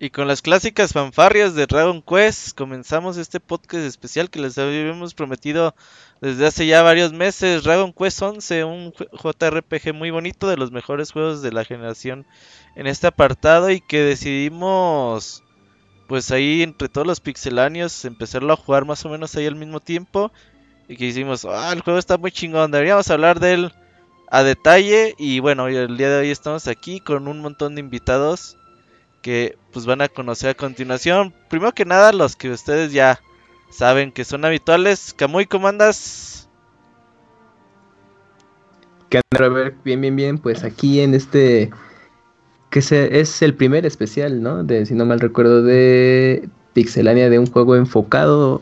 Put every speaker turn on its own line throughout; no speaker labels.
Y con las clásicas fanfarrias de Dragon Quest comenzamos este podcast especial que les habíamos prometido desde hace ya varios meses. Dragon Quest 11, un JRPG muy bonito, de los mejores juegos de la generación en este apartado y que decidimos pues ahí entre todos los pixeláneos empezarlo a jugar más o menos ahí al mismo tiempo. Y que hicimos, ah, el juego está muy chingón, deberíamos hablar de él a detalle. Y bueno, el día de hoy estamos aquí con un montón de invitados que pues van a conocer a continuación. Primero que nada, los que ustedes ya saben que son habituales. Camuy, ¿cómo andas?
¿Qué ver, bien, bien, bien. Pues aquí en este. Que es el primer especial, ¿no? De, si no mal recuerdo, de Pixelania, de un juego enfocado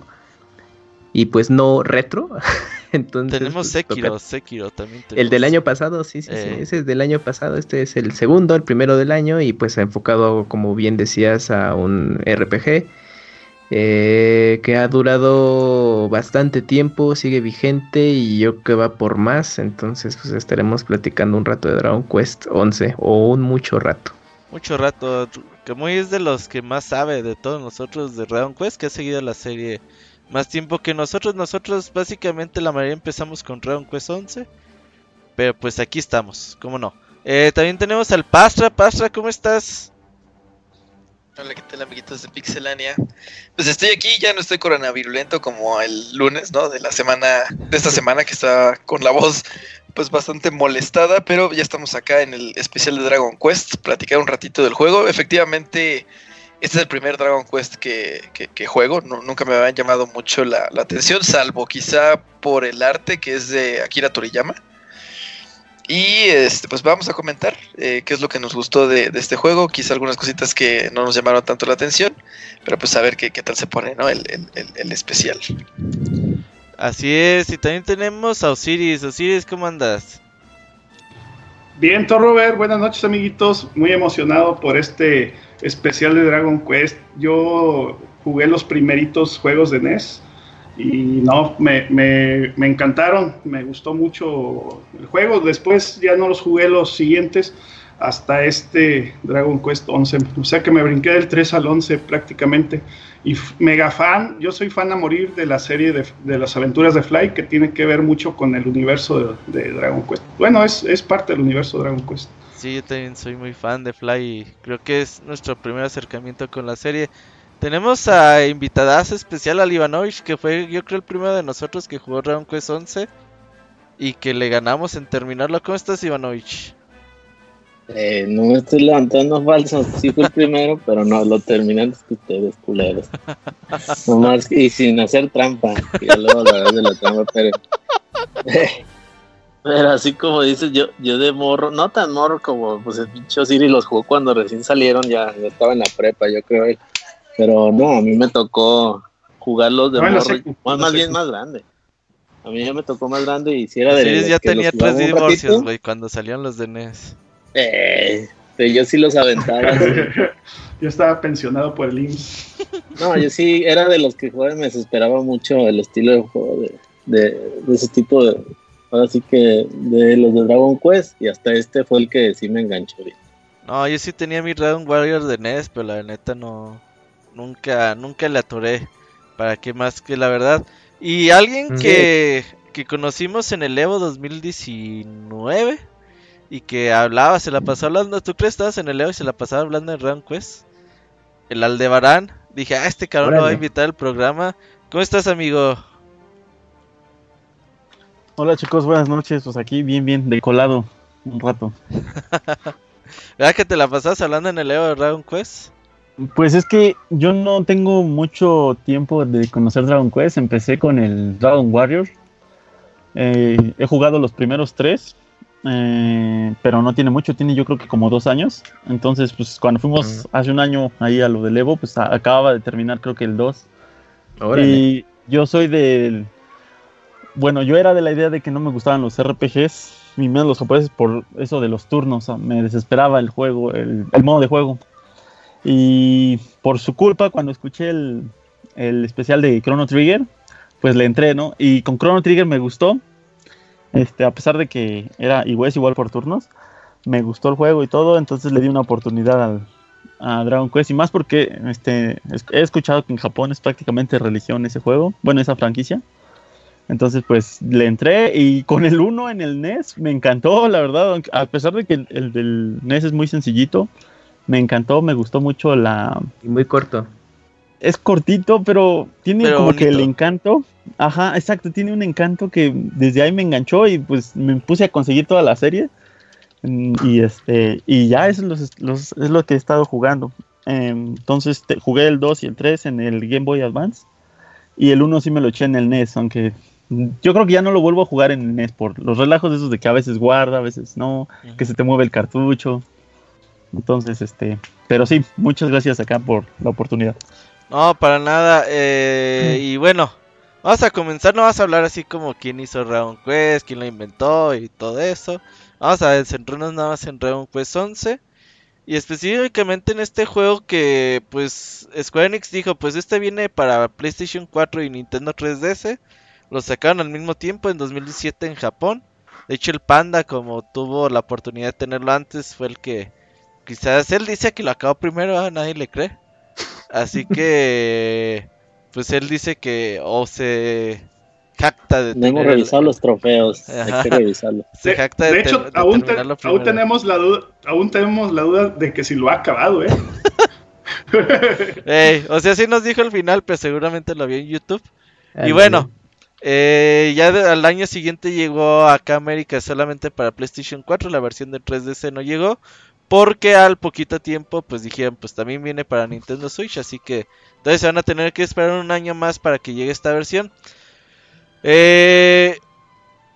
y pues no retro.
Entonces, tenemos pues, Sekiro, Sekiro también.
El del año pasado, sí, sí, sí, eh. ese es del año pasado, este es el segundo, el primero del año y pues enfocado, como bien decías, a un RPG eh, que ha durado bastante tiempo, sigue vigente y yo que va por más, entonces pues estaremos platicando un rato de Dragon Quest 11 o un mucho rato.
Mucho rato, que muy es de los que más sabe de todos nosotros de Dragon Quest, que ha seguido la serie más tiempo que nosotros. Nosotros básicamente la mayoría empezamos con Dragon Quest 11. Pero pues aquí estamos, cómo no. Eh, también tenemos al Pastra. Pastra, ¿cómo estás?
Hola, ¿qué tal amiguitos de Pixelania? Pues estoy aquí, ya no estoy coronavirulento como el lunes, ¿no? De la semana, de esta semana que está con la voz pues bastante molestada, pero ya estamos acá en el especial de Dragon Quest, platicar un ratito del juego. Efectivamente, este es el primer Dragon Quest que, juego. nunca me habían llamado mucho la, atención, salvo quizá por el arte que es de Akira Toriyama. Y este, pues vamos a comentar eh, qué es lo que nos gustó de, este juego. Quizá algunas cositas que no nos llamaron tanto la atención. Pero pues a ver qué, tal se pone ¿no? el, el, especial.
Así es, y también tenemos a Osiris. Osiris, ¿cómo andas?
Bien, Robert, buenas noches amiguitos. Muy emocionado por este especial de Dragon Quest. Yo jugué los primeritos juegos de NES y no, me, me, me, encantaron, me gustó mucho el juego. Después ya no los jugué los siguientes hasta este Dragon Quest 11. O sea que me brinqué del 3 al 11 prácticamente. Y mega fan, yo soy fan a morir de la serie de, de las aventuras de Fly, que tiene que ver mucho con el universo de, Dragon Quest. Bueno, es, es parte del universo de Dragon Quest.
Sí, yo también soy muy fan de Fly y creo que es nuestro primer acercamiento con la serie. Tenemos a invitadas especial a Ivanovich, que fue yo creo el primero de nosotros que jugó Dragon Quest 11 y que le ganamos en terminarlo. ¿Cómo estás, Ivanovich?
Eh, no me estoy levantando falso, sí fue el primero, pero no, lo terminé antes que ustedes, culeros. Nomás, y sin hacer trampa, y luego la de la trampa, pero... Pero así como dices, yo, yo de morro, no tan morro como pues el pinche Siri los jugó cuando recién salieron, ya, estaba en la prepa, yo creo. Pero no, a mí me tocó jugarlos de morro, más, bien más grande. A mí ya me tocó más grande y si era de.
Sí, ya tenía tres divorcios, güey, cuando salían los de NES.
Eh, yo sí los aventaba.
yo estaba pensionado por el IMSS.
No, yo sí era de los que jugaban, me desesperaba mucho el estilo de juego de, de, de ese tipo de ahora sí que de los de Dragon Quest y hasta este fue el que sí me enganchó bien.
No, yo sí tenía mi Dragon Warrior de NES, pero la neta no nunca nunca le atoré para qué más que la verdad. Y alguien que, que conocimos en el Evo 2019 y que hablaba, se la pasó hablando, ¿tú crees que estabas en el Evo y se la pasaba hablando de Dragon Quest? El Aldebarán, dije, ah, este cabrón lo va a invitar al programa. ¿Cómo estás, amigo?
Hola chicos, buenas noches. Pues aquí bien, bien, decolado un rato.
¿Verdad que te la pasas hablando en el Evo de Dragon Quest?
Pues es que yo no tengo mucho tiempo de conocer Dragon Quest. Empecé con el Dragon Warrior. Eh, he jugado los primeros tres, eh, pero no tiene mucho, tiene yo creo que como dos años. Entonces, pues cuando fuimos hace un año ahí a lo del Evo, pues acababa de terminar creo que el 2. Y yo soy del bueno, yo era de la idea de que no me gustaban los RPGs, ni menos los japoneses, por eso de los turnos. me desesperaba el juego, el, modo de juego. Y por su culpa, cuando escuché el, especial de Chrono Trigger, pues le entré, ¿no? Y con Chrono Trigger me gustó. Este, a pesar de que era igual, igual por turnos, me gustó el juego y todo, entonces le di una oportunidad a Dragon Quest y más porque este, he escuchado que en Japón es prácticamente religión ese juego, bueno, esa franquicia. Entonces, pues le entré y con el 1 en el NES me encantó, la verdad, a pesar de que el, del NES es muy sencillito, me encantó, me gustó mucho la...
Y muy corto.
Es cortito, pero tiene como que el encanto. Ajá, exacto, tiene un encanto que desde ahí me enganchó y pues me puse a conseguir toda la serie. Y este y ya es, los, es lo que he estado jugando. Em, entonces jugué el 2 y el 3 en el Game Boy Advance. Y el 1 sí me lo eché en el NES, aunque yo creo que ya no lo vuelvo a jugar en NES por los relajos de esos de que a veces guarda, a veces no, que se te mueve el cartucho. Entonces, este, pero sí, muchas gracias acá por la oportunidad.
No, para nada. Eh, y bueno, vamos a comenzar, no vas a hablar así como quién hizo Dragon Quest, quién lo inventó y todo eso. Vamos a centrarnos nada más en Dragon Quest 11. Y específicamente en este juego que pues Square Enix dijo, pues este viene para PlayStation 4 y Nintendo 3DS. Lo sacaron al mismo tiempo en 2017 en Japón. De hecho el Panda como tuvo la oportunidad de tenerlo antes fue el que quizás él dice que lo acabó primero, a nadie le cree. Así que pues él dice que o se jacta de
tener hemos revisado los trofeos. Hay que revisarlo.
Se jacta de, hecho, aún, aún, tenemos la duda, aún tenemos la duda de que si lo ha acabado, ¿eh?
o sea, sí nos dijo al final, pero seguramente lo vio en YouTube. y bueno, eh, ya al año siguiente llegó acá a América solamente para PlayStation 4, la versión de 3DS no llegó. Porque al poquito tiempo, pues dijeron, pues también viene para Nintendo Switch. Así que entonces se van a tener que esperar un año más para que llegue esta versión. Eh,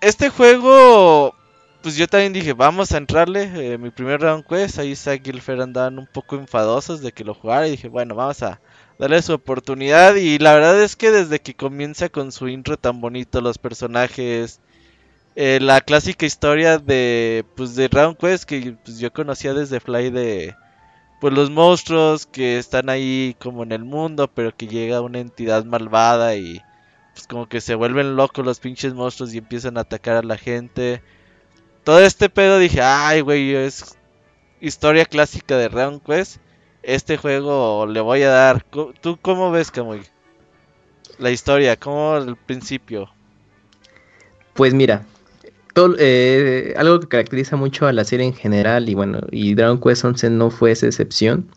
este juego, pues yo también dije, vamos a entrarle. Eh, mi primer round quest, ahí Zack andaban un poco enfadosos de que lo jugara. Y dije, bueno, vamos a darle su oportunidad. Y la verdad es que desde que comienza con su intro tan bonito, los personajes, eh, la clásica historia de, pues, de Dragon Quest que pues, yo conocía desde Fly de, pues, los monstruos que están ahí como en el mundo, pero que llega una entidad malvada y pues como que se vuelven locos los pinches monstruos y empiezan a atacar a la gente. Todo este pedo dije, ay, güey, es historia clásica de Round Quest. Este juego le voy a dar. ¿Tú cómo ves, Camuy? La historia, ¿cómo el principio?
Pues mira, eh, algo que caracteriza mucho a la serie en general, y bueno, y Dragon Quest 11 no fue esa excepción,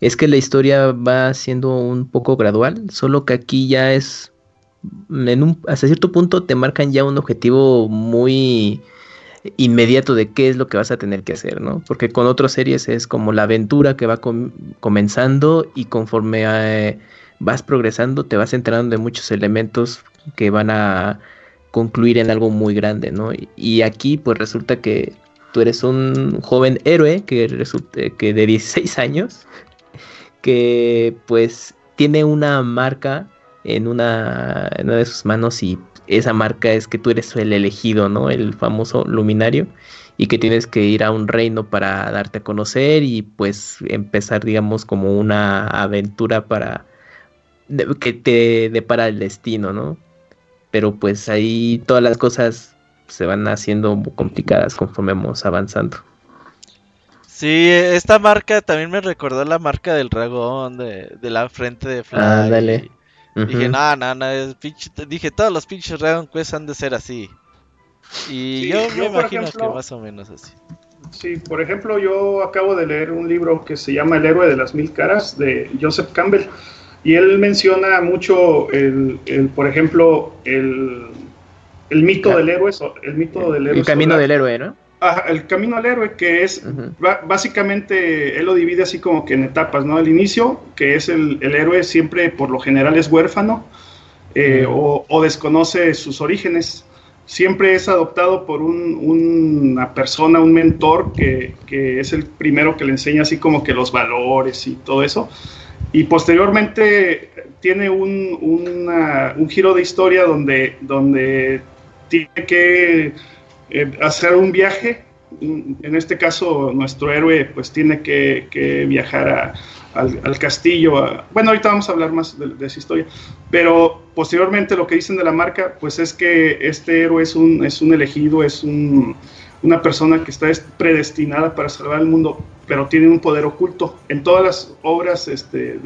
es que la historia va siendo un poco gradual, solo que aquí ya es en un, hasta cierto punto te marcan ya un objetivo muy inmediato de qué es lo que vas a tener que hacer, ¿no? Porque con otras series es como la aventura que va comenzando y conforme eh, vas progresando te vas enterando de muchos elementos que van a concluir en algo muy grande, ¿no? Y, aquí pues resulta que tú eres un joven héroe que resulta que de 16 años que pues tiene una marca en una, una de sus manos y esa marca es que tú eres el elegido, ¿no? El famoso luminario y que tienes que ir a un reino para darte a conocer y pues empezar, digamos, como una aventura para que te depara el destino, ¿no? Pero pues ahí todas las cosas se van haciendo complicadas conforme vamos avanzando.
Sí, esta marca también me recordó la marca del dragón de, la frente de Fly. dale. Dije, no, no, no, dije, todos los pinches Dragon Quest han de ser así. Y yo me imagino que más o menos así.
Sí, por ejemplo, yo acabo de leer un libro que se llama El héroe de las mil caras de Joseph Campbell. Y él menciona mucho, el, el por ejemplo, el, el mito del héroe. El mito del héroe.
El camino del héroe, ¿no?
El camino al héroe, que es básicamente, él lo divide así como que en etapas, ¿no? El inicio, que es el, héroe siempre por lo general es huérfano eh, o, desconoce sus orígenes. Siempre es adoptado por una persona, un mentor, que, es el primero que le enseña así como que los valores y todo eso. Y posteriormente tiene un, un giro de historia donde, donde tiene que eh, hacer un viaje. En este caso, nuestro héroe pues tiene que, viajar al, castillo. bueno, ahorita vamos a hablar más de, esa historia. Pero posteriormente lo que dicen de la marca, pues es que este héroe es un, es un elegido, es un, una persona que está predestinada para salvar el mundo, pero tiene un poder oculto. En todas las obras este,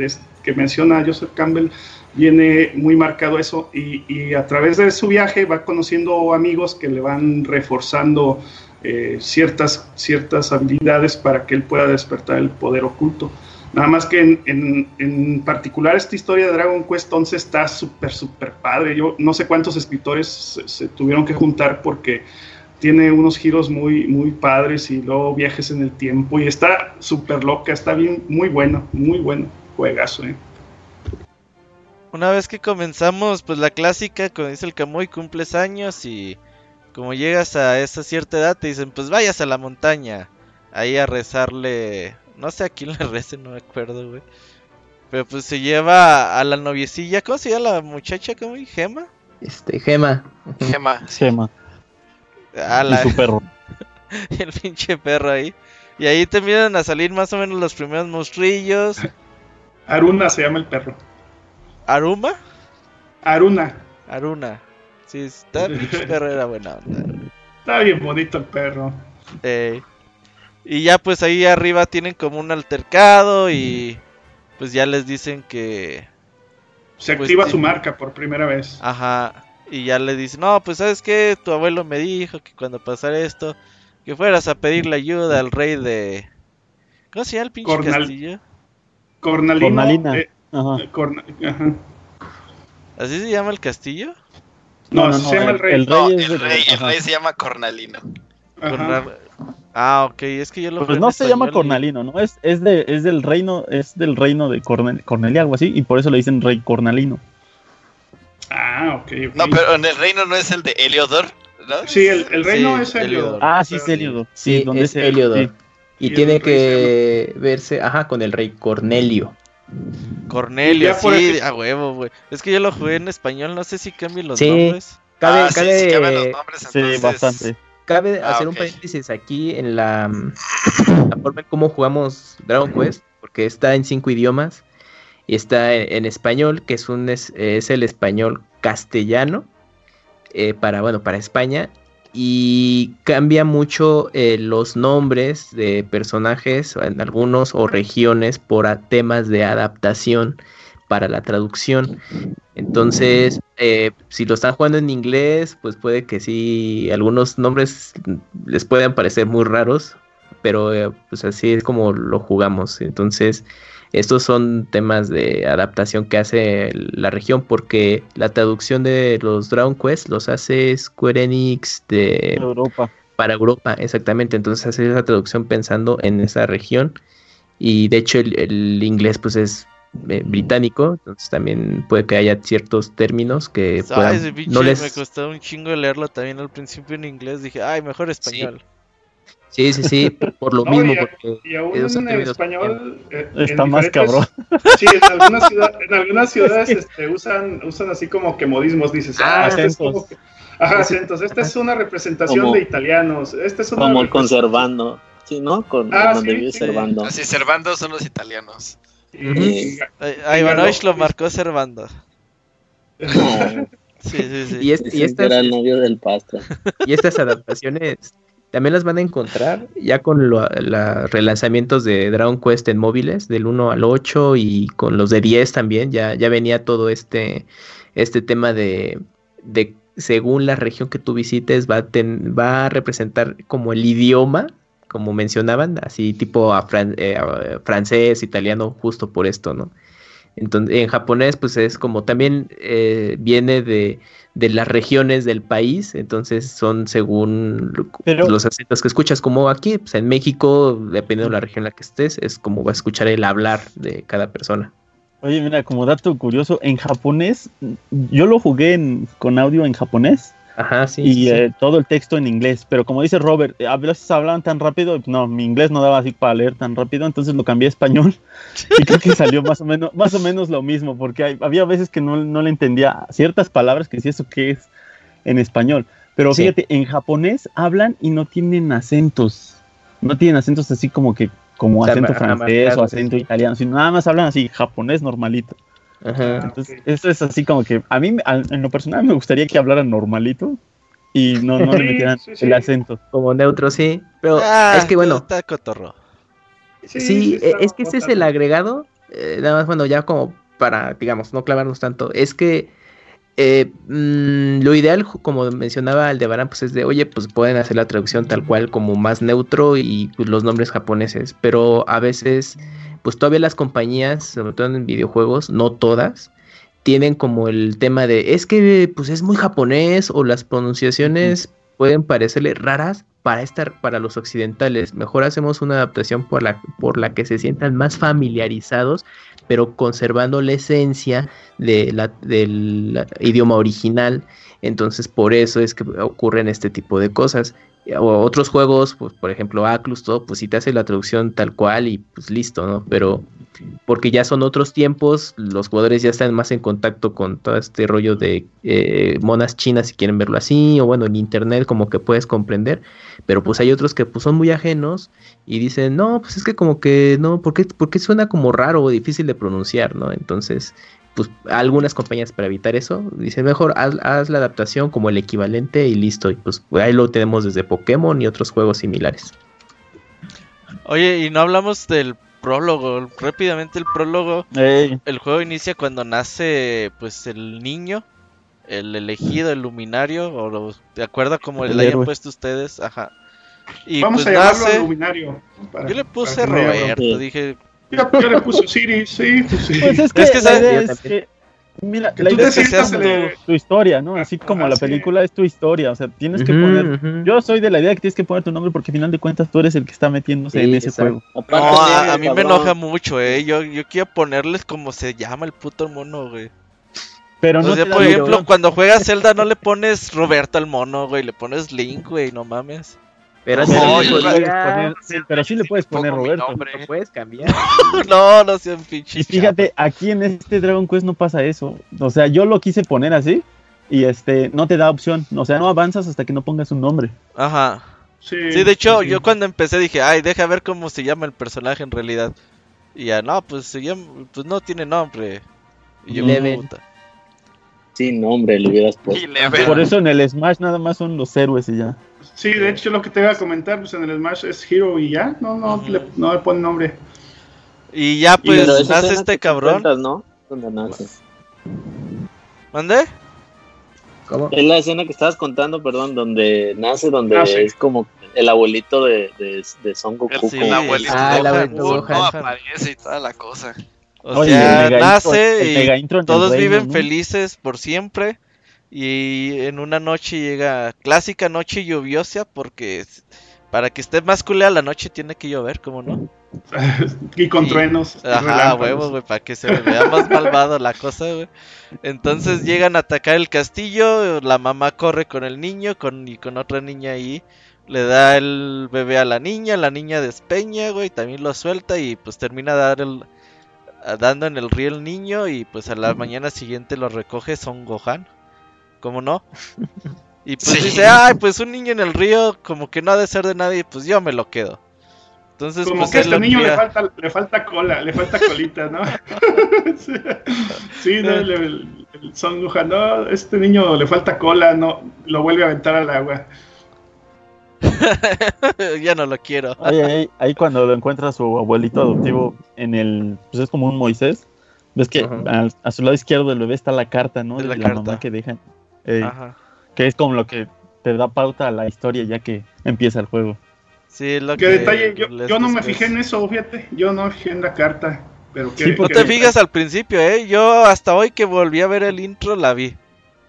que menciona Joseph Campbell viene muy marcado eso y, a través de su viaje va conociendo amigos que le van reforzando eh, ciertas, ciertas habilidades para que él pueda despertar el poder oculto. Nada más que en, en, particular esta historia de Dragon Quest 11 está súper, súper padre. Yo no sé cuántos escritores se, tuvieron que juntar porque tiene unos giros muy, muy padres y luego viajes en el tiempo y está súper loca, está bien, muy bueno, muy bueno. Juegazo, eh.
Una vez que comenzamos, pues la clásica, como dice el Camuy, cumples años y como llegas a esa cierta edad te dicen, pues vayas a la montaña, ahí a rezarle no sé a quién le rece, no me acuerdo, güey. Pero pues se lleva a la noviecilla. ¿Cómo se llama la muchacha? ¿Cómo? ¿Gema?
Este, Gema.
Gema.
Gema.
Ah, la... Y su perro. el pinche perro ahí. Y ahí te miran a salir más o menos los primeros monstrillos.
Aruna se llama el perro.
¿Aruma?
Aruna.
Aruna. Sí, está, el perro era buena onda.
Está bien bonito el perro.
Eh. Y ya pues ahí arriba tienen como un altercado y pues ya les dicen que...
Se pues, activa su marca por primera vez.
Ajá. Y ya le dicen, no, pues sabes que tu abuelo me dijo que cuando pasara esto, que fueras a pedirle ayuda al rey de... ¿Cómo se llama el pinche castillo?
Cornalina. Eh,
ajá.
ajá.
¿Así se llama el castillo?
No, no, se llama el rey.
El rey, el, rey, el rey se llama Cornalino.
Ah, ok, es que yo lo
Pues no se llama Cornalino, ¿no? Es, es, de, es del reino, es del reino de Cornelia, algo así, y por eso le dicen rey Cornalino.
Ah, ok,
No, pero en el reino no es el de Heliodor, ¿no?
Sí, el, reino es Heliodor.
Ah, sí, es Heliodor.
Sí, donde es Heliodor. Y, tiene que verse, ajá, con el rey Cornelio.
Cornelio, sí, a huevo, güey. Es que yo lo jugué en español, no sé si cambien los
sí,
nombres.
Cabe, ah,
cabe... Sí, sí, los nombres,
entonces... sí, bastante.
Cabe ah, hacer un paréntesis aquí en la, forma en cómo jugamos Dragon Quest, porque está en cinco idiomas y está en, español, que es un es, el español castellano eh, para bueno para España y cambia mucho eh, los nombres de personajes en algunos o regiones por temas de adaptación para la traducción. Entonces, eh, si lo están jugando en inglés, pues puede que sí, algunos nombres les puedan parecer muy raros, pero eh, pues así es como lo jugamos. Entonces, estos son temas de adaptación que hace la región, porque la traducción de los Dragon Quest los hace Square Enix de
Europa.
Para Europa, exactamente. Entonces hace esa traducción pensando en esa región. Y de hecho el inglés pues es eh, británico, entonces también puede que haya ciertos términos que
no les... me costó un chingo leerlo también al principio en inglés, dije, ay, mejor español.
Sí, sí, sí, por lo mismo.
Y, aún en español
eh, está más cabrón.
Sí, en algunas, en algunas ciudades este, usan, usan así como que modismos, dices, ah, ah este es como Ajá, acentos. Esta es una representación de italianos. Este es una
como conservando. Sí, ¿no? Con,
ah, sí, sí. Servando. Así, Servando son los italianos.
Y, a Ivanovich lo marcó Servando.
sí, sí, sí. Y,
y estas, era el novio del pasto.
Y estas adaptaciones también las van a encontrar ya con los relanzamientos de Dragon Quest en móviles, del 1 al 8 y con los de 10 también. Ya, ya venía todo este, este tema de, de según la región que tú visites, va a, va a representar como el idioma como mencionaban, así tipo a, eh, francés, italiano, justo por esto, ¿no? Entonces, en japonés, pues es como también eh, viene de, las regiones del país, entonces son según los acentos que escuchas, como aquí, pues en México, dependiendo de la región en la que estés, es como va a escuchar el hablar de cada persona.
Oye, mira, como dato curioso, en japonés, yo lo jugué con audio en japonés
Ajá, sí.
Y eh, todo el texto en inglés. Pero como dice Robert, a veces hablaban tan rápido, no, mi inglés no daba así para leer tan rápido, entonces lo cambié a español. y creo que salió más o menos, más o menos lo mismo, porque había veces que no, no, le entendía ciertas palabras que decía eso que es en español. Pero fíjate, en japonés hablan y no tienen acentos. No tienen acentos así como que como acento francés o acento italiano, sino nada más hablan así japonés normalito. Entonces, eso es así como que a mí, en lo personal, me gustaría que hablara normalito, y no, no le metieran el acento.
Como neutro, sí. Pero ah, es que bueno.
Está cotorro.
Sí, e, es que ese es el agregado. Eh, nada más, bueno, ya como para, digamos, no clavarnos tanto. Es que eh, mm, lo ideal, como mencionaba Aldebarán, pues es de, oye, pues pueden hacer la traducción tal cual como más neutro y pues, los nombres japoneses, pero a veces, pues todavía las compañías, sobre todo en videojuegos, no todas, tienen como el tema de, es que pues es muy japonés o las pronunciaciones pueden parecerle raras para estar para los occidentales. Mejor hacemos una adaptación por la, por la que se sientan más familiarizados pero conservando la esencia de la, del idioma original. Entonces, por eso es que ocurren este tipo de cosas. O otros juegos, pues, por ejemplo, Aclus, todo, pues si te hace la traducción tal cual y pues listo, ¿no? Pero porque ya son otros tiempos, los jugadores ya están más en contacto con todo este rollo de eh, monas chinas, si quieren verlo así, o bueno, en internet como que puedes comprender, pero pues hay otros que pues son muy ajenos y dicen, no, pues es que como que no, porque, porque suena como raro o difícil de pronunciar, ¿no? Entonces, pues algunas compañías para evitar eso dicen, mejor haz, haz, la adaptación como el equivalente y listo, y pues ahí lo tenemos desde Pokémon y otros juegos similares.
Oye, y no hablamos del prólogo, rápidamente el prólogo, el juego inicia cuando nace pues el niño, el elegido, el luminario, o de acuerdo como le hayan puesto ustedes, ajá.
Y Vamos pues a llamarlo luminario.
yo le puse Roberto, dije...
Yo, le puse Siri, sí, pues sí.
Pues es que, es que Mira, la idea es que seas tu, historia, ¿no? Así como la película es tu historia, o sea, tienes que poner... Yo soy de la idea que tienes que poner tu nombre porque al final de cuentas tú eres el que está metiéndose en ese juego.
No, a, mí me enoja mucho, eh. Yo, yo quiero ponerles como se llama el puto mono, güey. Pero no por ejemplo, cuando juegas Zelda no le pones Roberto al mono, güey, le pones Link, güey, no mames.
Pero, sí, le puedes poner Roberto.
Lo puedes cambiar.
no, no sean pinches.
Y fíjate, aquí en este Dragon Quest no pasa eso. O sea, yo lo quise poner así y este no te da opción. O sea, no avanzas hasta que no pongas un nombre.
Ajá. Sí, de hecho, yo cuando empecé dije, ay, deja ver cómo se llama el personaje en realidad. Y ya, no, pues se llama, pues no tiene nombre. Y yo,
puta. Sin nombre le hubieras puesto.
Por eso en el Smash nada más son los héroes y ya.
Sí, de hecho lo que te iba a comentar, pues en el Smash es Hero y ya, no, no, le, no le pone nombre.
Y ya pues nace este cabrón. ¿no? Donde nace. ¿Mande?
¿Cómo? Es la escena que estabas contando, perdón, donde nace, donde ah, es como el abuelito de, de, de Son Goku. Sí, el abuelito
ah, el abuelito no, aparece y toda la cosa. O sea, nace y todos viven felices por siempre. Y en una noche llega, clásica noche lluviosa, porque para que esté más culea la noche tiene que llover, ¿cómo no?
y con truenos.
Ajá, huevos, güey, para que se vea más malvado la cosa, güey. Entonces llegan a atacar el castillo, la mamá corre con el niño con, y con otra niña ahí. Le da el bebé a la niña, la niña despeña, güey, también lo suelta y pues termina dar el, dando en el río el niño y pues a la mañana siguiente lo recoge Son Gohan. ¿Cómo no? Y pues dice, ay, pues un niño en el río, como que no ha de ser de nadie, pues yo me lo quedo. Entonces,
como
pues
que a este niño le falta, le falta cola, le falta colita, ¿no? sí, no, el, Son Gohan, no, este niño le falta cola, no, lo vuelve a aventar al agua.
ya no lo quiero.
ahí, ahí, cuando lo encuentra su abuelito adoptivo en el, pues es como un Moisés, ves que a, su lado izquierdo del bebé está la carta, ¿no? De la, la mamá que dejan. Que es como lo que te da pauta a la historia ya que empieza el juego.
Sí, lo
¿Qué que detalle? Yo, no me fijé en eso, fíjate. Yo no me fijé en la carta. Pero que,
no te fijas al principio, ¿eh? Yo hasta hoy que volví a ver el intro la vi.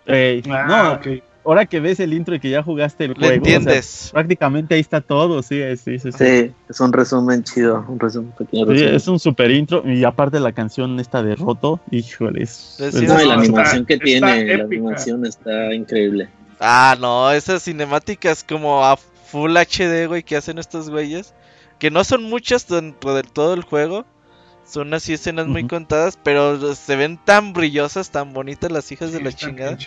Ah, no, ahora que ves el intro y que ya jugaste el juego,
entiendes?
prácticamente ahí está todo, sí, sí,
sí, sí. es un resumen chido, un resumen pequeño.
es un super intro y aparte la canción esta de Roto, híjole, es,
no, la animación que tiene, la animación está increíble.
Ah, no, esas cinemáticas como a Full HD, güey, que hacen estos güeyes, que no son muchas dentro de todo el juego. Son así escenas muy contadas, pero se ven tan brillosas, tan bonitas las hijas de la chingada.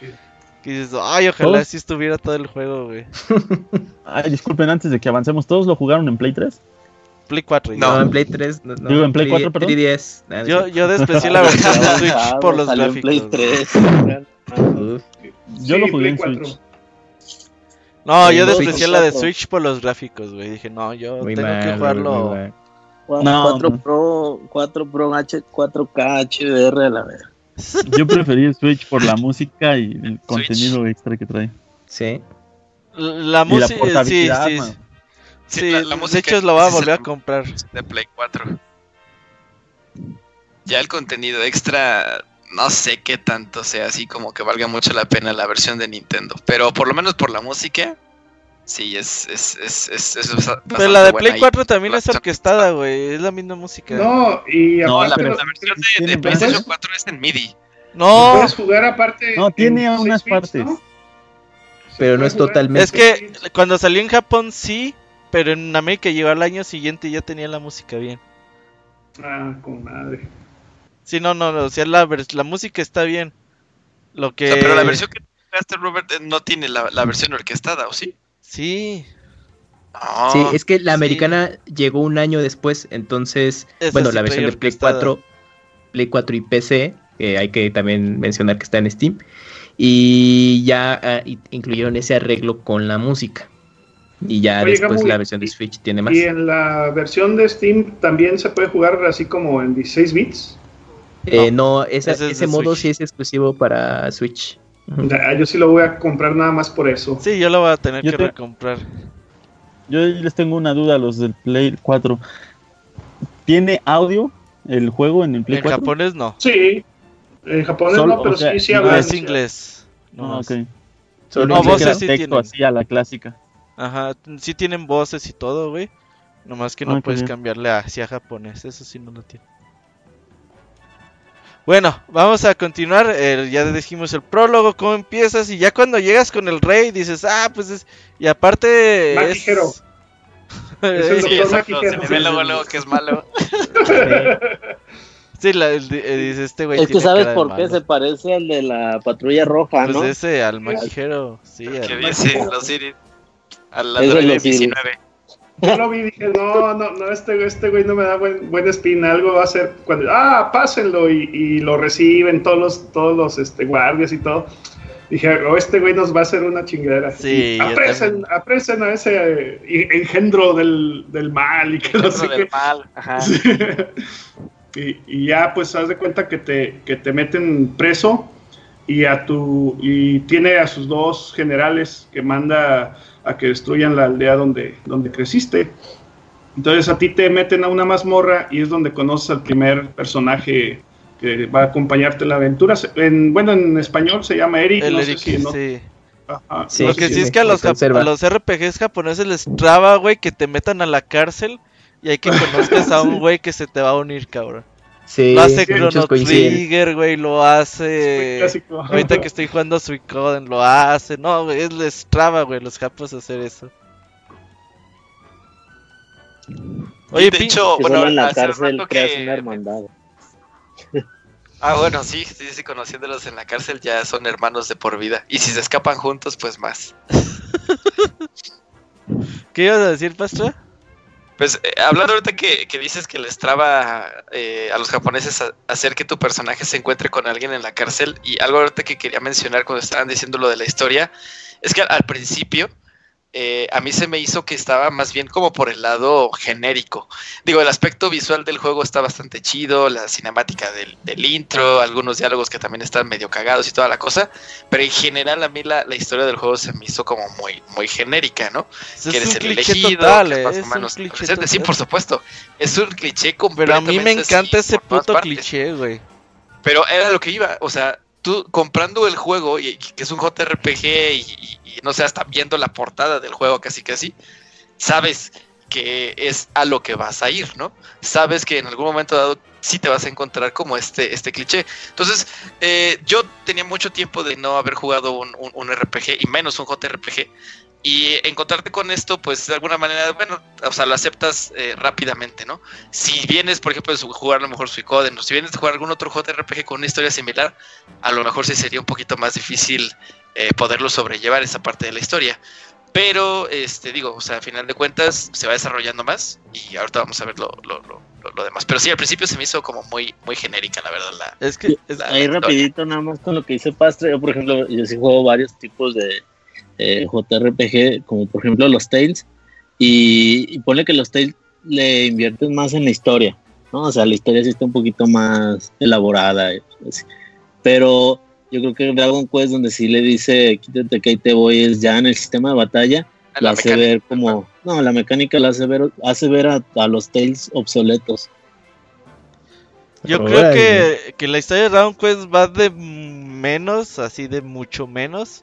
Y dices, ay, ojalá si estuviera todo el juego, güey.
ay, disculpen, antes de que avancemos, ¿todos lo jugaron en Play 3?
Play 4.
No, en Play 3. No,
Digo, en Play, 4, perdón.
3DS.
yo, yo desprecié la versión de Switch por los gráficos.
Play 3.
yo lo jugué en Switch.
No, yo desprecié la de Switch por los gráficos, güey. Dije, no, yo tengo que jugarlo.
4 Pro, 4 Pro H, 4K HDR a la vez.
Yo preferí Switch por la música y el contenido extra que trae.
Sí.
La música, sí, sí. Sí, la, música de hecho lo va a volver a comprar.
De Play 4. Ya el contenido extra, no sé qué tanto sea así como que valga mucho la pena la versión de Nintendo. Pero por lo menos por la música, sí, es. es, es, es, es
pero la de Play 4 también es orquestada, güey. Es la misma música.
No, y
no, la, versión de, de PlayStation 4 es en MIDI.
No.
Puedes jugar aparte.
No, tiene unas partes.
Pero no es totalmente.
Es que cuando salió en Japón sí, pero en América llegó al año siguiente y ya tenía la música bien.
Ah, con madre.
Sí, no, no, o sea, la, la música está bien. Lo que...
pero la versión que jugaste, Robert, eh, no tiene la, la versión orquestada, ¿o sí?
Sí.
sí, es que la americana llegó un año después, entonces, bueno, la versión de Play 4, Play 4 y PC, que hay que también mencionar que está en Steam, y ya ah, incluyeron ese arreglo con la música. Y ya después la versión de Switch tiene más.
¿Y en la versión de Steam también se puede jugar así como en 16 bits?
Eh, no, ese, modo sí es exclusivo para Switch.
Yo sí lo voy a comprar nada más por eso.
Sí, yo lo voy a tener que recomprar.
Yo les tengo una duda a los del Play 4. ¿Tiene audio el juego en el Play 4?
En japonés no.
Sí, en japonés no, pero sí, sí habla.
Es inglés.
No, ah, ok. no, voces sí texto así a la clásica.
Ajá, sí tienen voces y todo, güey. Nomás que no ah, puedes cambiarle hacia japonés, eso sí no lo tiene. Bueno, vamos a continuar. ya dijimos el prólogo, cómo empiezas. Y ya cuando llegas con el rey, dices, ah, pues es. Y aparte.
Maquijero.
Es... el sí, exacto. Se me ve luego, luego que es malo.
Sí, la, el, eh, dice este güey.
Es que sabes por qué se parece al de la patrulla roja, pues ¿no?
Pues ese, al maquijero. Sí,
al ¿Qué dice? Los Siri. Al ladrón de 19.
Yo lo vi y dije, no, no, no, este, este güey no me da buen, buen spin, algo va a ser cuando, ah, pásenlo y, y lo reciben todos los, todos los este, guardias y todo. Dije, oh, este güey nos va a hacer una chingadera.
Sí,
apresen, apresen a ese eh, engendro del, del mal y que no sé
del mal, ajá.
y, y, ya pues haz de cuenta que te, que te meten preso y a tu y tiene a sus dos generales que manda a que destruyan la aldea donde, donde creciste. Entonces a ti te meten a una mazmorra y es donde conoces al primer personaje que va a acompañarte en la aventura. En, bueno, en español se llama Eric.
El Eric, sí. Lo que sí, es que a los, los, RPGs japoneses les traba, güey, que te metan a la cárcel y hay que conozcas a un güey que se te va a unir, cabrón.
Sí,
lo hace Chrono Trigger, güey, lo hace. Ahorita que estoy jugando Suicoden, lo hace. No, güey, es les traba, güey, los japos hacer eso.
Oye, pincho,
bueno, en la cárcel creas una hermandad.
Ah, bueno, sí, sí, sí, conociéndolos en la cárcel ya son hermanos de por vida. Y si se escapan juntos, pues más.
¿Qué ibas a decir, Pastra?
Pues eh, hablando ahorita que, dices que les traba eh, a los japoneses hacer que tu personaje se encuentre con alguien en la cárcel y algo ahorita que quería mencionar cuando estaban diciendo lo de la historia es que al principio eh, a mí se me hizo que estaba más bien como por el lado genérico. Digo, el aspecto visual del juego está bastante chido, la cinemática del, intro, algunos diálogos que también están medio cagados y toda la cosa, pero en general a mí la, historia del juego se me hizo como muy, muy genérica, ¿no?
que eres el elegido, total, que es más
Sí, por supuesto, es un cliché
completamente Pero a mí me encanta ese puto cliché, güey.
Pero era lo que iba, o sea, tú comprando el juego, y, que es un JRPG, y, no sé, hasta viendo la portada del juego casi casi, sabes que es a lo que vas a ir, ¿no? Sabes que en algún momento dado sí te vas a encontrar como este, este cliché. Entonces, eh, yo tenía mucho tiempo de no haber jugado un, un RPG, y menos un JRPG, y encontrarte con esto, pues de alguna manera, bueno, o sea, lo aceptas eh, rápidamente, ¿no? Si vienes, por ejemplo, de jugar a lo mejor Suicoden, o si vienes de jugar algún otro JRPG con una historia similar, a lo mejor sí sería un poquito más difícil eh, poderlo sobrellevar esa parte de la historia. Pero, este, digo, o sea, a final de cuentas se va desarrollando más y ahorita vamos a ver lo, lo, lo, demás. Pero sí, al principio se me hizo como muy, muy genérica, la verdad. La,
es que, ahí rapidito, nada más con lo que hice Pastre, yo por ejemplo, yo sí juego varios tipos de eh, JRPG, como por ejemplo los Tales, y, pone que los Tales le invierten más en la historia, ¿no? O sea, la historia sí está un poquito más elaborada, pero yo creo que Dragon Quest, donde sí le dice quítate que ahí te voy, es ya en el sistema de batalla, la, hace ver como, no, la mecánica la hace ver, hace ver a, los Tales obsoletos.
Yo creo que, que, la historia de Dragon Quest va de menos, así de mucho menos,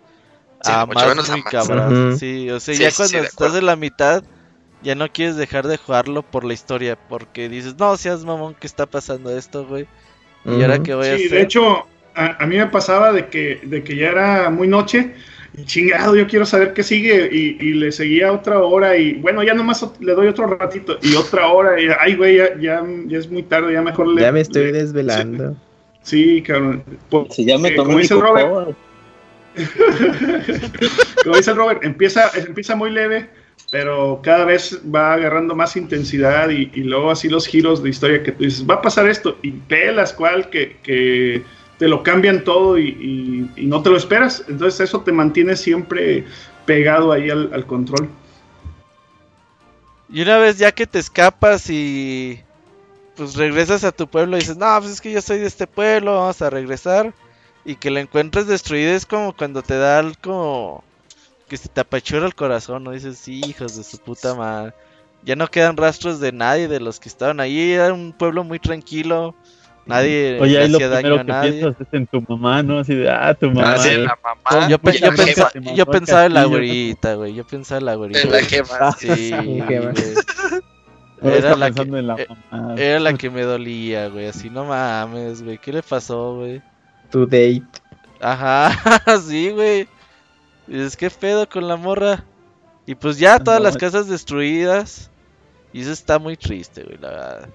a más muy cabrón. Sí, o sea, ya cuando estás en la mitad, ya no quieres dejar de jugarlo por la historia, porque dices, no seas mamón, ¿qué está pasando esto, güey? Y ahora que voy a hacer.
de hecho, a, mí me pasaba de que, de que ya era muy noche. Y chingado, yo quiero saber qué sigue. Y, le seguía otra hora. Y bueno, ya nomás le doy otro ratito. Y otra hora. Y ay, güey, ya, ya, es muy tarde. Ya mejor le.
Ya me estoy desvelando.
Sí, cabrón.
Si ya me eh, tomé dice
Robert, como dice Robert, empieza, empieza muy leve, pero cada vez va agarrando más intensidad y, luego así los giros de historia que tú dices, va a pasar esto y pelas cual que, que te lo cambian todo y, no te lo esperas. Entonces eso te mantiene siempre pegado ahí al, control.
Y una vez ya que te escapas y pues regresas a tu pueblo y dices, no, pues es que yo soy de este pueblo, vamos a regresar y que la encuentres destruida es como cuando te da algo que se te apachura el corazón, ¿no? Dices, hijos de su puta madre. Ya no quedan rastros de nadie de los que estaban ahí. Era un pueblo muy tranquilo. Nadie
Oye, le hacía daño a nadie. Piensas es en tu mamá, ¿no? Así de, ah, tu mamá. Ah,
la mamá. Yo, yo, pensaba en la güerita, güey. Yo pensaba en la güerita. En
la gema.
Sí, Era la, que, en la, mamá. era la que me dolía, güey. Así no mames, güey. ¿Qué le pasó, güey?
To date.
Ajá, sí, güey. Es que pedo con la morra. Y pues ya todas las casas destruidas. Y eso está muy triste, güey, la verdad.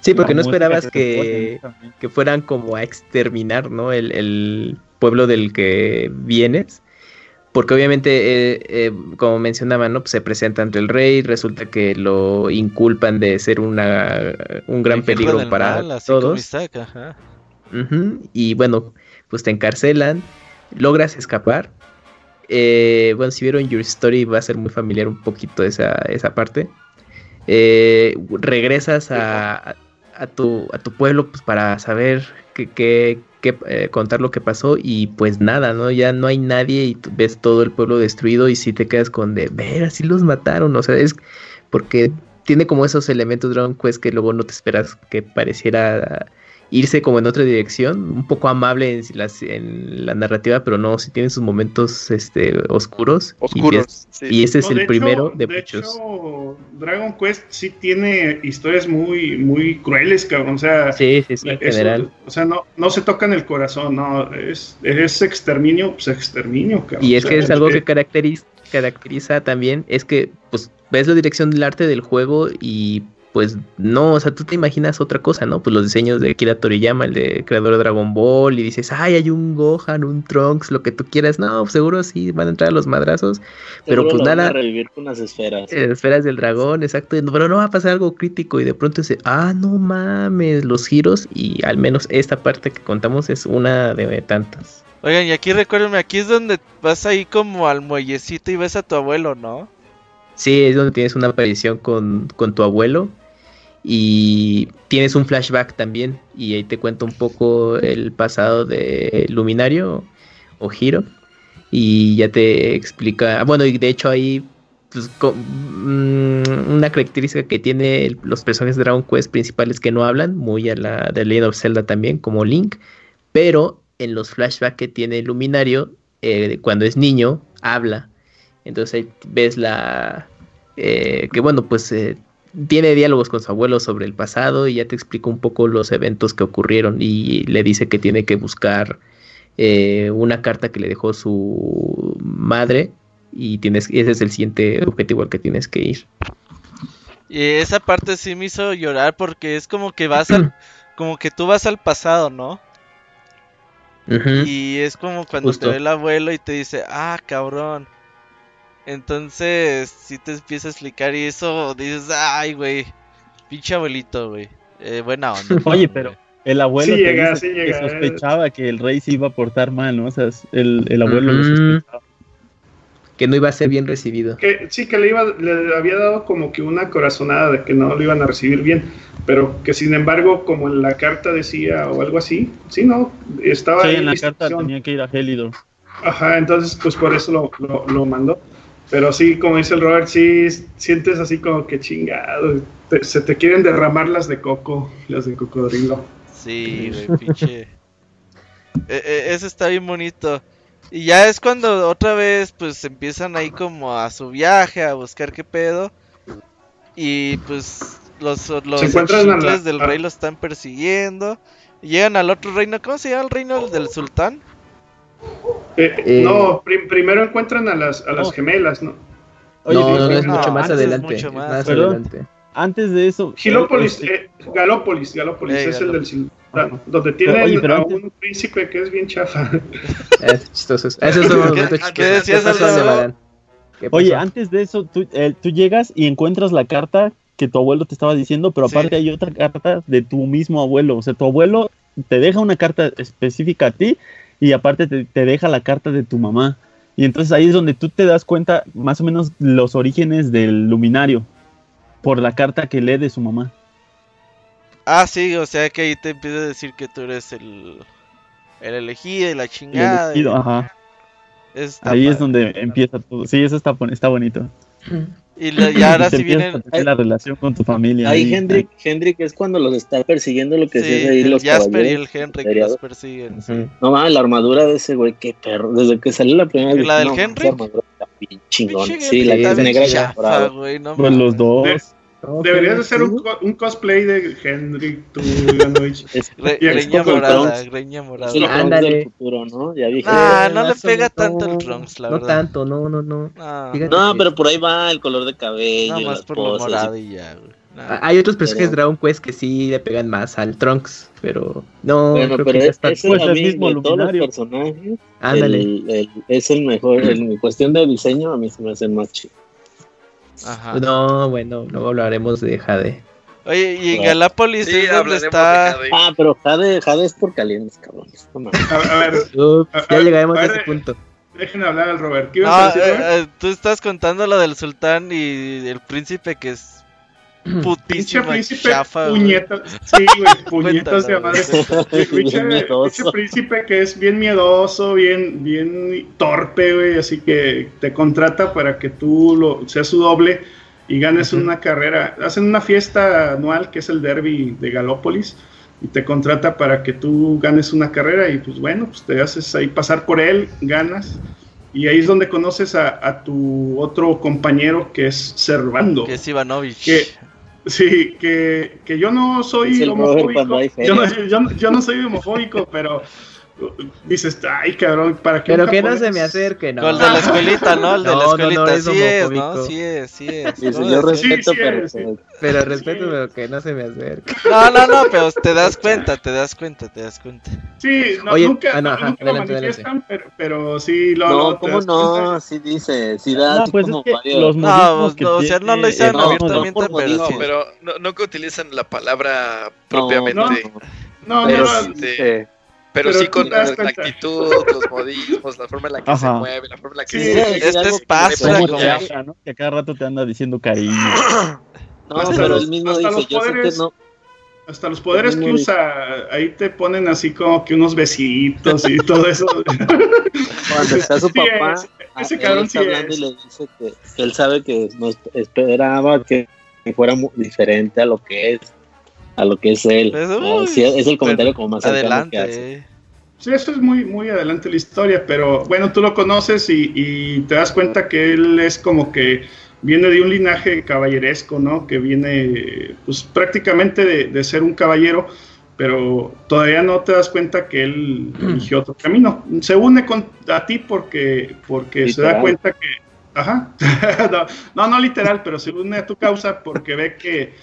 Sí, porque no, esperabas que, que, fueran como a exterminar, ¿no? El, el, pueblo del que vienes. Porque obviamente, eh, eh, como mencionaba, ¿no? Pues se presenta ante el rey, resulta que lo inculpan de ser una, un gran peligro para todos. ajá. Y bueno, pues te encarcelan, logras escapar. Eh, bueno, si vieron Your Story va a ser muy familiar un poquito esa, esa parte. Eh, regresas a, a, tu, a tu pueblo pues, para saber qué, eh, contar lo que pasó y pues nada, ¿no? Ya no hay nadie y ves todo el pueblo destruido y si te quedas con de, ver, así los mataron, o sea, es porque tiene como esos elementos Dragon Quest que luego no te esperas que pareciera irse como en otra dirección, un poco amable en, en la narrativa, pero no, si tiene sus momentos este, oscuros.
Oscuros.
Y, ese es el primero de, muchos.
Hecho, Dragon Quest sí tiene historias muy, muy crueles, cabrón. O sea,
sí, sí, sí, en general.
O sea, no, no se tocan el corazón, no, es, es exterminio, pues exterminio, cabrón.
Y es que es algo que caracteriza, caracteriza también, es que, pues, ves la dirección del arte del juego y pues no, o sea, tú te imaginas otra cosa, ¿no? Pues los diseños de Kira Toriyama, el de creador de Dragon Ball, y dices, ay, hay un Gohan, un Trunks, lo que tú quieras. No, seguro sí van a entrar a los madrazos, pero pues nada. Van
a revivir con las esferas.
Eh, esferas del dragón, exacto. Pero no va a pasar algo crítico, y de pronto dice, ah, no mames, los giros, y al menos esta parte que contamos es una de tantas.
Oigan, y aquí recuérdenme, aquí es donde vas ahí como al muellecito y ves a tu abuelo, ¿no?
Sí, es donde tienes una aparición con, con tu abuelo y tienes un flashback también y ahí te cuento un poco el pasado de Luminario o Giro y ya te explica, bueno y de hecho ahí pues, mm, una característica que tiene los personajes de Dragon Quest principales que no hablan, muy a la de Legend of Zelda también como Link, pero en los flashbacks que tiene Luminario eh, cuando es niño habla, entonces ahí ves la eh, que bueno pues eh, tiene diálogos con su abuelo sobre el pasado y ya te explica un poco los eventos que ocurrieron y le dice que tiene que buscar eh, una carta que le dejó su madre y tienes ese es el siguiente objetivo al que tienes que ir.
Y esa parte sí me hizo llorar porque es como que vas al como que tú vas al pasado, ¿no? Y es como cuando te ve el abuelo y te dice, "Ah, cabrón." Entonces, si te empieza a explicar y eso, dices, ay, güey, pinche abuelito, güey. Eh, buena onda.
Oye, pero el abuelo que sospechaba que el rey se iba a portar mal, ¿no? O sea, el, el abuelo lo sospechaba.
que no iba a ser bien recibido.
Que, sí, que le, iba, le había dado como que una corazonada de que no lo iban a recibir bien, pero que sin embargo, como en la carta decía o algo así, sí, no, estaba...
Sí, en la carta tenía que ir a Helidor.
Ajá, entonces pues por eso lo, lo, mandó. Pero sí, como dice el Robert, sí sientes así como que chingado, se te quieren derramar las de coco, las de cocodrilo.
Sí, güey, pinche. E, e, ese está bien bonito. Y ya es cuando otra vez pues empiezan ahí como a su viaje, a buscar qué pedo. Y pues los, los del rey lo están persiguiendo. Llegan al otro reino, ¿cómo se llama el reino del sultán?
Eh, eh, no, primero encuentran a las, a las gemelas, ¿no?
no, no, es mucho más adelante. más adelante.
Antes de eso.
Gilópolis, eh, Galópolis, Galópolis es el del donde tiene a un príncipe que es bien chafa. Es chistoso. Eso
es ¿Qué decías,
Oye, antes de eso, tú, tú llegas y encuentras la carta que tu abuelo te estaba diciendo, pero aparte hay otra carta de tu mismo abuelo. O sea, tu abuelo te deja una carta específica a ti y aparte te, te, deja la carta de tu mamá. Y entonces ahí es donde tú te das cuenta más o menos los orígenes del luminario por la carta que lee de su mamá.
Ah, sí, o sea que ahí te empieza a decir que tú eres el, el elegido y la chingada.
El elegido, ajá. ahí es donde empieza todo. Sí, eso está, está bonito.
Y, ahora sí viene
la relación con tu familia.
Ahí, Hendrik, Hendrik es cuando los está persiguiendo lo que sí, ahí los
Jasper y el Henrik los persiguen. Sí.
No mames, la armadura de ese güey, qué perro. Desde que salió la primera
vez. ¿La del no, Henrik?
chingón. Sí, la que es negra
y no, Pues los dos.
Deberías hacer un, un, cosplay de Hendrik, tú,
Greña morada, greña morada.
El Ándale. futuro, ¿no? Ya
dije. Ah, no le pega tanto el Trunks, la
verdad. No tanto, no, no, no.
No, pero por ahí va el color de cabello.
No, más por lo morado y ya, güey.
Ah, hay otros personajes de Dragon Quest que sí le pegan más al Trunks, pero no.
Bueno, pero es, es pues el mismo de todos los personajes. Ándale. El, es el mejor. En cuestión de diseño, a mí se me hace más chido.
No, bueno, luego hablaremos de Jade.
Oye, y en Galápolis sí, es donde está.
Ah, pero Jade, Jade es por calientes, cabrones.
a, ver,
ya llegaremos a, ese punto.
Dejen hablar al Robert. ¿Qué no, a decir,
eh, tú estás contando lo del sultán y el príncipe que es putísimo príncipe chafa,
puñetas, sí, güey, puñetas de madre. Ese príncipe que es bien miedoso, bien, bien torpe, güey, así que te contrata para que tú lo, seas su doble y ganes una carrera. Hacen una fiesta anual que es el derby de Galópolis y te contrata para que tú ganes una carrera y pues bueno, pues te haces ahí pasar por él, ganas. Y ahí es donde conoces a, a tu otro compañero que es Servando.
Que es Ivanovich.
Que, Sí, que, que yo no soy homofóbico. Yo no, yo, yo no soy homofóbico, pero dices, ay, cabrón, ¿para qué?
Pero que no se me acerque, ¿no?
el de la escuelita, ¿no? El de la escuelita, no, sí es, ¿no? Sí es, sí es.
yo respeto, pero...
Pero respeto, pero que no se me acerque.
No, no, no, pero te das cuenta, te das cuenta, te das cuenta.
Sí, no, Oye, nunca, ah, no, nunca lo manifiestan, pero, pero, sí lo...
No, ¿cómo no? Sí dice, sí da
pues
como
varios... No,
no, o sea, no lo dicen abiertamente, pero...
No, pero no que utilizan la palabra propiamente.
No, no, no.
Pero, sí con la, actitud, los modismos, la forma en la que se mueve, la forma en la que se...
Este es paso,
¿no? Que cada rato te anda diciendo cariño.
no, pero él mismo dice, yo sé que no...
Hasta los poderes que usa, ahí te ponen así como que unos besitos y todo eso.
Cuando está su papá, ese, cabrón sí hablando y le dice que, que, él sabe que no esperaba que fuera diferente a lo que es a lo que es él. Pues, es el comentario como más
adelante. Que hace.
Sí, eso es muy, muy adelante la historia, pero bueno, tú lo conoces y, te das cuenta que él es como que viene de un linaje caballeresco, ¿no? Que viene, pues prácticamente de, ser un caballero, pero todavía no te das cuenta que él eligió otro camino. Se une con, a ti porque, porque se da cuenta que, ajá, no, no literal, pero se une a tu causa porque ve que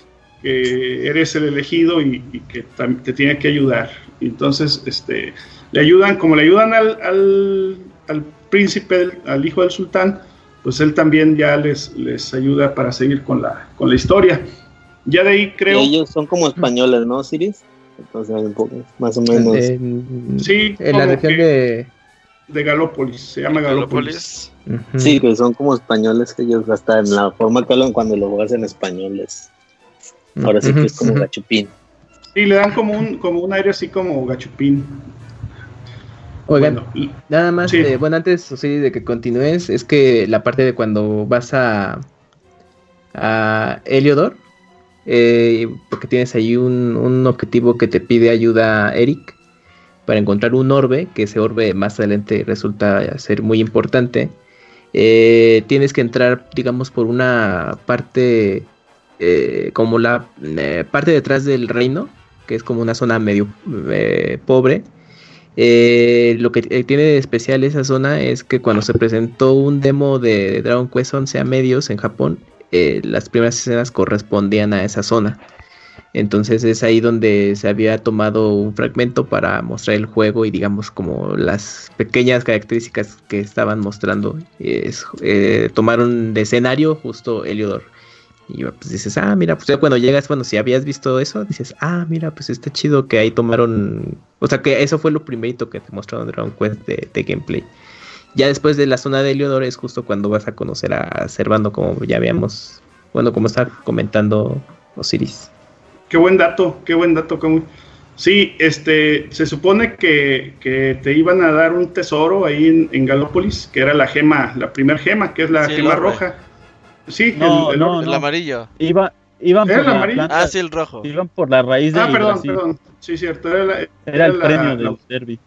que eres el elegido y, que te tiene que ayudar. Entonces, este, le ayudan, como le ayudan al, al, príncipe, al hijo del sultán, pues él también ya les, les ayuda para seguir con la, con la historia. Ya de ahí creo...
ellos son como españoles, ¿no, Siris? Entonces, un poco, más o menos.
sí, en la región de...
de Galópolis, se llama Galópolis.
Sí, que son como españoles que ellos hasta en la forma que hablan cuando lo juegas en español es ahora sí que es como gachupín.
Sí, le dan como un como un aire así como gachupín.
Oigan, nada más, bueno, antes de que continúes, es que la parte de cuando vas a, a Heliodor, eh, porque tienes ahí un, un, objetivo que te pide ayuda Eric para encontrar un orbe, que ese orbe más adelante resulta ser muy importante. Eh, tienes que entrar, digamos, por una parte, eh, como la parte detrás del reino, que es como una zona medio pobre eh, lo que eh, tiene de especial esa zona es que cuando se presentó un demo de Dragon Quest 11 a medios en Japón, eh, las primeras escenas correspondían a esa zona. Entonces es ahí donde se había tomado un fragmento para mostrar el juego y digamos como las pequeñas características que estaban mostrando. tomaron de escenario justo Heliodor. Y pues dices, ah, mira, pues ya cuando llegas, bueno, si habías visto eso, dices, ah, mira, pues está chido que ahí tomaron. O sea, que eso fue lo primerito que te mostraron Dragon Quest de, de gameplay. Ya después de la zona de Eleodor es justo cuando vas a conocer a Servando, como ya habíamos, bueno, como está comentando Osiris.
Qué buen dato, qué buen dato. Como... Sí, este, se supone que, que, te iban a dar un tesoro ahí en, en Galópolis, que era la gema, la primer gema, que es la gema roja. Sí,
no, el, no, el, amarillo.
Iba, iban
por el amarillo?
ah, sí, el rojo.
Iban por la raíz de
Ah, perdón, perdón. Sí, cierto. Era,
era, el premio del derby.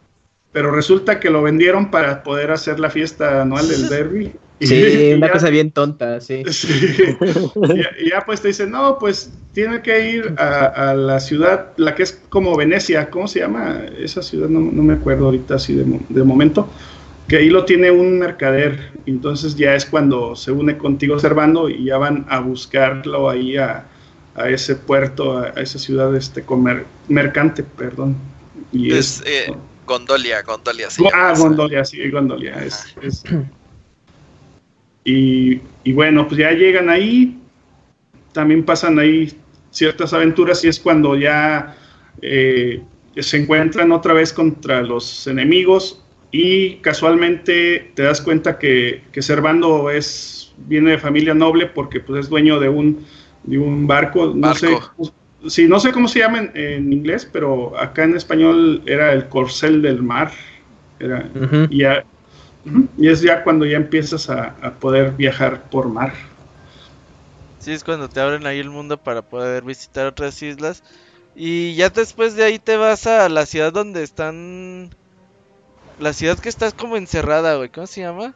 Pero resulta que lo vendieron para poder hacer la fiesta anual del derby.
Sí, una cosa bien tonta, sí.
Y, ya, pues te dicen, no, pues tiene que ir a, la ciudad, la que es como Venecia, ¿cómo se llama esa ciudad? No, no me acuerdo ahorita así de, de momento que ahí lo tiene un mercader, entonces ya es cuando se une contigo Servando y ya van a buscarlo ahí a, ese puerto, a, esa ciudad este comer, mercante, perdón.
Y es, eh, Gondolia, Gondolia. Sí,
ah, Gondolia, sí, Gondolia. Es, y, y, bueno, pues ya llegan ahí, también pasan ahí ciertas aventuras y es cuando ya eh, se encuentran otra vez contra los enemigos y casualmente te das cuenta que, que Servando es, viene de familia noble porque pues, es dueño de un, de un barco. No sé, sí, no sé cómo se llama en, inglés, pero acá en español era el corcel del mar. Era, y, y, es ya cuando ya empiezas a, a, poder viajar por mar.
Sí, es cuando te abren ahí el mundo para poder visitar otras islas. Y ya después de ahí te vas a la ciudad donde están la ciudad que está como encerrada, güey. ¿Cómo se llama?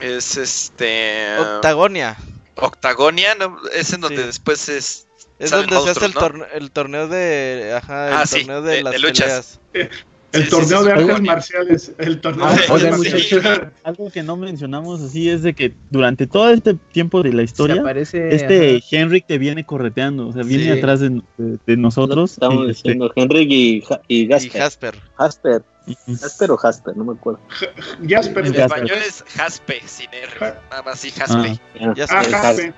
Es este.
Octagonia.
Octagonia, ¿no? es en donde después es.
Es donde se hace el, el, torneo de. Ajá, el
ah,
torneo de, las luchas.
El torneo de artes marciales. El torneo ah, de
muchachos, algo que no mencionamos así es de que durante todo este tiempo de la historia, este Henrik te viene correteando, o sea, viene atrás de, nosotros.
Estamos este, diciendo Henrik y, y,
Jasper.
Jasper. Jasper. o Jasper, no me acuerdo.
Jasper.
En español es Jaspe, sin R. Nada más sí, Jaspe.
Ah, ah Jaspe.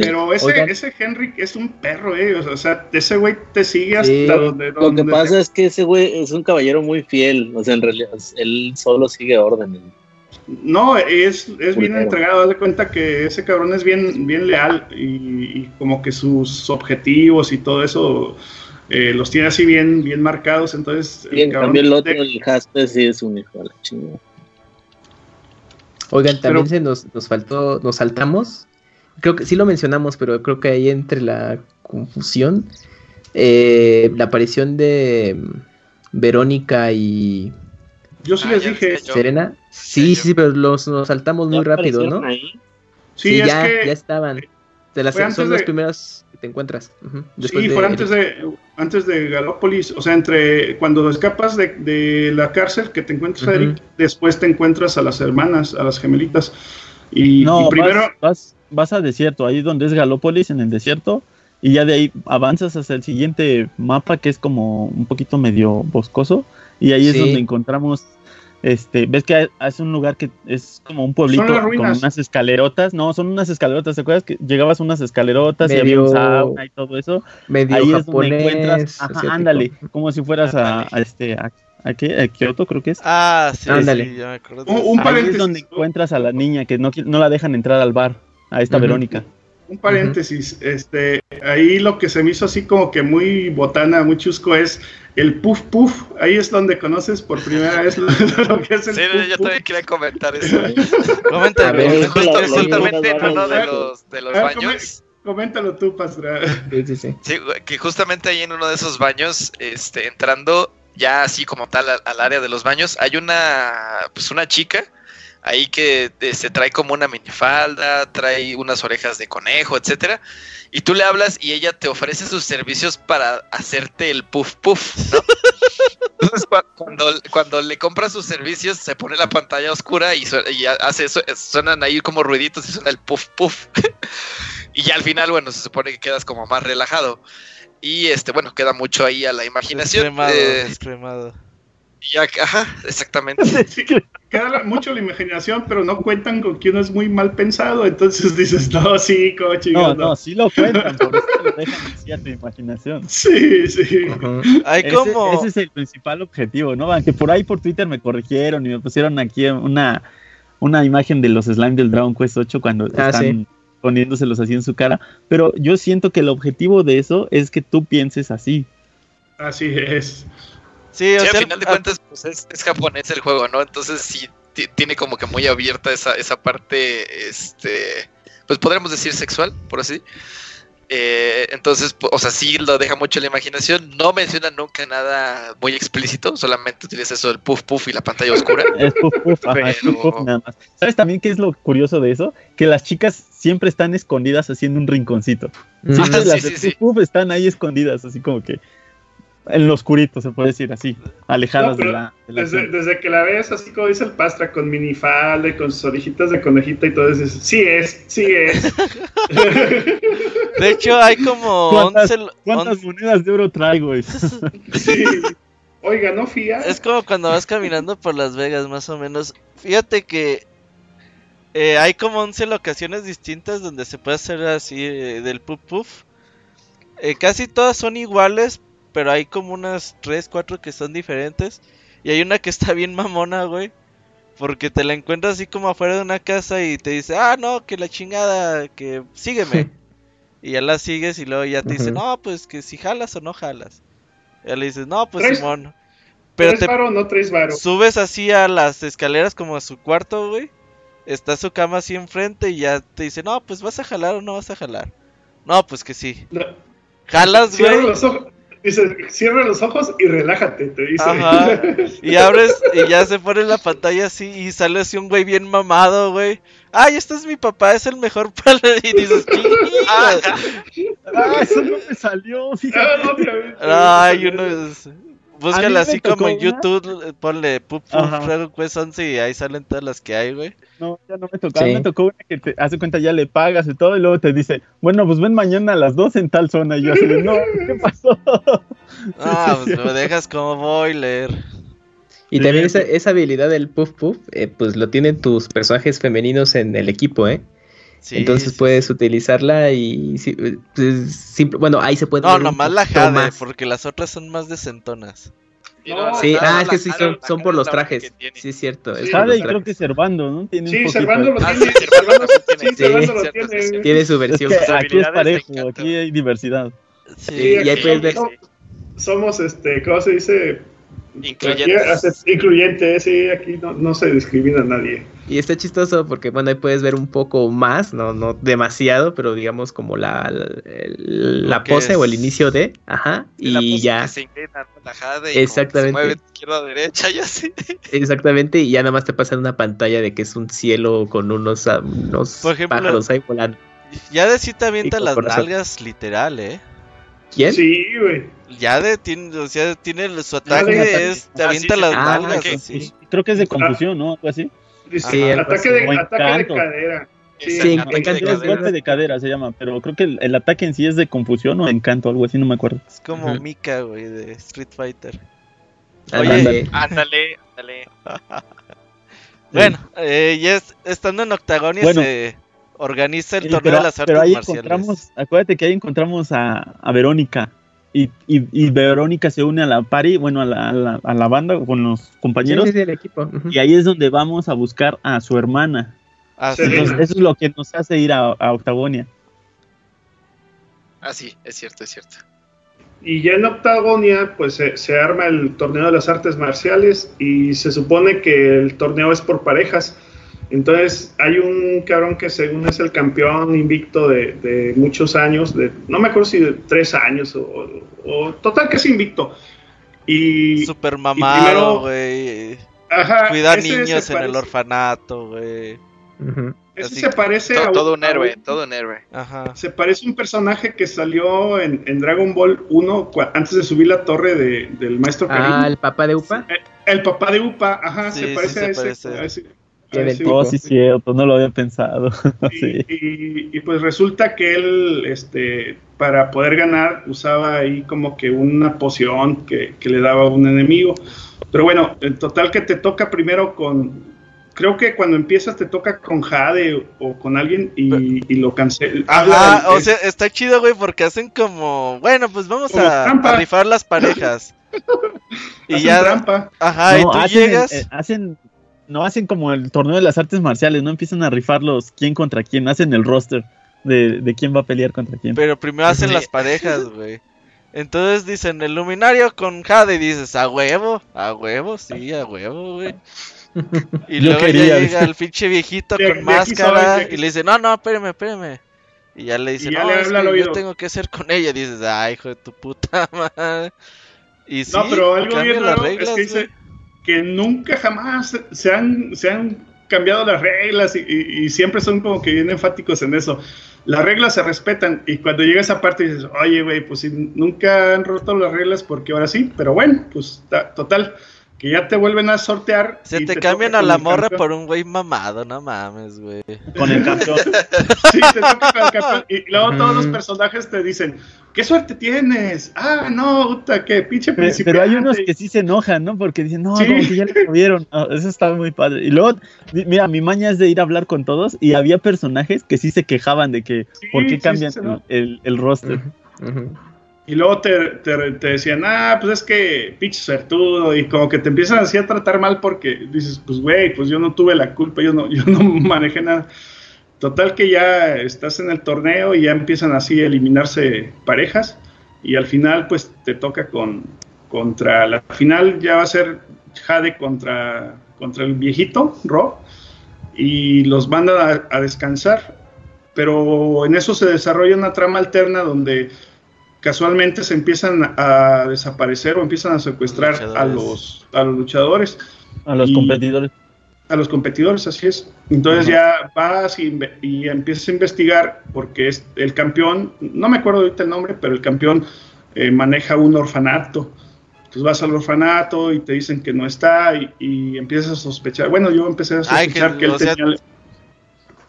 Pero ese, ese Henrik es un perro, eh. O sea, ese güey te sigue hasta donde,
Lo que pasa es que ese güey es un caballero muy fiel. O sea, en realidad, él solo sigue órdenes.
No, es, es bien entregado. Haz de cuenta que ese cabrón es bien, bien leal y, como que sus objetivos y todo eso eh, los tiene así bien, bien marcados. Entonces,
y en cambio, el otro, el Jasper, sí es un hijo de la chingada.
Oigan, también se nos, nos faltó, nos saltamos creo que sí lo mencionamos, pero creo que ahí entre la confusión, eh, la aparición de mm, Verónica y...
Yo sí ah, les dije...
Serena. Sí, sí, pero los, nos saltamos muy rápido, ¿no? Sí, ya, ya estaban. De las, son las primeras que te encuentras.
sí, fue antes de, antes de Galópolis, o sea, entre cuando escapas de, de la cárcel que te encuentras a Eric, después te encuentras a las hermanas, a las gemelitas. Y,
no,
primero
vas a desierto, ahí donde es Galópolis, en el desierto, y ya de ahí avanzas hasta el siguiente mapa que es como un poquito medio boscoso, y ahí es donde encontramos, este, ves que es un lugar que es como un pueblito con unas escalerotas, no, son unas escalerotas, ¿te acuerdas que llegabas a unas escalerotas y había un sauna y todo eso?
Medio ahí es donde encuentras,
ajá, ándale, como si fueras a, este, a, ¿A qué? ¿A Kyoto creo que es?
Ah, sí,
Ándale.
sí, ya me acuerdo.
Un, un
Ahí
paréntesis.
es donde encuentras a la niña que no, no la dejan entrar al bar, a esta. Verónica.
Un paréntesis, este, ahí lo que se me hizo así como que muy botana, muy chusco es el puff puff. Ahí es donde conoces por primera vez lo, lo que es el
Sí,
puff
yo
puff.
también quería comentar eso.
La-
justamente en uno de los, de los
Ah,
baños.
Coméntalo tú, Pastra.
Sí, sí, sí.
Que justamente ahí en uno de esos baños, este, entrando ya así como tal al, al área de los baños, hay una, pues una chica ahí que se trae como una minifalda, trae unas orejas de conejo, etcétera, y tú le hablas y ella te ofrece sus servicios para hacerte el puff puff, ¿no? Entonces cua- cuando, cuando le compras sus servicios se pone la pantalla oscura y, su- y hace eso, suenan ahí como ruiditos y suena el puff puff. y ya al final, bueno, se supone que quedas como más relajado. Y este, bueno, queda mucho ahí a la imaginación.
Descremado,
eh,
descremado.
Y ya- ajá, exactamente.
Sí, queda mucho la imaginación, pero no cuentan con que uno es muy mal pensado. Entonces dices, no, sí, como
No, no, sí lo cuentan, por eso lo dejan así a tu imaginación.
Sí, sí.
Ujú.
Hay
Ese,
como.
ese es el principal objetivo, ¿no? Aunque por ahí por Twitter me corrigieron y me pusieron aquí una, una imagen de los slime del Dragon Quest 8 cuando
Ah,
están poniéndoselos así en su cara. Pero yo siento que el objetivo de eso es que tú pienses así.
Así es.
Sí, o
Sí,
sea,
al final de cuentas, pues es, es japonés el juego, ¿no? Entonces sí ti- tiene como que muy abierta esa, esa parte, este, pues podríamos decir sexual, por así. Eh, entonces, o sea, sí lo deja mucho a la imaginación. No menciona nunca nada muy explícito, solamente utiliza eso del puff puff y la pantalla oscura.
Es puff puff, ajá, es puff nada más. ¿Sabes también qué es lo curioso de eso? Que las chicas siempre están escondidas haciendo un rinconcito. Siempre
sí,
las
sí,
de
sí.
puff puff están ahí escondidas, así como que en lo oscurito, se puede decir así, alejadas
No,
de la... de la
Desde, que la ves, así como dice el Pastra, con minifalda y con sus orejitas de conejita y todo eso, dices, sí es, sí es.
de hecho, hay como
¿Cuántas-
11.
¿Cuántas
on-
monedas de oro traigo?
sí. Oiga, ¿no fía?
Es como cuando vas caminando por Las Vegas, más o menos. Fíjate que eh, hay como 11 locaciones distintas donde se puede hacer así eh, del puff puff. Eh, casi todas son iguales, pero hay como unas 3, 4 que son diferentes. Y hay una que está bien mamona, güey. Porque te la encuentras así como afuera de una casa y te dice, ah, no, que la chingada, que sígueme. y ya la sigues y luego ya te dice, no, pues que si jalas o no jalas. Y ya le dices, no, pues
¿Traes-
Simón. Pero
¿Tres
te
varo o no tres varo?
subes así a las escaleras como a su cuarto, güey. Está su cama así enfrente y ya te dice, no, pues vas a jalar o no vas a jalar. No, pues que sí.
No.
Jalas, güey.
los ojos. Dice, cierra los ojos y relájate, te dice.
Ajá. Y abres y ya se pone la pantalla así y sale así un güey bien mamado, güey. Ay, este es mi papá, es el mejor para... Y dices,
Ah,
¡Ah, eso no me salió!
Ah,
Fíjate.
no, otra vez.
Ay, uno es... Búscala así como en YouTube, eh, ponle Pup Pup Quest 11 y ahí salen todas las que hay, güey.
No, ya no me tocó.
Sí.
Me tocó una que te hace cuenta, ya le pagas y todo, y luego te dice, bueno, pues ven mañana a las 2 en tal zona. Y yo así no, ¿qué pasó?
Ah, pues me dejas como boiler.
Y también esa, esa habilidad del puff puff, eh, pues lo tienen tus personajes femeninos en el equipo, ¿eh?
Sí,
Entonces
sí,
puedes utilizarla y sí, pues, simple- bueno, ahí se puede
No, nomás la Jade,
más.
porque las otras son más decentonas.
No,
Sí,
no,
ah, es que sí son,
la
son por los trajes. Sí, es cierto.
Sí,
es por
Jade
los
y creo que Servando, ¿no? Tiene un
Sí,
poquito
Servando lo
Ah,
tiene.
sí, Servando lo tiene.
tiene.
su
Es
versión.
que aquí es parejo, aquí hay diversidad.
Sí,
Sí, y ahí puedes ver.
Somos, este, ¿cómo se dice? Aquí
incluyentes,
sí, aquí no, no se discrimina a nadie.
Y está chistoso porque, bueno, ahí puedes ver un poco más, no, no demasiado, pero digamos como la, la, pose o el inicio de, ajá,
Y la
y
pose
ya,
que se inclina, ¿no? La Jade y como que
Exactamente.
Se mueve de izquierda a derecha y así.
exactamente, y ya nada más te pasa una pantalla de que es un cielo con unos, unos
Por ejemplo,
pájaros ahí volando.
Ya de sí te avienta las
corazón.
nalgas literal, eh.
¿Quién?
Sí, güey.
Ya de tiene, o sea, tiene su ataque es te
Ah,
avienta
sí,
las.
Ah,
nalgas así.
Creo que es de confusión, ¿no? Algo así.
Sí,
ataque, de,
O
ataque de
encanto.
cadera. Sí,
Sí,
ataque de
encanto
Es
cadera.
golpe de cadera se llama, pero creo que el, el ataque en sí es de confusión o encanto, algo así, no me acuerdo.
Es como. Mika, güey, de Street Fighter.
Ándale.
Ándale, ándale.
Bueno, eh, ya es- estando en Octagonia
Bueno.
se organiza el
Sí,
torneo
pero,
de las artes
pero ahí
marciales.
encontramos, acuérdate que ahí encontramos a, a Verónica. y, y, Verónica se une a la party, bueno, a la, a la, banda con los compañeros.
equipo.
Y ahí es donde vamos a buscar a su hermana. Ah, Entonces, eso es lo que nos hace ir a, Octagonia.
Ah, sí, es cierto, es cierto.
Y ya en Octagonia, pues se, se, arma el torneo de las artes marciales y se supone que el torneo es por parejas. Entonces hay un cabrón que según es el campeón invicto de, muchos años, de, no me acuerdo si de tres años o, total que es invicto. Y,
Super mamado, güey. Cuida niños en el orfanato, güey.
Ese se parece
a todo un héroe, todo un héroe.
Se parece a un personaje que salió en, Dragon Ball 1 antes de subir la torre del maestro
Ah, el papá de Upa.
El, papá de Upa, ajá, se parece, a, ese,
Oh, sí, cierto, no lo había pensado.
y, pues resulta que él, este, para poder ganar, usaba ahí como que una poción que, le daba a un enemigo. Pero bueno, en total que te toca primero con, creo que cuando empiezas te toca con Jade o con alguien y, lo cancela.
Ajá, o sea, está chido, güey, porque hacen como, bueno, pues vamos a, rifar las parejas.
y ya. Trampa.
Ajá, y tú llegas.
Eh, hacen no hacen como el torneo de las artes marciales, no empiezan a rifarlos quién contra quién, hacen el roster de, quién va a pelear contra quién.
Pero primero hacen las parejas, güey. Entonces dicen el luminario con Jade y dices, a huevo, a huevo, sí, a huevo, güey. Y luego ya llega el pinche viejito con máscara y le dice, no, no, espérame, espérame. Y ya le dice, no, es que yo tengo que hacer con ella. Y dices, ay, hijo de tu puta madre. Y sí,
no, pero algo bien raro es que dice, que nunca jamás se han, se han cambiado las reglas y, siempre son como que bien enfáticos en eso. Las reglas se respetan y cuando llega esa parte dices, oye, güey, pues si nunca han roto las reglas porque ahora sí, pero bueno, pues total que ya te vuelven a sortear.
Se te, cambian a la morra por un güey mamado, no mames, güey.
Con el campeón.
sí, te toca con el campeón. Y luego todos los personajes te dicen, ¿qué suerte tienes? Ah, no, puta, qué pinche
principio. Pero hay unos que sí se enojan, ¿no? Porque dicen, no, como que ya le movieron. eso estaba muy padre. Y luego, mira, mi maña es de ir a hablar con todos y había personajes que sí se quejaban de que, ¿por qué cambian el, el, roster?
Y luego te, te, decían, ah, pues es que pinche suertudo, y como que te empiezan así a tratar mal porque dices, pues güey, pues yo no tuve la culpa, yo no, yo no manejé nada. Total que ya estás en el torneo y ya empiezan así a eliminarse parejas, y al final pues te toca con, contra, la final ya va a ser Jade contra, contra el viejito, Ro, y los mandan a descansar, pero en eso se desarrolla una trama alterna donde casualmente se empiezan a desaparecer o empiezan a secuestrar a los, a los luchadores.
A los competidores.
A los competidores, así es. Entonces ya vas y, empiezas a investigar porque es el campeón, no me acuerdo ahorita el nombre, pero el campeón eh, maneja un orfanato. Entonces vas al orfanato y te dicen que no está y, empiezas a sospechar. Bueno, yo empecé a sospechar que, él tenía...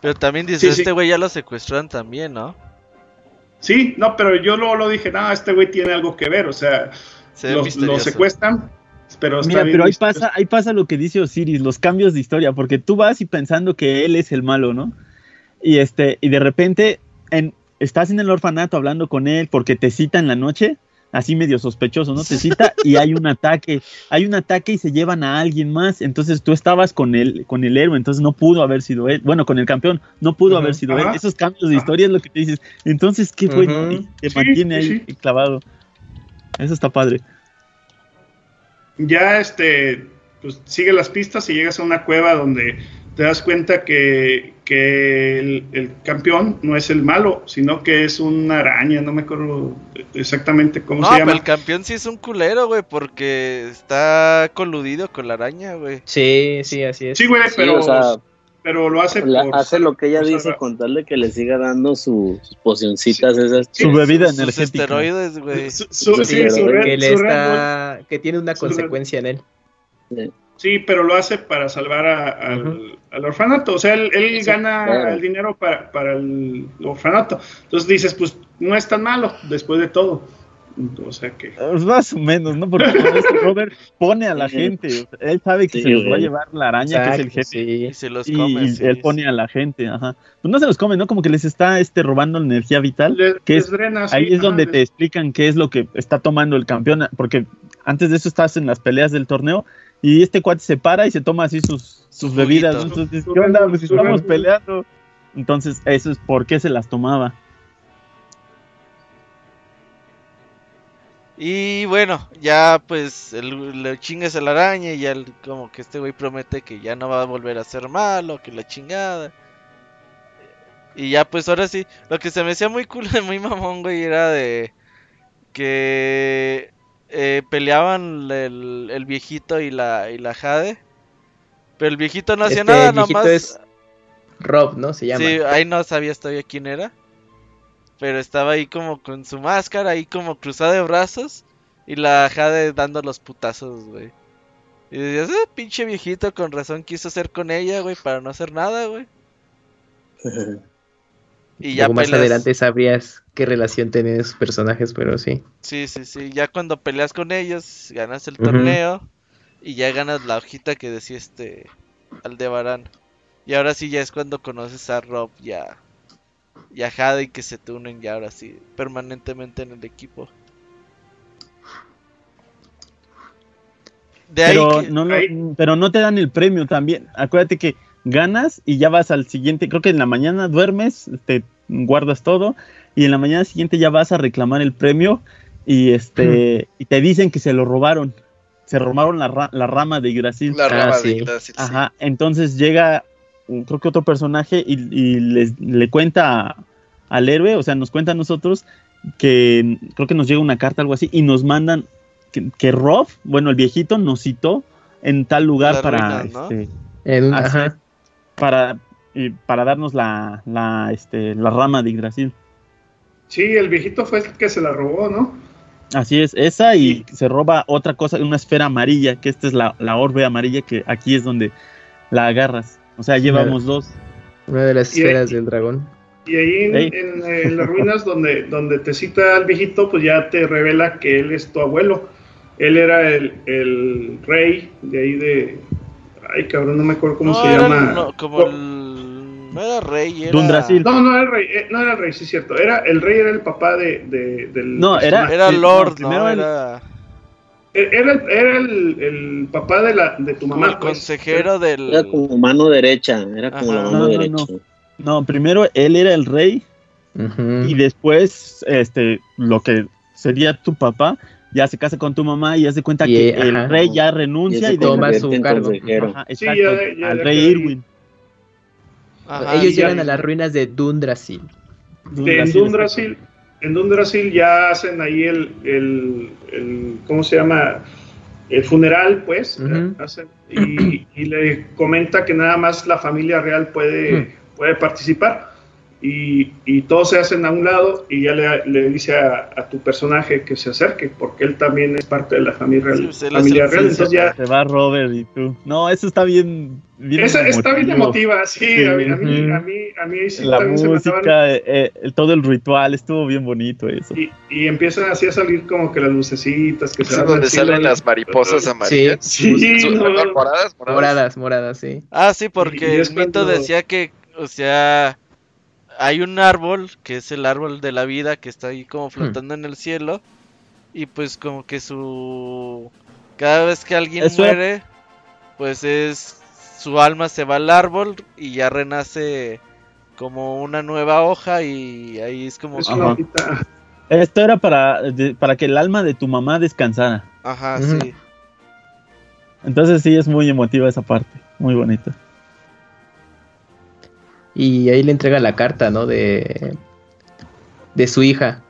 Pero también dices, este güey ya lo secuestraron también, ¿no?
Sí, no, pero yo luego lo dije, no, este güey tiene algo que ver, o sea, lo, secuestran, pero
Mira, pero ahí pasa, ahí pasa lo que dice Osiris, los cambios de historia, porque tú vas y pensando que él es el malo, ¿no? Y este, y de repente en, estás en el orfanato hablando con él porque te cita en la noche así medio sospechoso, ¿no? Te cita y hay un ataque, hay un ataque y se llevan a alguien más, entonces tú estabas con el, con el héroe, entonces no pudo haber sido él, bueno, con el campeón, no pudo haber sido él, esos cambios de historia es lo que te dices, entonces, ¿qué fue? Y te mantiene ahí clavado, eso está padre.
Ya, este, pues sigue las pistas y llegas a una cueva donde te das cuenta que, el, campeón no es el malo, sino que es una araña, no me acuerdo exactamente cómo se llama. Pero
el campeón sí es un culero, güey, porque está coludido con la araña, güey.
Sí, sí, así es.
Sí, güey, pero, pero lo hace
por, Hace lo que ella dice, contarle que le siga dando sus pocioncitas esas.
su bebida energética. Sus
esteroides, güey.
que, que tiene una consecuencia en él.
Sí. Sí, pero lo hace para salvar al, orfanato. O sea, él, gana el dinero para, el orfanato. Entonces dices, pues no es tan malo después de todo. O sea que.
Más o menos, ¿no? Porque Robert pone a la gente. Él sabe que se los va a llevar la araña, que es el jefe.
Y se los come.
Y él pone a la gente, ajá. Pues no se los come, ¿no? Como que les está este, robando energía vital. que es, ahí es donde te explican qué es lo que está tomando el campeón. Porque antes de eso estás en las peleas del torneo y este cuate se para y se toma así sus, sus bebidas. Entonces, ¿qué onda? Pues estamos peleando. Entonces, eso es por qué se las tomaba.
Y bueno, ya pues el, le chingas a la araña y ya como que este güey promete que ya no va a volver a ser malo, que la chingada. Y ya pues ahora sí, lo que se me hacía muy cool, muy mamón, güey, era de que eh, peleaban el, viejito y la, y la Jade. Pero el viejito no hacía este, nada, nomás. Es
Rob, ¿no? Se llama.
Sí, ahí no sabía todavía quién era. Pero estaba ahí como con su máscara, ahí como cruzada de brazos. Y la Jade dando los putazos, güey. Y decías, ah, pinche viejito, con razón quiso hacer con ella, güey, para no hacer nada, güey.
y ya más adelante sabrías qué relación tenían esos personajes, pero sí.
Sí, sí, sí. Ya cuando peleas con ellos, ganas el torneo. Y ya ganas la hojita que decía este Aldebarán. Y ahora sí ya es cuando conoces a Rob ya y a Jade y que se te unen ya ahora sí permanentemente en el equipo.
pero, no, pero no te dan el premio también. Acuérdate que ganas y ya vas al siguiente. Creo que en la mañana duermes, te guardas todo y en la mañana siguiente ya vas a reclamar el premio y este y te dicen que se lo robaron. Se robaron la, la rama de Yggdrasil.
La rama ah, de Yggdrasil.
Ajá, entonces llega creo que otro personaje y, le cuenta al héroe, o sea, nos cuenta a nosotros que creo que nos llega una carta, algo así, y nos mandan que, Rob, bueno, el viejito nos citó en tal lugar para, este, para, para darnos la, la, este, la rama de Yggdrasil.
Sí, el viejito fue el que se la robó, ¿no?
Así es, esa y se roba otra cosa, una esfera amarilla, que esta es la, la orbe amarilla, que aquí es donde la agarras. O sea, llevamos dos.
Una de las esferas del dragón.
Y ahí en, las ruinas donde, donde te cita al viejito, pues ya te revela que él es tu abuelo. Él era el, rey de ahí de... Ay, cabrón, no me acuerdo cómo se llama.
No, como el... No era rey, era...
No, no era el rey, eh, no era el rey, sí es cierto. Era, el rey era el papá de, del...
No, era...
Era Lord, no, era...
Era, era el, el, papá de, la, de tu mamá.
el pues. consejero del.
Era como mano derecha. Era como la mano derecha.
No, primero él era el rey. Y después, este, lo que sería tu papá, ya se casa con tu mamá y hace cuenta que el rey ya renuncia y,
toma su cargo.
al rey Irwin.
Ellos llegan a las ruinas de Dundrasil.
De Dundrasil en Brasil ya hacen ahí el, el, ¿cómo se llama? El funeral, pues, y, le comenta que nada más la familia real puede, puede participar y, y, todos se hacen a un lado y ya le, dice a, tu personaje que se acerque porque él también es parte de la familia real.
Pues, entonces ya... Se va Robert y tú. No, eso está bien...
está bien emotiva, sí, a, mí, a, mí, a, mí, a mí sí,
La música, eh, todo el ritual, estuvo bien bonito eso.
Y, y, empiezan así a salir como que las lucecitas que
se van donde salen las mariposas amarillas.
Sí, sí moradas, moradas, moradas, sí.
Ah, sí, porque el mito decía que, o sea hay un árbol, que es el árbol de la vida, que está ahí como hmm. flotando en el cielo. Y pues como que su... Cada vez que alguien muere, pues es... Su alma se va al árbol y ya renace como una nueva hoja y ahí es como...
Esto era para, para que el alma de tu mamá descansara.
Ajá, sí.
Entonces sí es muy emotiva esa parte, muy bonita.
Y ahí le entrega la carta, ¿no? De, de su hija.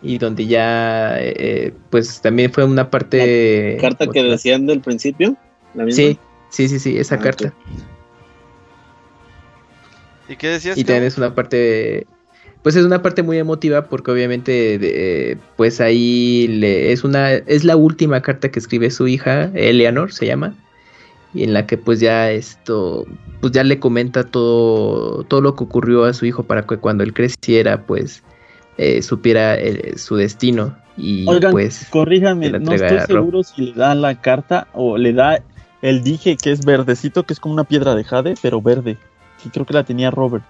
Y donde ya, eh, pues también fue una parte...
¿Carta que decían del principio?
Sí, sí, sí, sí, esa ah, carta.
¿Y qué decías?
Y también es una parte pues es una parte muy emotiva porque obviamente pues ahí le, es una es la última carta que escribe su hija Eleanor se llama y en la que pues ya esto pues ya le comenta todo todo lo que ocurrió a su hijo para que cuando él creciera pues eh, supiera su destino Y
Oigan,
pues.
corríjame, no estoy seguro si le da la carta o le da el dije que es verdecito, que es como una piedra de jade, pero verde. Que creo que la tenía Robert.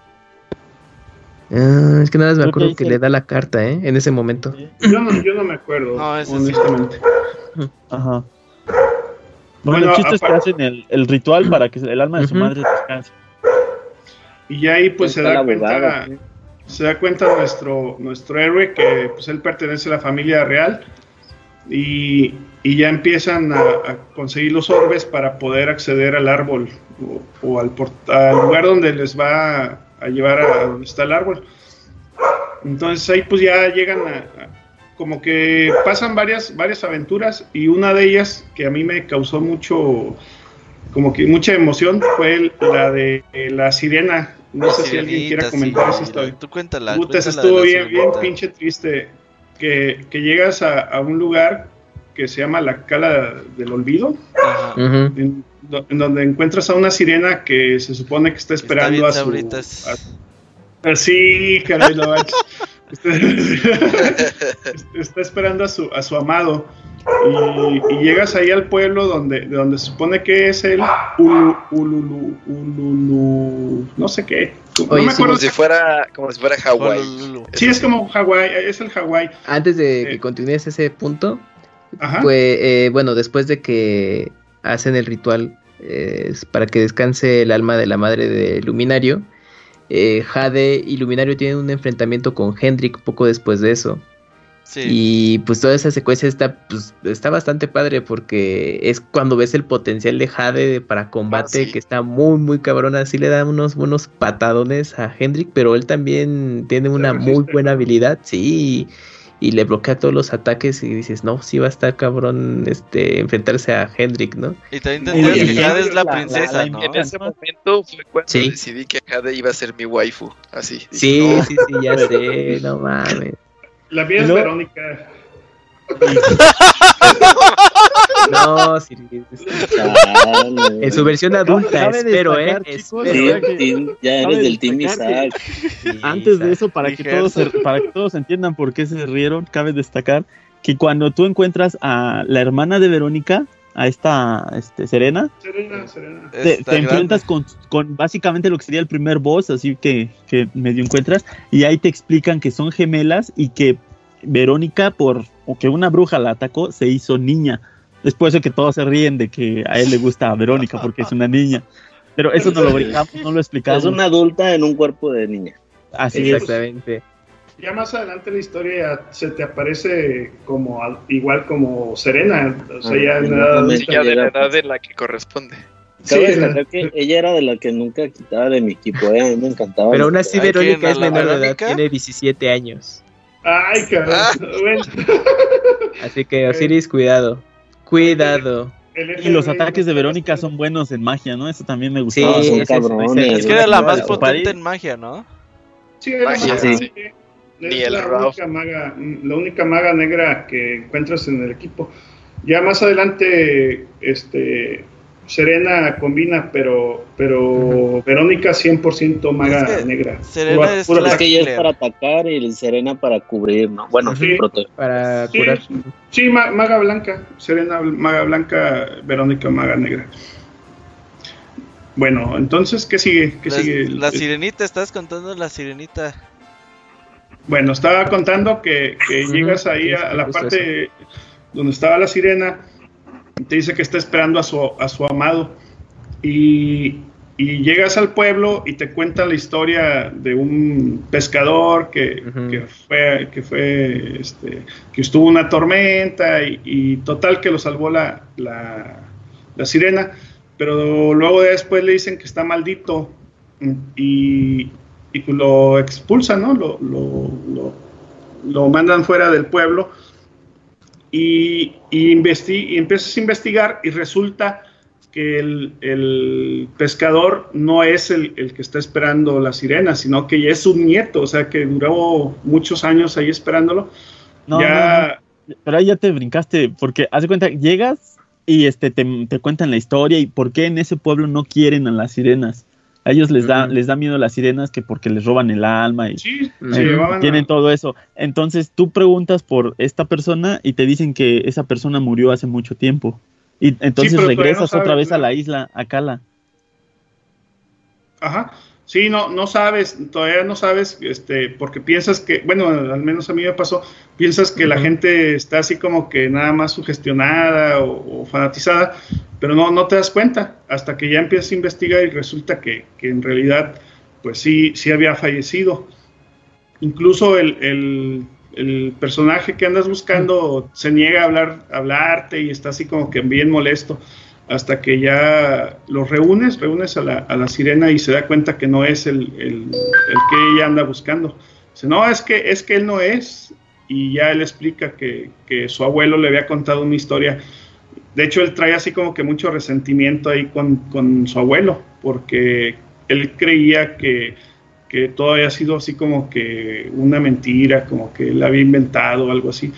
Ah, es que nada más me
que
acuerdo que le da la carta, ¿eh? En ese momento.
Yo no, yo no me acuerdo,
No, sí.
honestamente.
Ajá. Bueno,
Bueno,
el chiste es que hacen el, el ritual para que el alma de su
Ujú.
madre descanse.
Y ya ahí pues se da
abogada,
cuenta,
¿sí?
se da cuenta nuestro, nuestro héroe que pues él pertenece a la familia real y, y ya empiezan a, a conseguir los orbes para poder acceder al árbol o, o al, port- al lugar donde les va a llevar a donde está el árbol. Entonces ahí pues ya llegan a, a- como que pasan varias, varias aventuras y una de ellas que a mí me causó mucho, como que mucha emoción fue el- la de eh, la sirena. No sé si alguien quiera comentar
sí,
esa historia.
Tú cuéntala.
Puta,
cuéntala
esa
de
estuvo bien, bien pinche triste. Que, que llegas a, a un lugar que se llama la Cala del Olvido,
Ajá.
En, do- en donde encuentras a una sirena que se supone que está esperando a su. a- sí, caray, no manches. Está- está esperando a su, a su amado. Y, y llegas ahí al pueblo donde, de donde se supone que es el Ulu, Ululu, Ululu, no sé qué. No
Oye,
me.
Como si fuera, como si fuera Hawái.
Sí, es como Hawái, es el Hawái.
Antes de que
Eh.
continúes ese punto,
Ajá.
pues eh, bueno, después de que hacen el ritual eh, para que descanse el alma de la madre de Luminario, eh, Jade y Luminario tienen un enfrentamiento con Hendrik poco después de eso.
Sí.
Y pues toda esa secuencia está, pues, está bastante padre porque es cuando ves el potencial de Jade para combate
Ah, sí.
que está muy muy cabrón, así le da unos buenos patadones a Hendrik, pero él también tiene una muy buena habilidad, sí, y, y le bloquea todos los ataques y dices, no, sí va a estar cabrón este enfrentarse a Hendrik, ¿no?
Y también
y-
que Jade es la
la-
princesa,
la-
¿no?
En ese momento fue cuando
Sí.
decidí que Jade iba a ser mi waifu. Así. Dije,
Sí,
no,
sí, sí, ya sé, no mames.
La mía es. Verónica.
No, sí, en su versión adulta, espero, eh,
destacar, chicos,
espero.
Team- team- ya eres del Team Isaac.
Sí,
Antes de eso, para que, todos se- para que todos entiendan por qué se rieron, cabe destacar que cuando tú encuentras a la hermana de Verónica, a esta este, Serena,
Serena, Serena.
te, enfrentas con, con básicamente lo que sería el primer boss, así que, que medio encuentras, y ahí te explican que son gemelas y que Verónica, por o que una bruja la atacó, se hizo niña. Es por eso que todos se ríen de que a él le gusta a Verónica porque es una niña. Pero eso no lo brincamos, no lo explicamos.
Es una adulta en un cuerpo de niña.
Así es.
Exactamente.
Ya más adelante en la historia ya se te aparece como al- igual como Serena. O sea,
Ah,
ya en
en
la edad
de la edad en la que corresponde.
Sí,
destacar que ella era de la que nunca quitaba de mi equipo, ¿eh? a mí me encantaba.
Pero aún así. Verónica
¿A
es
la
menor de edad, tiene 17 años.
Ay, cabrón.
Ah.
Bueno,
Así que Osiris, cuidado. Cuidado.
Y los ataques de Verónica son buenos en magia, ¿no? Eso también me
Sí,
gustaba.
son
ese- ese-
cabrones.
Es que era la más potente en magia, ¿no?
Sí, era
Magia,
sí.
Ni
Es
el
la única, maga, la única maga negra que encuentras en el equipo. Ya más adelante, este, Serena combina, pero, pero Verónica 100% maga
Es que
negra.
Serena
Pura-
es
pura
la-
Es que ella es
Claire.
para atacar y el Serena para cubrir, ¿no? Bueno,
Sí.
proteger.
Para
Sí.
curar.
Sí, ma- maga blanca. Serena maga blanca, Verónica maga negra. Bueno, entonces, ¿qué sigue? ¿Qué
La,
sigue?
la sirenita, estás contando la sirenita.
Bueno, estaba contando que, llegas ahí a, a la parte donde estaba la sirena te dice que está esperando a su, a su amado. Y, y llegas al pueblo y te cuenta la historia de un pescador que, que fue, que fue, este, que estuvo una tormenta y, y total que lo salvó la, la, la sirena, pero luego después le dicen que está maldito y, y lo expulsan, ¿no? Lo, lo, lo, lo mandan fuera del pueblo y, y, investi- y empiezas a investigar y resulta que el, el pescador no es el, el que está esperando la sirena, sino que ya es su nieto, o sea que duró muchos años ahí esperándolo.
No,
ya,
no, no. Pero ahí ya te brincaste, porque haz de cuenta, llegas y este te, te cuentan la historia y por qué en ese pueblo no quieren a las sirenas. A ellos les da, les da miedo las sirenas que porque les roban el alma y
Sí,
eh, tienen
a-
todo eso. Entonces tú preguntas por esta persona y te dicen que esa persona murió hace mucho tiempo. Y entonces
no
regresas otra vez a la isla, a Cala.
Ajá. Sí, no, no sabes, todavía no sabes, este, porque piensas que, bueno, al menos a mí me pasó, piensas que la gente está así como que nada más sugestionada o, o fanatizada, pero no, no te das cuenta hasta que ya empiezas a investigar y resulta que, que en realidad, pues sí, sí había fallecido. Incluso el, el- el personaje que andas buscando se niega a hablar, a hablarte y está así como que bien molesto hasta que ya los reúnes, reúnes a la, sirena y se da cuenta que no es el, que ella anda buscando. Dice, no, es que, es que él no es. Y ya él explica que, su abuelo le había contado una historia. De hecho, él trae así como que mucho resentimiento ahí con, su abuelo, porque él creía que, que todo había sido así como que una mentira, como que él había inventado algo así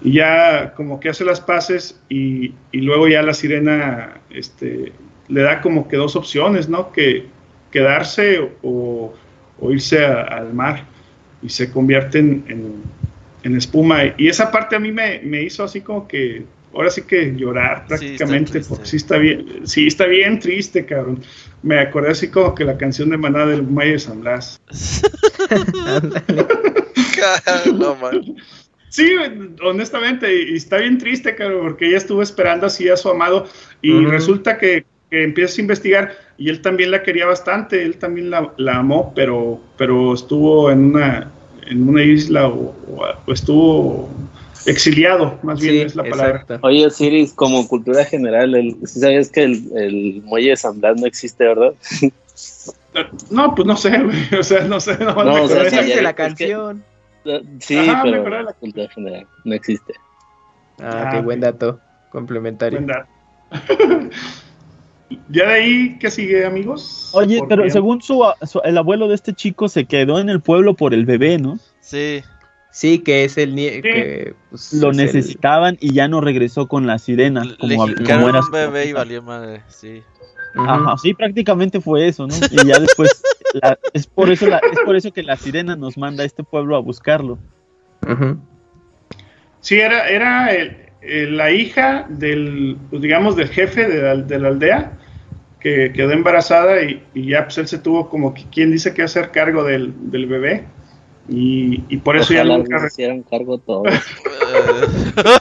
y ya como que hace las paces y, y luego ya la sirena este, le da como que dos opciones, ¿no? Que quedarse o, o irse a- al mar y se convierte en, en- en espuma. Y esa parte a mí me, me hizo así como que, ahora sí que llorar prácticamente, porque sí está bien, sí está bien triste, cabrón. Me acordé así como que la canción de Maná del Muelle de San Blas.
No, man.
Sí, honestamente, y está bien triste, cabrón, porque ella estuvo esperando así a su amado y resulta que, que empieza a investigar y él también la quería bastante, él también la, la amó, pero, pero estuvo en una, en una isla o, o- o estuvo exiliado, más bien
Sí,
es la palabra.
exacto.
Oye, Osiris, como cultura general, el, ¿sí sabías que el, el muelle de San Blas no existe, verdad?
No, pues no sé, güey, o sea, no sé, no,
No, o sea,
sí
de-
la
es que-
canción.
Sí,
Ajá,
pero
la-
cultura general no existe.
Ah,
Ah,
qué buen dato. Complementario.
Buen dato. ya de ahí, ¿qué sigue, amigos?
Oye, pero según su, su- el abuelo de este chico se quedó en el pueblo por el bebé, ¿no?
Sí,
Sí, que es el nie- que pues,
Lo
el-
necesitaban y ya no regresó con la sirena, como, era
un
su
bebé y valió madre, sí.
Ajá, sí, prácticamente fue eso, ¿no? Y ya después, la- es, por eso la- es por eso que la sirena nos manda a este pueblo a buscarlo.
Ujú.
Sí, era, era el- el- la hija del, pues, digamos, del jefe de la, de la aldea, que quedó embarazada y, y ya pues él se tuvo como que quien dice que hacer cargo del, del bebé. Y, y por eso
Ojalá
ya nunca...
se hicieran cargo todos.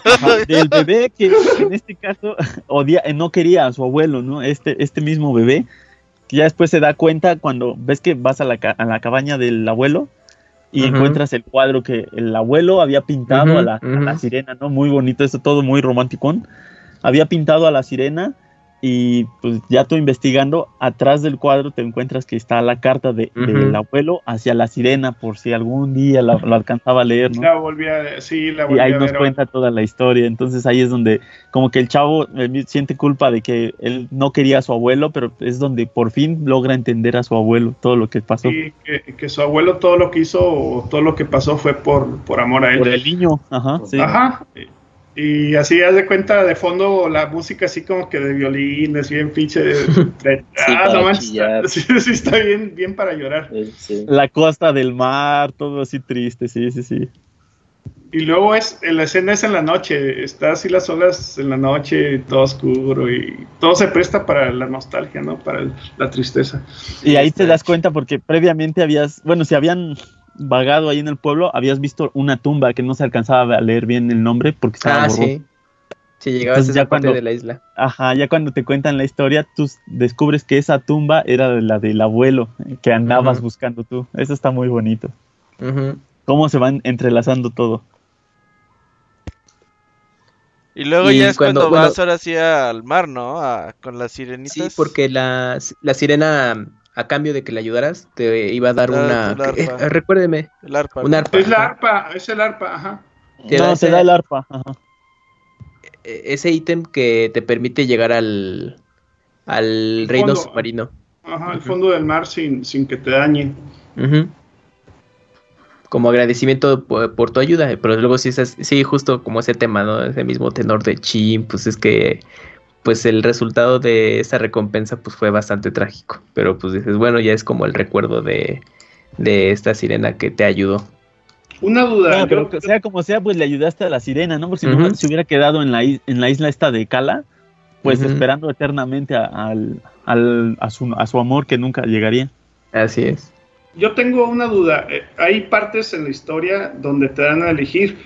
Ajá, del bebé que, que en este caso odia, eh, no quería a su abuelo, ¿no? Este, este mismo bebé, que ya después se da cuenta cuando ves que vas a la, a la cabaña del abuelo y
Ujú.
encuentras el cuadro que el abuelo había pintado
Ujú,
a, la, a la sirena, ¿no? Muy bonito, eso todo muy romántico. Había pintado a la sirena y pues ya tú investigando, atrás del cuadro te encuentras que está la carta de,
Ujú.
del abuelo hacia la sirena por si algún día la- lo alcanzaba a leer, ¿no?
La volví a, sí, la
y
volví
ahí
a
nos
ver.
cuenta toda la historia. Entonces ahí es donde como que el chavo eh, siente culpa de que él no quería a su abuelo, pero es donde por fin logra entender a su abuelo todo lo que pasó
Sí, que, que su abuelo todo lo que hizo todo lo que pasó fue por, por amor a él.
por el niño. Ajá, sí.
Ajá. Y así haz de cuenta de fondo la música así como que de violines, bien pinche. de- ah, no manches, sí, sí, está bien, bien para llorar.
Sí.
La costa del mar, todo así triste, sí, sí, sí.
Y luego es, la escena es en la noche, está así las olas en la noche, todo oscuro y todo se presta para la nostalgia, ¿no? Para el- la tristeza.
Y ahí te das cuenta porque previamente habías, bueno, si habían vagado ahí en el pueblo, habías visto una tumba que no se alcanzaba a leer bien el nombre porque estaba
Ah,
borroso.
sí. Sí, llegabas
Entonces
a
ya
esa parte
cuando-
de la isla.
Ajá, ya cuando te cuentan la historia, tú descubres que esa tumba era la del abuelo que andabas buscando tú. Eso está muy bonito. Cómo se van entrelazando todo.
Y luego
Y
ya es
cuando-
cuando,
bueno-
vas ahora sí al mar, ¿no? A- con las sirenitas.
Sí, porque la, la sirena, a cambio de que le ayudaras, te iba a dar
Ah,
una... eh, recuérdeme,
El arpa.
un
¿no?
arpa.
Es la arpa, es el arpa, ajá.
Te
no,
da
te
ese-
da el arpa. Ajá.
e- ese ítem que te permite llegar al, al reino
fondo.
submarino.
Ajá, el
Ujú.
fondo del mar sin, sin que te dañe.
Ujú. Como agradecimiento por, por tu ayuda, pero luego sí, es- sí, justo como ese tema, ¿no? Ese mismo tenor de chin, pues es que pues el resultado de esa recompensa pues fue bastante trágico. Pero pues dices, bueno, ya es como el recuerdo de, de esta sirena que te ayudó.
Una duda.
pero sea como sea, pues le ayudaste a la sirena, ¿no? Porque si no se hubiera quedado en la, en la isla esta de Cala, pues esperando eternamente a, a, su, a su amor que nunca llegaría.
Así es.
Yo tengo una duda. Eh, hay partes en la historia donde te dan a elegir.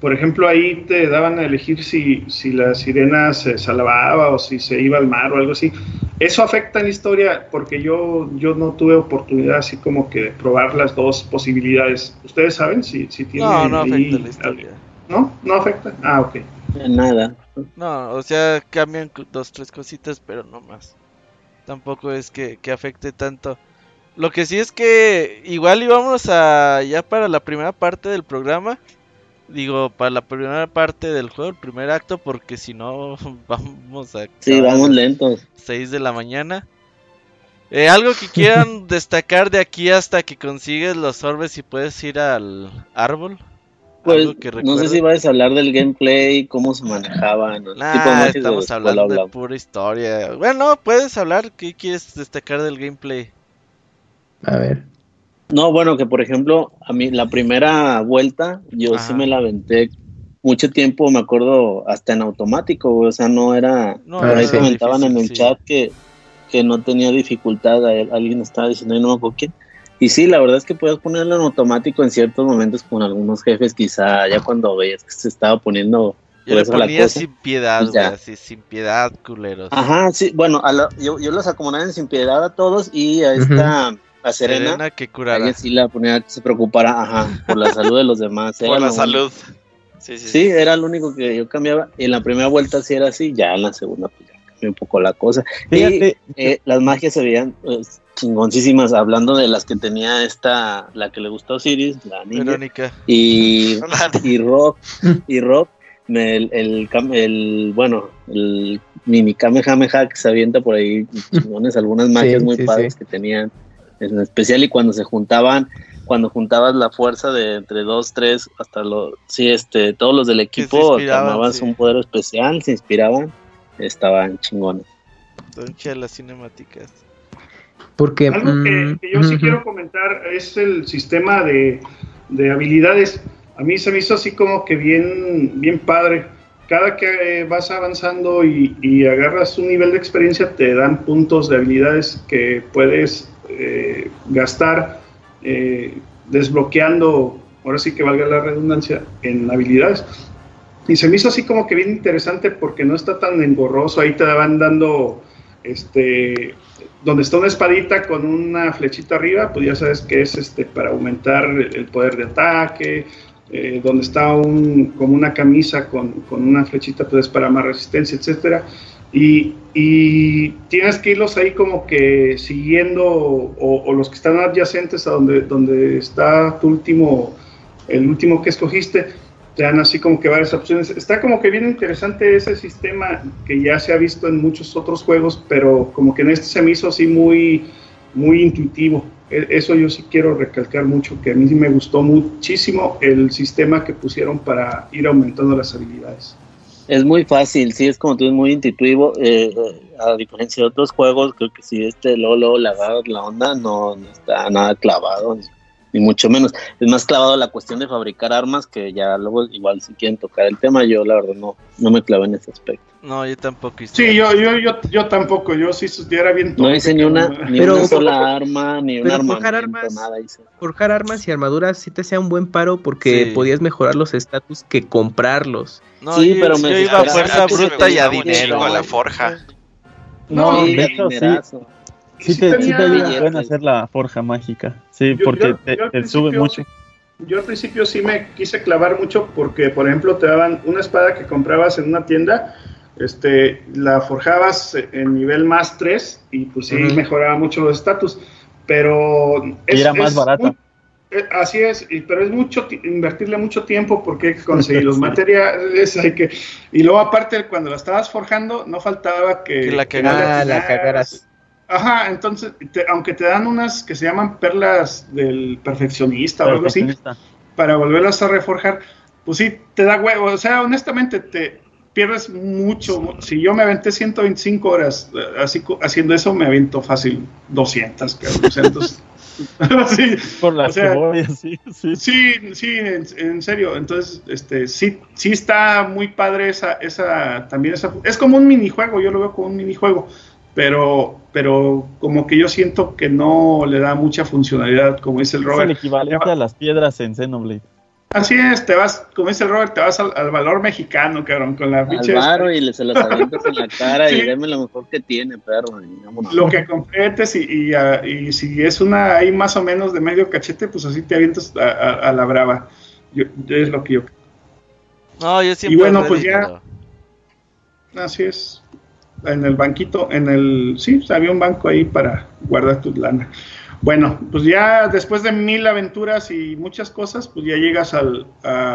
Por ejemplo, ahí te daban a elegir si, si la sirena se salvaba o si se iba al mar o algo así. ¿Eso afecta en la historia? Porque yo, yo no tuve oportunidad así como que de probar las dos posibilidades. ¿Ustedes saben si, si tienen
No, no afecta la historia.
¿No? ¿No afecta? Ah, ok.
Nada.
No, o sea, cambian dos, tres cositas, pero no más. Tampoco es que, que afecte tanto. Lo que sí es que igual íbamos a ya para la primera parte del programa Digo, para la primera parte del juego, el primer acto, porque si no, vamos a...
Sí, vamos lentos.
6 de la mañana. Eh, algo que quieran destacar de aquí hasta que consigues los orbes y puedes ir al árbol.
Pues no sé si vas a hablar del gameplay, cómo se manejaban.
estamos hablando de pura historia. Bueno, puedes hablar. ¿Qué quieres destacar del gameplay?
A ver.
No, bueno, que por ejemplo, a mí la primera vuelta yo sí me la aventé mucho tiempo, me acuerdo, hasta en automático, o sea, no era... No, ahí comentaban en el chat que, que no tenía dificultad, alguien estaba diciendo, no me acuerdo quién. Y sí, la verdad es que puedes ponerlo en automático en ciertos momentos con algunos jefes, quizá ya cuando veías que se estaba poniendo...
Yo le ponía sin piedad, güey, así, sin piedad, culeros.
Ajá, sí, bueno, yo, yo los acomodaba en sin piedad a todos y a esta a Serena,
que curara.
Ella sí la ponía que se preocupara ajá, por la salud de los demás.
por la salud.
Sí, sí, sí, era lo único que yo cambiaba. Y en la primera vuelta sí era así, ya en la segunda pues ya cambió un poco la cosa. Y eh, las magias se veían pues, chingoncísimas, hablando de las que tenía esta, la que le gustó a Osiris, la niña.
Verónica.
Y, y Rock, y Rock, el, el, el, bueno, el mini Kamehameha que se avienta por ahí, chingones, algunas magias muy padres que tenían en especial y cuando se juntaban cuando juntabas la fuerza de entre dos, tres, hasta los, sí, este, todos los del equipo tomabas un poder especial, se inspiraban, estaban chingones.
Son las cinemáticas.
Porque, Algo que, mm, yo sí quiero comentar es el sistema de, de, habilidades. A mí se me hizo así como que bien, bien padre. Cada que vas avanzando y, y agarras un nivel de experiencia, te dan puntos de habilidades que puedes eh, gastar eh, desbloqueando, ahora sí que valga la redundancia, en habilidades. Y se me hizo así como que bien interesante porque no está tan engorroso, ahí te van dando, este, donde está una espadita con una flechita arriba, pues ya sabes que es este, para aumentar el poder de ataque, eh, donde está un, como una camisa con, con, una flechita, pues es para más resistencia, etcétera. Y, y, tienes que irlos ahí como que siguiendo o, los que están adyacentes a donde, donde está tu último, el último que escogiste, te dan así como que varias opciones. Está como que bien interesante ese sistema que ya se ha visto en muchos otros juegos, pero como que en este se me hizo así muy, muy intuitivo. E, eso yo sí quiero recalcar mucho, que a mí me gustó muchísimo el sistema que pusieron para ir aumentando las habilidades.
Es muy fácil, sí, es como tú, es muy intuitivo. Eh, a diferencia de otros juegos, creo que si este Lolo agarra la onda, no, no está nada clavado, ni, mucho menos. Es más clavado la cuestión de fabricar armas, que ya luego, igual, si quieren tocar el tema, yo la verdad no, no me clavé en ese aspecto.
No, yo tampoco.
Sí, yo, yo, yo, yo tampoco. Yo sí era bien.
No hice ni una, ni una sola arma, ni una arma.
Forjar armas, forjar armas y armaduras sí te sea un buen paro porque podías mejorar los estatus que comprarlos.
No, sí, pero me iba a fuerza bruta y a dinero. A la forja.
No, de hecho sí. Sí, te, sí te ayuda a hacer la forja mágica. Sí, porque te, sube mucho
yo al principio sí me quise clavar mucho porque, por ejemplo, te daban una espada que comprabas en una tienda este, la forjabas en nivel más 3 y pues sí mejoraba mucho los estatus, pero...
Es, era más barata.
Eh, así es, pero es mucho invertirle mucho tiempo porque hay que conseguir los materiales, hay que... Y luego aparte cuando la estabas forjando no faltaba que...
la, cagaras.
Ajá, entonces, aunque te dan unas que se llaman perlas del perfeccionista, o algo así, para volverlas a reforjar, pues sí, te da huevo. O sea, honestamente, te, pierdes mucho. Si yo me aventé 125 horas eh, así, haciendo eso, me avento fácil 200, entonces,
sí, Por las o sí,
sí. Sí, sí en, serio. Entonces, este, sí, sí está muy padre esa, esa, también esa, es como un minijuego, yo lo veo como un minijuego, pero, pero como que yo siento que no le da mucha funcionalidad, como dice el Robert.
Es el equivalente a las piedras en Xenoblade.
Así es, te vas, como dice el Robert, te vas al, valor mexicano, cabrón, con la
pinche. Al y se las avientas en la cara y deme lo mejor que tiene, perro.
Lo que completes y, y, si es una ahí más o menos de medio cachete, pues así te avientas a, la brava. Yo, es lo que yo.
No, yo siempre.
Y bueno, pues ya. Así es. En el banquito, en el. Sí, había un banco ahí para guardar tu lana. Bueno, pues ya después de mil aventuras y muchas cosas, pues ya llegas a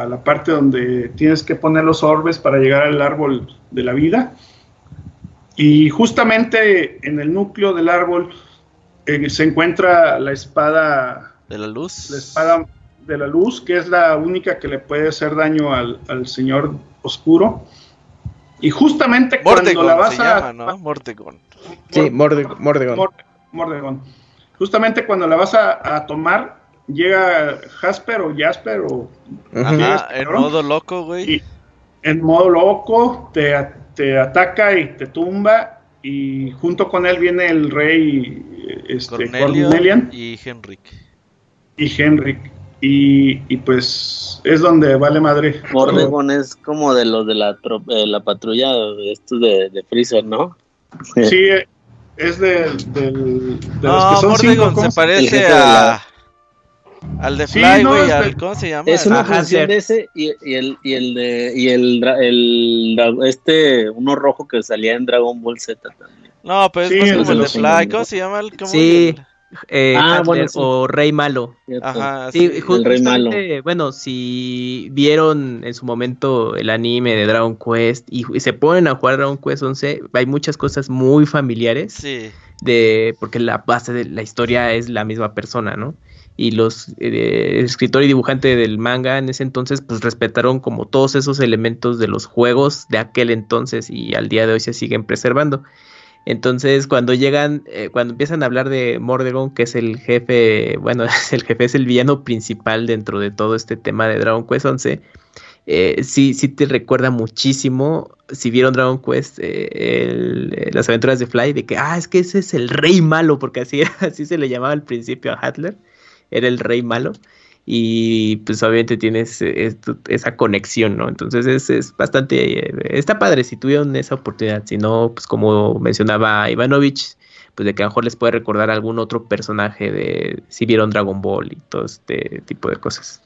la parte donde tienes que poner los orbes para llegar al árbol de la vida. Y justamente en el núcleo del árbol eh, se encuentra la espada
de la luz.
La espada de la luz, que es la única que le puede hacer daño al, señor oscuro. Y justamente cuando la vas a.
¿no? Mordegon.
Sí, Mordegon.
Mordegon justamente cuando la vas a, tomar, llega Jasper o Jasper o...
Ajá, en modo loco, güey.
En modo loco, te, te, ataca y te tumba y junto con él viene el rey este, Cornelian
y Henrik.
Y Henrik. Y, y, pues es donde vale madre.
Mordegon es como de los de la, la patrulla de estos de, de Freezer, ¿no?
Sí, es del, del
de no, los que son Mordegon se parece a al de Fly, güey, al, ¿cómo se llama?
Es una función de ese y, y, el y el de y el, el, este uno rojo que salía en Dragon Ball Z también.
No, pero es más como el de Fly, ¿cómo se llama? El, cómo
sí. Eh, ah, bueno, o Rey Malo.
Ajá,
sí, el Rey Malo. Bueno, si vieron en su momento el anime de Dragon Quest y, se ponen a jugar Dragon Quest 11, hay muchas cosas muy familiares.
Sí.
De, porque la base de la historia es la misma persona, ¿no? Y los eh, escritor y dibujante del manga en ese entonces, pues respetaron como todos esos elementos de los juegos de aquel entonces y al día de hoy se siguen preservando. Entonces, cuando llegan, eh, cuando empiezan a hablar de Mordegon, que es el jefe, bueno, es el jefe, es el villano principal dentro de todo este tema de Dragon Quest 11, eh, sí, sí te recuerda muchísimo, si vieron Dragon Quest, eh, las aventuras de Fly, de que, ah, es que ese es el rey malo, porque así, así se le llamaba al principio a Hadler, era el rey malo y pues obviamente tienes eh, esa conexión, ¿no? Entonces es, es, bastante, eh, está padre si tuvieron esa oportunidad, si no, pues como mencionaba Ivanovich, pues de que a lo mejor les puede recordar algún otro personaje de si vieron Dragon Ball y todo este tipo de cosas.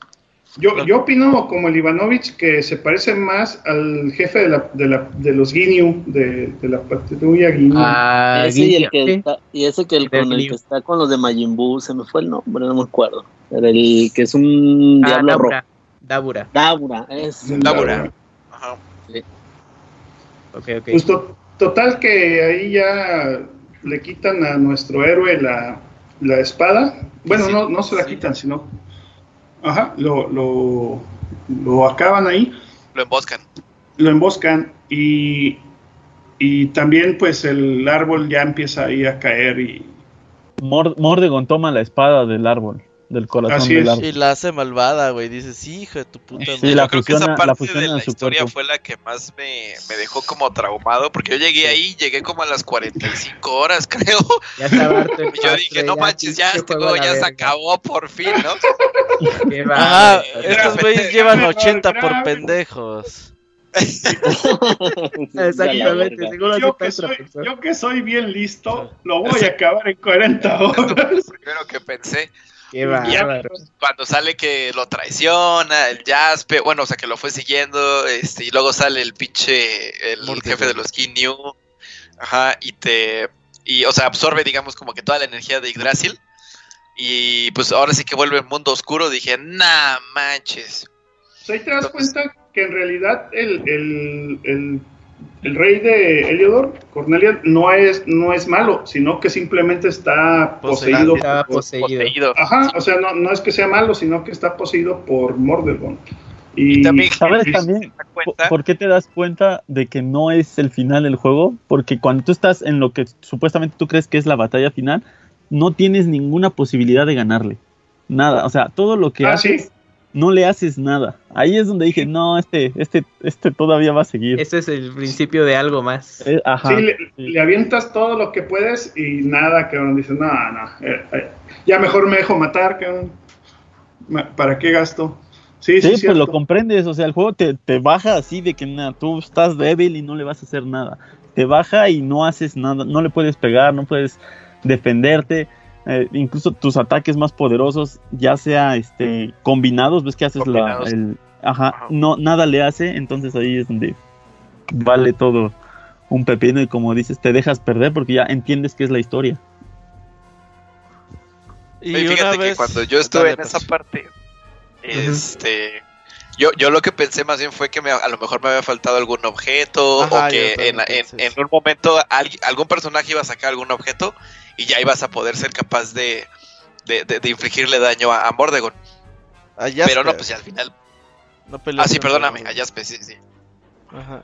Yo, yo opino como el Ivanovich que se parece más al jefe de, la, de, la, de los Ginyu, de, de la patrulla Ginyu.
Ah, ese y, el que está, y ese que el, con el que está con los de Majin Buu, se me fue el nombre, no me acuerdo. El que es un ah, diablo rojo.
Dabura.
Dabura, es.
Dabura. Ajá.
Sí.
Ok, ok.
Pues total que ahí ya le quitan a nuestro héroe la, la espada. Bueno, no, no se la quitan, sino Ajá, lo, lo, lo acaban ahí.
Lo emboscan.
Lo emboscan y, y también pues el árbol ya empieza ahí a caer y...
Mordegon toma la espada del árbol del corazón del árbol.
Y la hace malvada, güey. Dices, hijo de tu puta
madre. Sí, la Creo que esa parte de la historia fue la que más me, me, dejó como traumado. Porque yo llegué ahí, llegué como a las 45 horas, creo. Ya y yo dije, no manches, ya este juego ya se acabó por fin, ¿no?
Ajá, estos güeyes llevan 80 por pendejos.
Exactamente, yo, que soy, yo que soy bien listo, lo voy a acabar en 40 horas.
Primero que pensé. Cuando sale que lo traiciona, el Jaspe, bueno, o sea, que lo fue siguiendo, este, y luego sale el pinche, el, jefe de los New ajá, y te, y, o sea, absorbe, digamos, como que toda la energía de Yggdrasil, y pues ahora sí que vuelve el mundo oscuro, dije, nah, manches.
ahí te das cuenta que en realidad el, el, el el rey de Eliodor, Cornelia, no es, no es malo, sino que simplemente está poseído.
poseído.
Ajá, o sea, no, no, es que sea malo, sino que está poseído por Mordegon.
Y, también, ¿sabes también por qué te das cuenta de que no es el final del juego? Porque cuando tú estás en lo que supuestamente tú crees que es la batalla final, no tienes ninguna posibilidad de ganarle. Nada, o sea, todo lo que ah, haces no le haces nada. Ahí es donde dije, no, este, este, este todavía va a seguir.
Este es el principio de algo más.
Eh, ajá. Sí, le, avientas todo lo que puedes y nada, que uno dice, no, no, eh, eh, ya mejor me dejo matar, que ¿para qué gasto?
Sí, sí, pues lo comprendes, o sea, el juego te, te baja así de que nada, tú estás débil y no le vas a hacer nada. Te baja y no haces nada, no le puedes pegar, no puedes defenderte eh, incluso tus ataques más poderosos, ya sea este combinados, ves que haces la, el, ajá, no, nada le hace, entonces ahí es donde vale todo un pepino y como dices, te dejas perder porque ya entiendes que es la historia.
Y fíjate que cuando yo estuve en esa parte, este, yo, yo lo que pensé más bien fue que me, a lo mejor me había faltado algún objeto o que en, en, un momento algún personaje iba a sacar algún objeto y ya ibas a poder ser capaz de, de, infligirle daño a, Mordegon. Pero no, pues ya al final. ah, sí, perdóname, a Jasper, sí, sí. Ajá.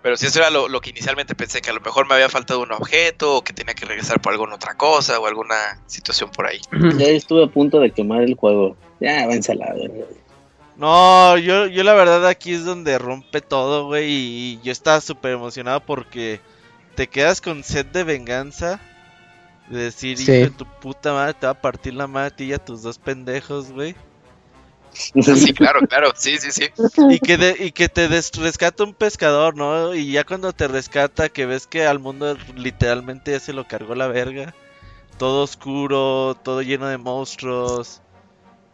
Pero si eso era lo, que inicialmente pensé, que a lo mejor me había faltado un objeto, o que tenía que regresar por alguna otra cosa, o alguna situación por ahí.
Ya estuve a punto de quemar el juego. Ya, váyanse la verdad.
No, yo, yo la verdad aquí es donde rompe todo, güey, y yo estaba súper emocionado porque te quedas con sed de venganza de decir, hijo de tu puta madre, te va a partir la madre a ti y a tus dos pendejos, güey.
Sí, claro, claro, sí, sí, sí.
Y que, y que te rescata un pescador, ¿no? Y ya cuando te rescata, que ves que al mundo literalmente ya se lo cargó la verga. Todo oscuro, todo lleno de monstruos.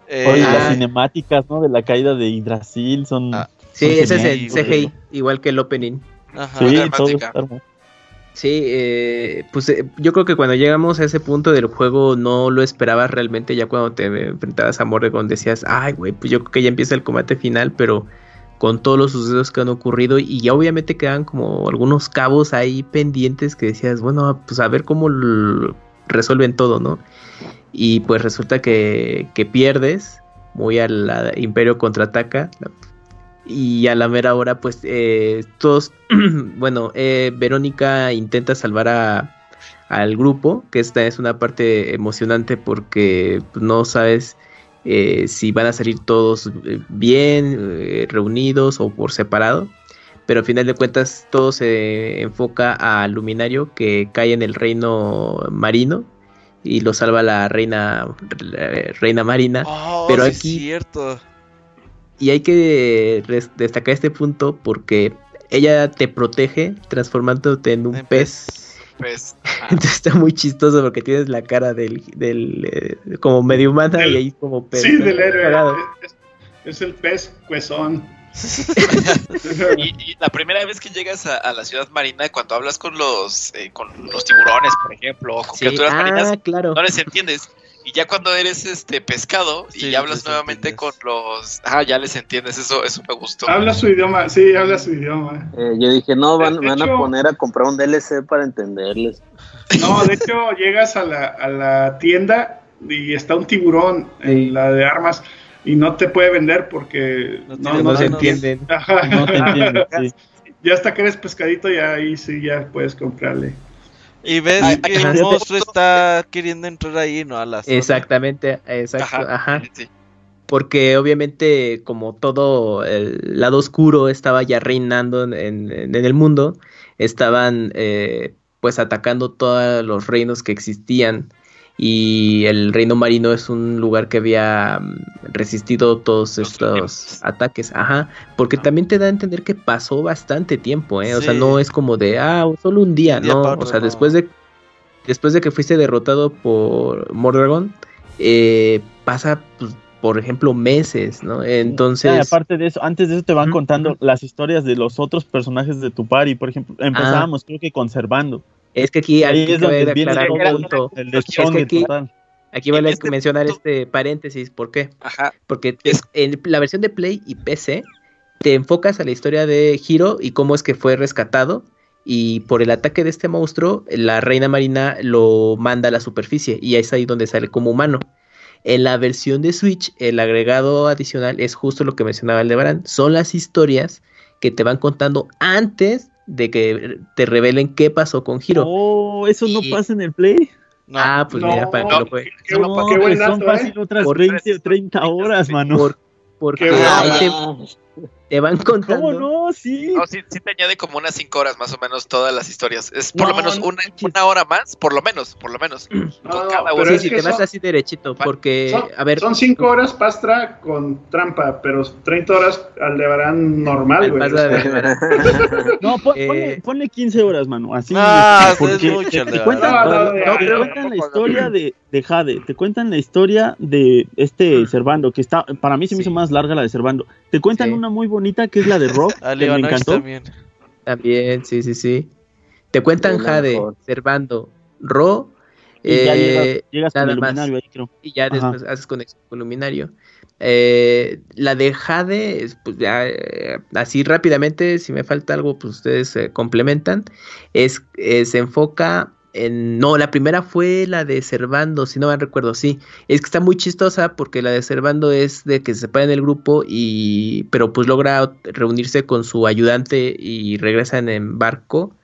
Oye, las eh, cinemáticas, ¿no? De la caída de Yggdrasil son... Ah,
sí, ese es el CGI, igual que el opening.
Ajá. Sí, todo
Sí, eh, pues eh, yo creo que cuando llegamos a ese punto del juego no lo esperabas realmente. Ya cuando te enfrentabas a Morrigan decías, ay, güey, pues yo creo que ya empieza el combate final, pero con todos los sucesos que han ocurrido y ya obviamente quedan como algunos cabos ahí pendientes que decías, bueno, pues a ver cómo resuelven todo, ¿no? Y pues resulta que, que pierdes, muy al Imperio contraataca, y a la mera hora pues eh, todos bueno eh, Verónica intenta salvar a al grupo que esta es una parte emocionante porque pues, no sabes eh, si van a salir todos bien reunidos o por separado pero al final de cuentas todo se enfoca a Luminario que cae en el reino marino y lo salva la reina reina marina.
Oh, pero aquí es cierto
y hay que destacar este punto porque ella te protege transformándote en un pez. Entonces está muy chistoso porque tienes la cara del, del eh, como medio humana y ahí como
pez. Sí, del héroe. Es, el pez cuezón.
y, la primera vez que llegas a, la ciudad marina, cuando hablas con los eh, con los tiburones, por ejemplo, o con criaturas marinas, ah, claro. no les entiendes. Y ya cuando eres este pescado y hablas nuevamente con los. Ah, ya les entiendes, eso, eso me gustó.
Habla su idioma, sí, habla su idioma.
Eh, yo dije, no, van, van a poner a comprar un DLC para entenderles.
No, de hecho, llegas a la, a la tienda y está un tiburón en la de armas y no te puede vender porque
no, no, se entienden. No te entienden
Ya hasta que eres pescadito, ya ahí sí ya puedes comprarle.
Y ves que el monstruo está queriendo entrar ahí, ¿no? A la
Exactamente, exacto, ajá. Porque obviamente como todo el lado oscuro estaba ya reinando en, en, el mundo, estaban eh, pues atacando todos los reinos que existían y el reino marino es un lugar que había mm, resistido todos estos ataques, ajá, porque también te da a entender que pasó bastante tiempo, ¿eh? o sea, no es como de, ah, solo un día, no, o sea, después de después de que fuiste derrotado por Mordragon, eh, pasa, pues, por ejemplo, meses, ¿no? Entonces...
aparte de eso, antes de eso te van contando las historias de los otros personajes de tu party, por ejemplo, empezábamos creo que conservando.
Es que aquí, hay que aclarar un punto. aquí, vale a mencionar este paréntesis, ¿por qué? Porque en la versión de Play y PC te enfocas a la historia de Hiro y cómo es que fue rescatado y por el ataque de este monstruo la reina marina lo manda a la superficie y es ahí donde sale como humano. En la versión de Switch, el agregado adicional es justo lo que mencionaba el de Barán. Son las historias que te van contando antes de que te revelen qué pasó con Hiro.
Oh, eso no pasa en el Play.
ah, pues mira, para que lo
juegue. No, qué, qué son fácil ¿eh? otras 20 o 30 horas, mano.
porque ahí te, te van contando.
¿Cómo no? Sí.
No, sí, sí te añade como unas 5 horas más o menos todas las historias. Es por lo menos una, una, hora más, por lo menos, por lo menos.
con cada una. Sí, sí, te vas así derechito, porque,
son,
a ver.
Son 5 horas pastra con trampa, pero 30 horas aldebarán normal, güey.
no, pon, eh... ponle, ponle, 15 horas, mano. Así.
Ah, porque es mucho,
te, te cuentan, no, no, no, te cuentan la historia de, de Jade, te cuentan la historia de este Servando, que está, para mí se me hizo más larga la de Servando. Te cuentan sí. una muy bonita que es la de Rock, que me encantó.
También.
también, sí, sí, sí. Te cuentan Jade, mejor. Servando, Ro,
y
eh,
ya llegas, llegas con el luminario ahí, creo.
Y ya después haces conexión con luminario. Eh, la de Jade, pues ya, eh, así rápidamente, si me falta algo, pues ustedes eh, complementan. Es, eh, se enfoca en, no, la primera fue la de Servando, si no me recuerdo, sí. Es que está muy chistosa porque la de Servando es de que se separa en el grupo y, pero pues logra reunirse con su ayudante y regresan en barco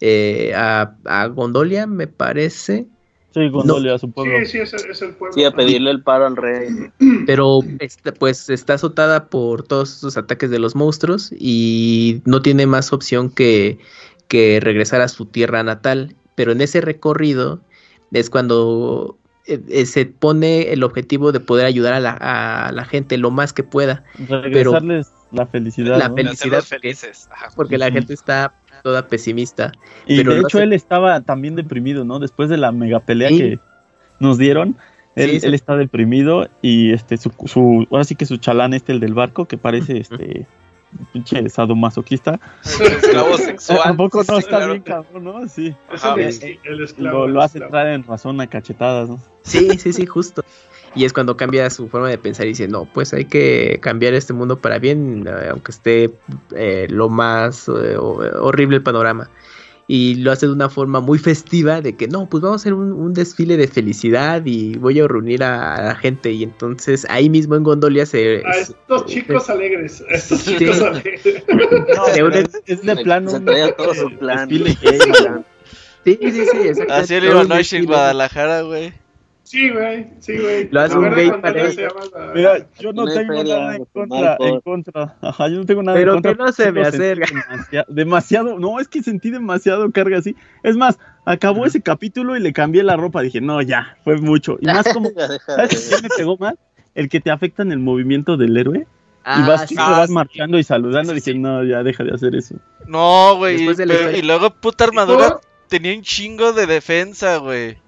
eh, a, a, Gondolia, me parece.
Sí, Gondolia, no. su pueblo.
Sí, sí, es, es, el pueblo.
Sí, a pedirle el paro al rey.
Pero está, pues está azotada por todos esos ataques de los monstruos y no tiene más opción que, que regresar a su tierra natal. Pero en ese recorrido es cuando eh, se pone el objetivo de poder ayudar a la, a la gente lo más que pueda.
Regresarles pero la felicidad.
La
¿no?
felicidad. Porque, porque la gente está toda pesimista.
Y pero de no hecho él estaba también deprimido, ¿no? Después de la mega pelea sí. que nos dieron, él, sí, sí. él, está deprimido y este su, su, ahora sí que su chalán este el del barco que parece este pinche sadomasoquista.
esclavo sexual.
Tampoco no está bien cabrón, ¿no? Sí.
Ajá, el, el esclavo,
lo, lo hace traer en razón a cachetadas, ¿no?
Sí, sí, sí, justo. Y es cuando cambia su forma de pensar y dice, no, pues hay que cambiar este mundo para bien, eh, aunque esté eh, lo más eh, horrible el panorama. Y lo hace de una forma muy festiva, de que no, pues vamos a hacer un, un desfile de felicidad y voy a reunir a, a, la gente. Y entonces ahí mismo en Gondolia se...
A estos se, chicos se, alegres, a estos sí. chicos alegres.
No, es, es, de plano...
Se traía todo su plan.
Desfile gay, Sí, sí, sí.
Así Ivanovich en Guadalajara, güey.
Sí, güey, sí, güey.
Lo hace un gay para
la... Mira, yo no tengo feria, nada en contra, en contra. Ajá, yo no tengo nada
Pero
en contra.
Pero que no se me acerca.
Demasiado, demasiado, no, es que sentí demasiado carga así. Es más, acabó ese capítulo y le cambié la ropa. Dije, no, ya, fue mucho. Y más como, ¿sabes qué me pegó más? El que te afecta en el movimiento del héroe. Ah, y vas, sí, vas sí. marchando y saludando. Sí, dije, no, ya deja de hacer eso.
No, güey. Y, y, luego, puta armadura, tenía un chingo de defensa, güey.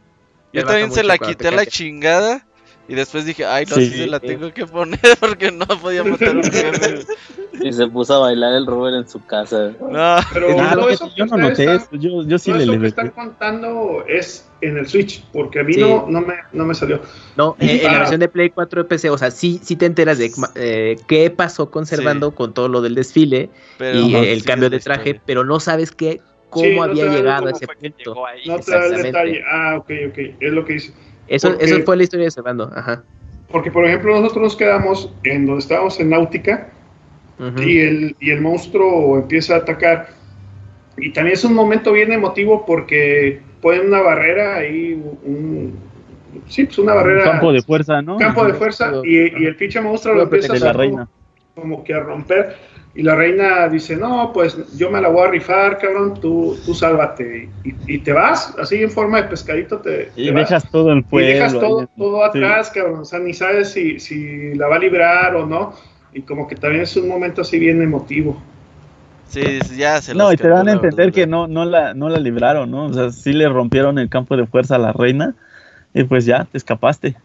Yo también se la quité a la chingada. Y después dije, ay, no, sí, sí se la tengo que poner porque no podía matar a un jefe.
Y se puso a bailar el Robert en su casa.
No,
pero
claro, eso yo no noté eso. Yo, yo sí
no,
le
Lo que están contando es en el Switch, porque a mí sí. no, no, me, no me salió.
No, eh, en la versión de Play 4 de PC, o sea, sí, sí te enteras de eh, qué pasó conservando sí. con todo lo del desfile pero, y el cambio de traje, pero no sabes qué, cómo sí, no había llegado a ese punto.
No te da el detalle. Ah, ok, ok. Es lo que dice.
Eso, porque, eso fue la historia de Servando. Ajá.
Porque, por ejemplo, nosotros nos quedamos en donde estábamos en Náutica uh -huh. y, el, y el monstruo empieza a atacar. Y también es un momento bien emotivo porque ponen una barrera ahí, un, sí, pues una barrera.
Un campo de fuerza, ¿no?
Campo de fuerza y, y el pinche monstruo lo empieza a hacer como, como, que a romper. Y la reina dice, no, pues yo me la voy a rifar, cabrón, tú, tú sálvate. Y, y te vas, así en forma de pescadito te,
Y
te
dejas vas. todo el pueblo.
Y dejas todo, todo atrás, sí. cabrón. O sea, ni sabes si, si la va a librar o no. Y como que también es un momento así bien emotivo.
Sí, ya se
No, y te dan a entender que no, no, la, no la libraron, ¿no? O sea, sí le rompieron el campo de fuerza a la reina. Y pues ya, te escapaste.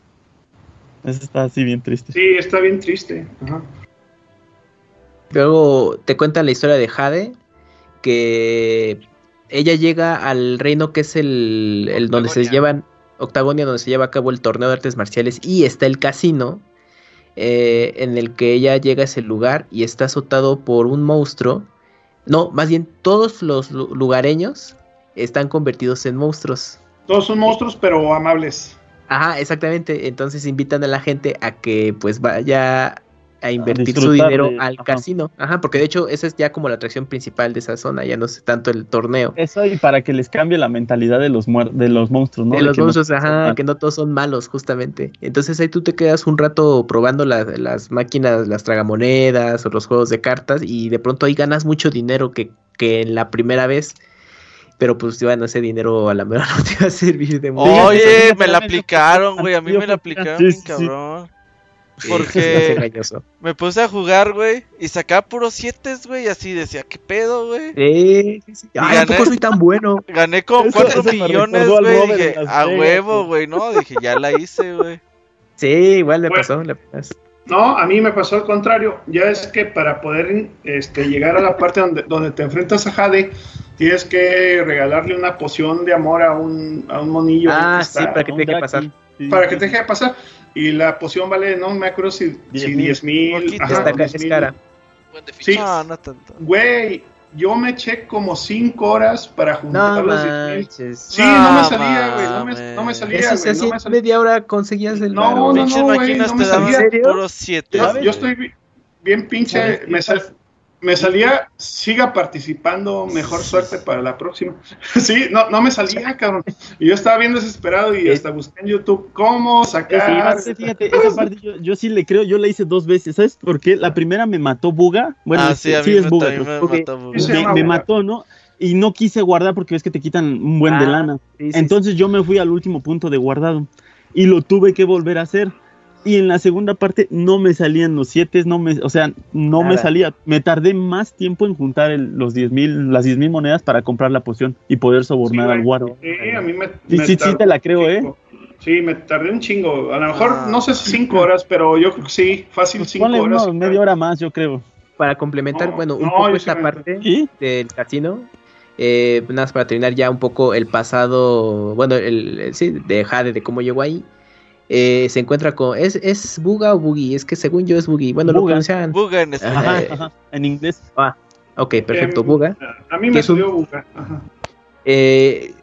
Eso está así bien triste.
Sí, está bien triste. Ajá.
Luego te cuenta la historia de Jade, que ella llega al reino que es el, el donde se llevan, Octagonia, donde se lleva a cabo el torneo de artes marciales y está el casino, eh, en el que ella llega a ese lugar y está azotado por un monstruo. No, más bien todos los lugareños están convertidos en monstruos.
Todos son monstruos, pero amables.
Ajá, exactamente. Entonces invitan a la gente a que pues vaya a invertir su dinero al casino. Ajá, porque de hecho esa es ya como la atracción principal de esa zona, ya no sé tanto el torneo.
Eso y para que les cambie la mentalidad de los de los monstruos, ¿no?
De, los monstruos, ajá, que no todos son malos, justamente. Entonces ahí tú te quedas un rato probando las máquinas, las tragamonedas o los juegos de cartas y de pronto ahí ganas mucho dinero que, que en la primera vez pero pues bueno, ese dinero a la mejor no te iba a servir de
mucho. Oye, me la aplicaron, güey, a mí me la aplicaron, cabrón. Porque me puse a jugar, güey, y sacaba puros siete, güey, y así decía, ¿qué pedo, güey?
Sí, sí, Ay, gané, soy tan bueno.
Gané con cuatro millones, güey, dije, a huevo, güey, ¿no? Dije, ya la hice, güey.
Sí, igual le pasó, le pasó.
No, a mí me pasó al contrario. Ya es que para poder este, llegar a la parte donde, donde te enfrentas a Jade, tienes que regalarle una poción de amor a un, a un monillo.
Ah, sí, para que te deje pasar.
para que te deje pasar. Y la poción vale, no me acuerdo si 10 mil.
es cara.
Sí, no, no tanto. Güey, yo me eché como 5 horas para juntar los 10 mil. Sí, no, me salía, güey. No me, no me salía,
Eso
güey.
No me salía. media hora conseguías el
No, no, no, güey. No me salía.
Puro 7.
Yo, yo estoy bien pinche. Me sal, me salía, siga participando, mejor suerte para la próxima. sí, no, no me salía, cabrón. Y yo estaba bien desesperado y hasta busqué en YouTube cómo sacar.
fíjate, esa parte yo, sí le creo, yo la hice dos veces. ¿Sabes por qué? La primera me mató Buga. Bueno, ah, sí, es Buga. Me, mató, ¿no? Y no quise guardar porque ves que te quitan un buen de ah, lana. Entonces yo me fui al último punto de guardado y lo tuve que volver a hacer y en la segunda parte no me salían los siete, no me, o sea, no me salía. Me tardé más tiempo en juntar los diez mil, las 10 mil monedas para comprar la poción y poder sobornar al guaro.
Sí, a mí me,
sí, sí, te la creo, ¿eh?
Sí, me tardé un chingo. A lo mejor, ah. no sé si cinco horas, pero yo creo que sí, fácil cinco horas.
media hora más, yo creo.
Para complementar, bueno, un poco esta parte del casino, eh, nada más para terminar ya un poco el pasado, bueno, el, sí, de Jade, de cómo llegó ahí. Eh, se encuentra con. ¿es, ¿Es Buga o Boogie? Es que según yo es Boogie. Bueno, lo pronuncian.
Buga en
español. en inglés.
Ah, ok, perfecto. Buga.
A mí me salió Buga.
Eh,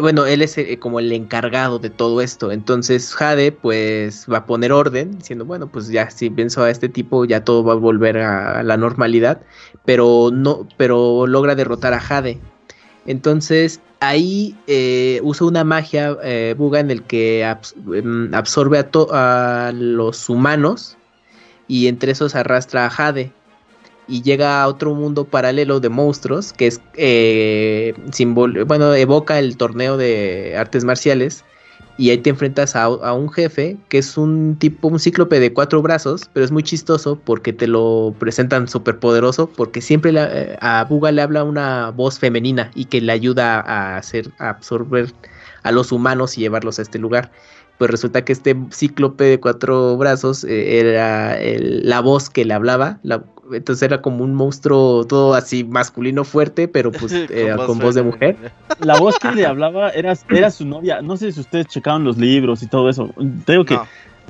bueno, él es eh, como el encargado de todo esto. Entonces Jade, pues, va a poner orden, diciendo, bueno, pues ya si pienso a este tipo, ya todo va a volver a la normalidad. Pero no, pero logra derrotar a Jade. Entonces ahí eh, usa una magia eh, buga en el que em, absorbe a, a, los humanos y entre esos arrastra a Jade y llega a otro mundo paralelo de monstruos que es eh, bueno evoca el torneo de artes marciales y ahí te enfrentas a, un jefe que es un tipo, un cíclope de cuatro brazos, pero es muy chistoso porque te lo presentan súper poderoso, porque siempre eh, a Buga le habla una voz femenina y que le ayuda a hacer, a absorber a los humanos y llevarlos a este lugar. Pues resulta que este cíclope de cuatro brazos eh, era la voz que le hablaba, la, entonces era como un monstruo todo así masculino fuerte, pero pues con, voz, de mujer.
La voz que le hablaba era, era su novia. No sé si ustedes checaron los libros y todo eso. Te digo que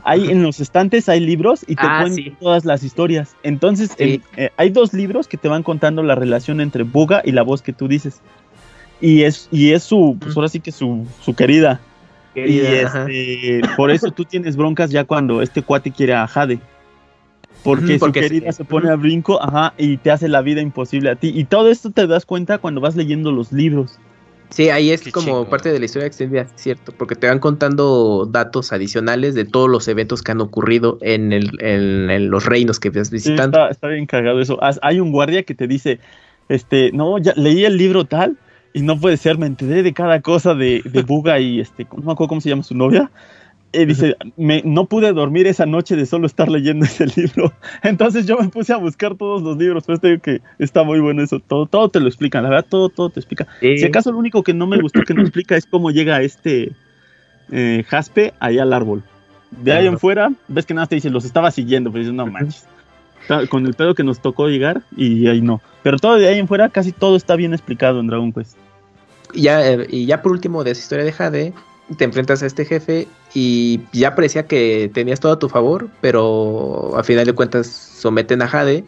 hay en los estantes hay libros y te ah, cuentan todas las historias. Entonces eh, hay dos libros que te van contando la relación entre Buga y la voz que tú dices. Y es, y es su, pues ahora sí que su, su querida. y este, por eso tú tienes broncas ya cuando este cuate quiere a Jade. Porque, su querida se pone a brinco, ajá, y te hace la vida imposible a ti. Y todo esto te das cuenta cuando vas leyendo los libros.
Sí, ahí es como parte de la historia extendida, cierto, porque te van contando datos adicionales de todos los eventos que han ocurrido en, el, los reinos que vas visitando.
está, está, bien cargado eso. Hay un guardia que te dice, este, no, ya leí el libro tal y no puede ser, me enteré de cada cosa de, de Buga y este, no me acuerdo cómo se llama su novia, y dice, me, no pude dormir esa noche de solo estar leyendo ese libro. Entonces yo me puse a buscar todos los libros, pues te digo que está muy bueno eso, todo, todo te lo explican, la verdad, todo, todo te explica. Si acaso lo único que no me gustó que no explica es cómo llega este eh, Jaspe ahí al árbol. De ahí en fuera, ves que nada te dice, los estaba siguiendo, pero dices, no manches. Con el pedo que nos tocó llegar y ahí no. Pero todo de ahí en fuera, casi todo está bien explicado en Dragon Quest.
Y ya, eh, y ya por último de esa historia de Jade, te enfrentas a este jefe y ya parecía que tenías todo a tu favor, pero a final de cuentas someten a Jade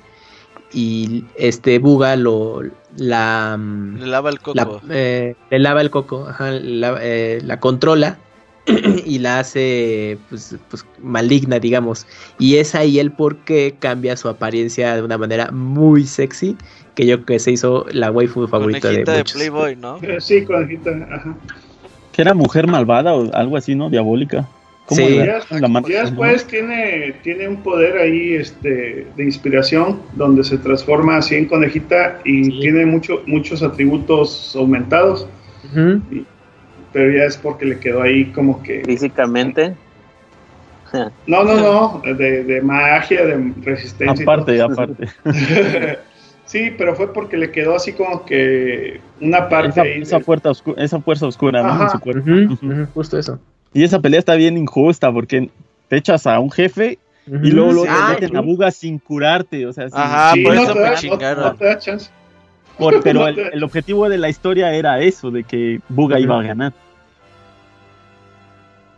y este Buga lo la
le lava el coco
eh, le lava el coco ajá, la, eh, la, controla y la hace pues, pues, maligna, digamos. Y es ahí el por qué cambia su apariencia de una manera muy sexy, que yo que se hizo la waifu favorita de, de
Playboy, ¿no?
Sí, conejita, ajá.
Que era mujer malvada o algo así, ¿no? Diabólica.
Sí. Ya, después tiene, tiene un poder ahí este, de inspiración donde se transforma así en conejita y tiene mucho, muchos atributos aumentados pero ya es porque le quedó ahí como que...
Físicamente.
No, no, no, de, magia, de resistencia.
Aparte, aparte.
sí, pero fue porque le quedó así como que una parte
esa,
ahí.
Esa, fuerza oscura, esa fuerza oscura, ¿no? En su
cuerpo. Justo eso.
Y esa pelea está bien injusta porque te echas a un jefe y luego, luego te meten a buga sin curarte. O sea,
Ajá, por eso me chingaron. No, te da chance
pero el, objetivo de la historia era eso, de que Buga iba a ganar.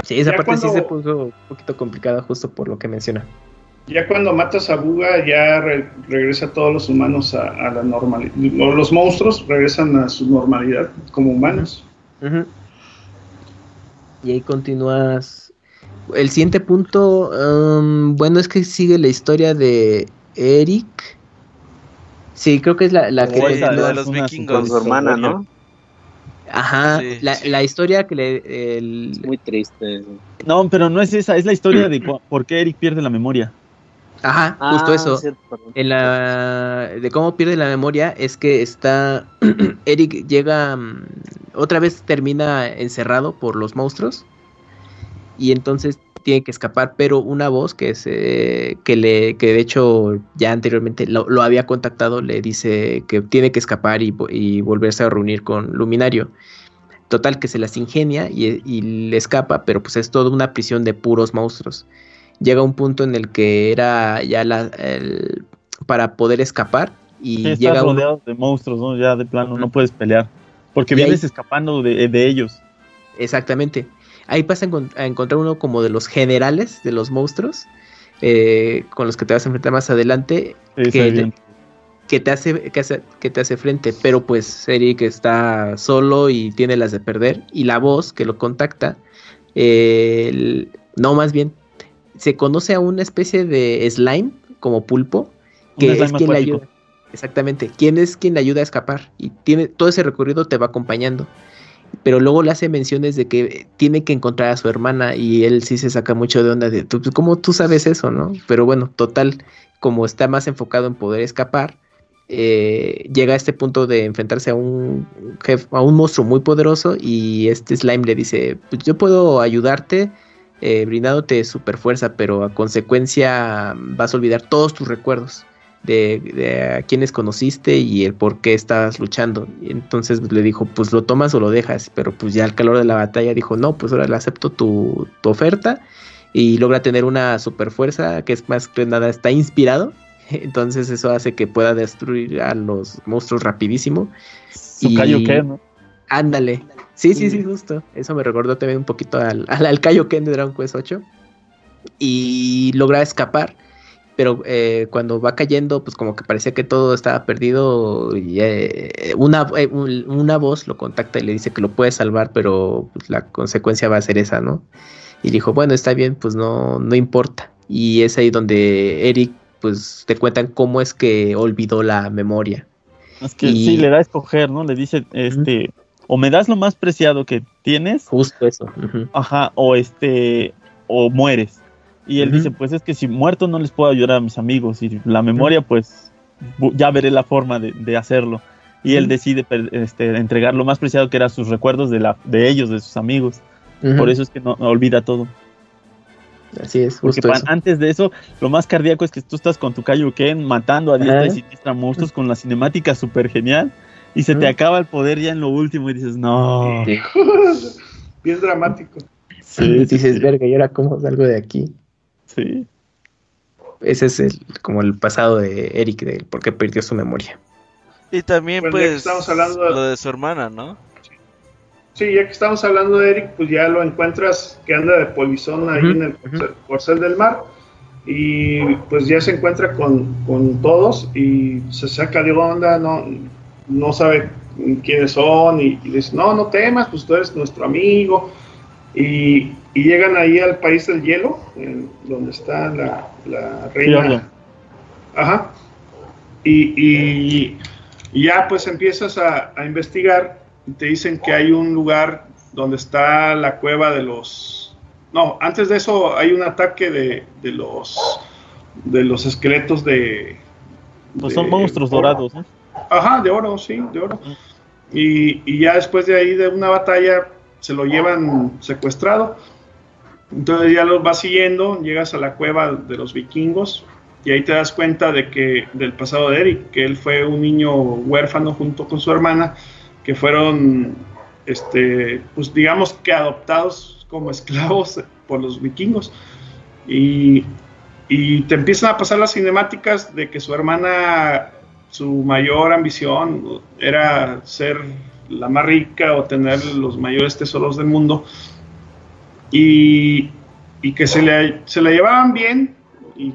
Sí, esa parte sí se puso un poquito complicada justo por lo que menciona.
Ya cuando matas a Buga, ya regresa todos los humanos a, la normalidad. Los monstruos regresan a su normalidad como humanos.
Y ahí continúas. El siguiente punto, um, bueno, es que sigue la historia de Eric Sí, creo que es la, la que...
de los vikingos.
Con su hermana, ¿no?
Ajá, la, la, historia que le... El...
Es muy triste.
No, pero no es esa, es la historia de por qué Eric pierde la memoria.
Ajá, justo ah, eso. en la, de cómo pierde la memoria es que está... Eric llega... Mm, otra vez termina encerrado por los monstruos. Y entonces tiene que escapar, pero una voz que es eh, que le que de hecho ya anteriormente lo, había contactado le dice que tiene que escapar y, volverse a reunir con Luminario. Total que se las ingenia y, le escapa, pero pues es toda una prisión de puros monstruos. Llega un punto en el que era ya la para poder escapar y llega
rodeado de monstruos, ¿no? Ya de plano no puedes pelear porque vienes escapando de, de ellos.
Exactamente. Ahí vas a, encontrar uno como de los generales de los monstruos, eh, con los que te vas a enfrentar más adelante, que, te hace, que, te hace frente, pero pues Eric está solo y tiene las de perder, y la voz que lo contacta, no más bien, se conoce a una especie de slime como pulpo, que es quien le ayuda. Exactamente, quién es quien le ayuda a escapar y tiene todo ese recorrido te va acompañando pero luego le hace menciones de que tiene que encontrar a su hermana y él sí se saca mucho de onda de, pues, ¿cómo tú sabes eso, no? Pero bueno, total, como está más enfocado en poder escapar, eh, llega a este punto de enfrentarse a un jefe, a un monstruo muy poderoso y este slime le dice, pues yo puedo ayudarte eh, brindándote super fuerza, pero a consecuencia vas a olvidar todos tus recuerdos de, a quienes conociste y el por qué estabas luchando. Y entonces le dijo, pues lo tomas o lo dejas, pero pues ya al calor de la batalla dijo, no, pues ahora le acepto tu, oferta y logra tener una super fuerza que es más que nada está inspirado. Entonces eso hace que pueda destruir a los monstruos rapidísimo.
Su y... ¿no?
Ándale. Sí, sí, sí, justo. Eso me recordó también un poquito al, al, al Kaioken de Dragon Quest 8. Y logra escapar pero eh, cuando va cayendo, pues como que parecía que todo estaba perdido y eh, una, eh, una voz lo contacta y le dice que lo puede salvar, pero pues, la consecuencia va a ser esa, ¿no? Y dijo, bueno, está bien, pues no, no importa. Y es ahí donde Eric, pues te cuentan cómo es que olvidó la memoria.
Es que sí, le da a escoger, ¿no? Le dice, este, o me das lo más preciado que tienes.
Justo eso.
Ajá, o este, o mueres. Y él dice, pues es que si muerto no les puedo ayudar a mis amigos y la memoria, pues ya veré la forma de, hacerlo. Y él decide este, entregar lo más preciado que eran sus recuerdos de, la, de ellos, de sus amigos. Por eso es que no, olvida todo.
Así es,
Porque antes de eso, lo más cardíaco es que tú estás con tu Kaioken matando a diestra y siniestra monstruos con la cinemática súper genial y se te acaba el poder ya en lo último y dices, no.
Bien dramático.
Sí, dices, verga, ¿y ahora cómo salgo de aquí?
Sí.
Ese es el, como el pasado de Eric, de por qué perdió su memoria.
Y también, pues, estamos hablando de... lo de su hermana, ¿no?
Sí, ya que estamos hablando de Eric, pues ya lo encuentras que anda de polizón ahí en el corcel del mar. Y pues ya se encuentra con, con, todos y se saca de onda, no, no sabe quiénes son y, y dice, no, no temas, pues tú eres nuestro amigo. Y y llegan ahí al país del hielo, donde está la, reina. Ajá. Y, ya pues empiezas a, investigar y te dicen que hay un lugar donde está la cueva de los... No, antes de eso hay un ataque de, los de los esqueletos de...
Pues son monstruos dorados,
Ajá, de oro, sí, de oro. Y, y, ya después de ahí de una batalla se lo llevan secuestrado entonces ya los vas siguiendo, llegas a la cueva de los vikingos y ahí te das cuenta de que del pasado de Eric, que él fue un niño huérfano junto con su hermana, que fueron, este, pues digamos que adoptados como esclavos por los vikingos. Y, y te empiezan a pasar las cinemáticas de que su hermana, su mayor ambición era ser la más rica o tener los mayores tesoros del mundo y, que se le, se le llevaban bien y,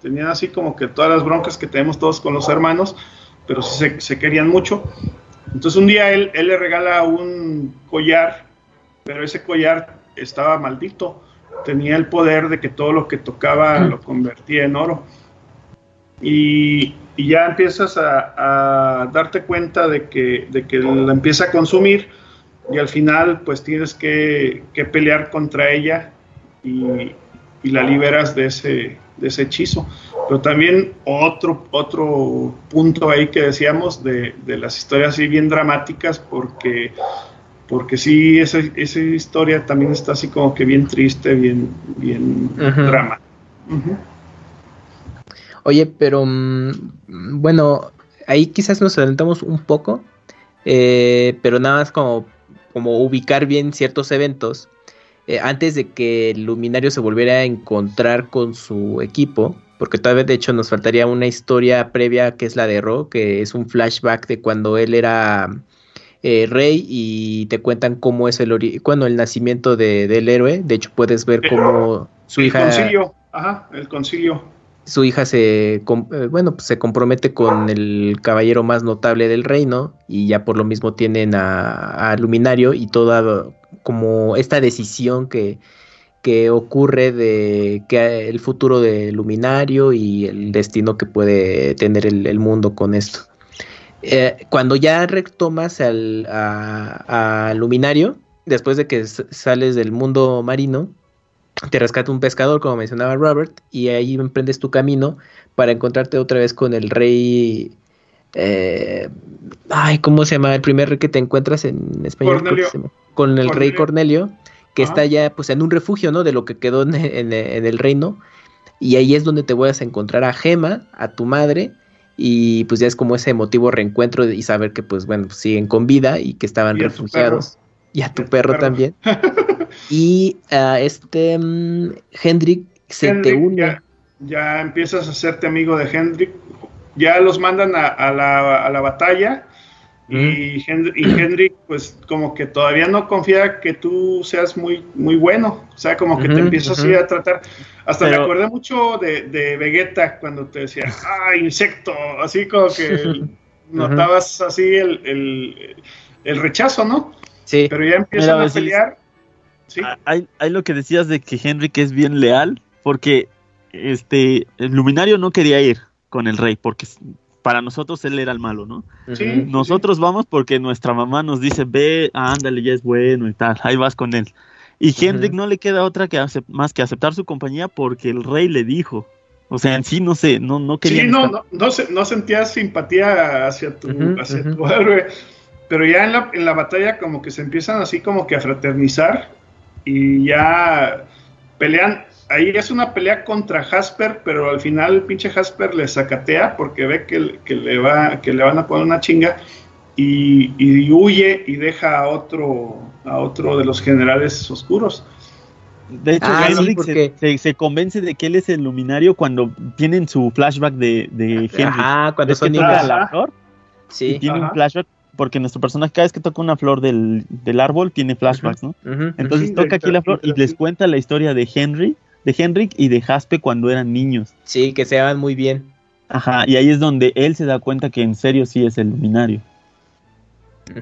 tenían así como que todas las broncas que tenemos todos con los hermanos, pero se, se querían mucho. Entonces un día él, él, le regala un collar, pero ese collar estaba maldito, tenía el poder de que todo lo que tocaba lo convertía en oro. Y, y ya empiezas a, a, darte cuenta de que, de que la empieza a consumir y al final pues tienes que, pelear contra ella y, la liberas de ese, de ese hechizo. Pero también otro, otro punto ahí que decíamos de, las historias así bien dramáticas porque, porque sí, esa, esa, historia también está así como que bien triste, bien, bien drama.
Oye, pero mm, bueno, ahí quizás nos adelantamos un poco, eh, pero nada más como como ubicar bien ciertos eventos eh, antes de que el luminario se volviera a encontrar con su equipo, porque todavía de hecho nos faltaría una historia previa que es la de Ro, que es un flashback de cuando él era eh, rey y te cuentan cómo es el cuando el nacimiento del héroe, de hecho puedes ver cómo su hija...
El concilio, ajá, el concilio
su hija se, eh, bueno, pues se compromete con el caballero más notable del reino y ya por lo mismo tienen a, Luminario y toda como esta decisión que, que ocurre de que el futuro de Luminario y el destino que puede tener el, mundo con esto. Eh, cuando ya retomas al, a, a Luminario, después de que sales del mundo marino, te rescata un pescador, como mencionaba Robert, y ahí emprendes tu camino para encontrarte otra vez con el rey. Eh, ay, ¿cómo se llama? El primer rey que te encuentras en español. Con el rey Cornelio, que está ya pues en un refugio, ¿no? De lo que quedó en, el reino. Y ahí es donde te voy a encontrar a Gema, a tu madre, y pues ya es como ese emotivo reencuentro y saber que pues bueno, siguen con vida y que estaban refugiados. Y a tu, perro, también. y a este um, Hendrik se te une.
Ya, empiezas a hacerte amigo de Hendrik. Ya los mandan a, la, batalla. Y, Hendrik, pues como que todavía no confía que tú seas muy, muy bueno. O sea, como que te empiezas así a tratar. Hasta me acordé mucho de, de, Vegeta cuando te decía, ah, insecto. Así como que notabas así el, el, el, rechazo, ¿no? Sí. Pero ya empiezan a pelear
hay, lo que decías de que Henrik es bien leal, porque este el luminario no quería ir con el rey, porque para nosotros él era el malo, ¿no? nosotros vamos porque nuestra mamá nos dice, ve, ándale, ya es bueno y tal, ahí vas con él. Y Henrik no le queda otra que más que aceptar su compañía porque el rey le dijo. O sea, en sí no sé, no, no quería.
Sí, no, no, no, sentía simpatía hacia tu, hacia tu héroe. Pero ya en la, en la batalla como que se empiezan así como que a fraternizar y ya pelean. Ahí es una pelea contra Jasper, pero al final el pinche Jasper le sacatea porque ve que, que le, va, que le van a poner una chinga y, huye y deja a otro, a otro de los generales oscuros.
De hecho, ah, se, convence de que él es el luminario cuando tienen su flashback de, de Henry.
Ah, cuando
la flor. Sí. tiene un flashback porque nuestro personaje cada vez que toca una flor del, árbol tiene flashbacks, ¿no? Entonces toca aquí la flor y les cuenta la historia de Henry, de Henrik y de Jaspe cuando eran niños.
Sí, que se van muy bien.
Ajá, y ahí es donde él se da cuenta que en serio sí es el luminario.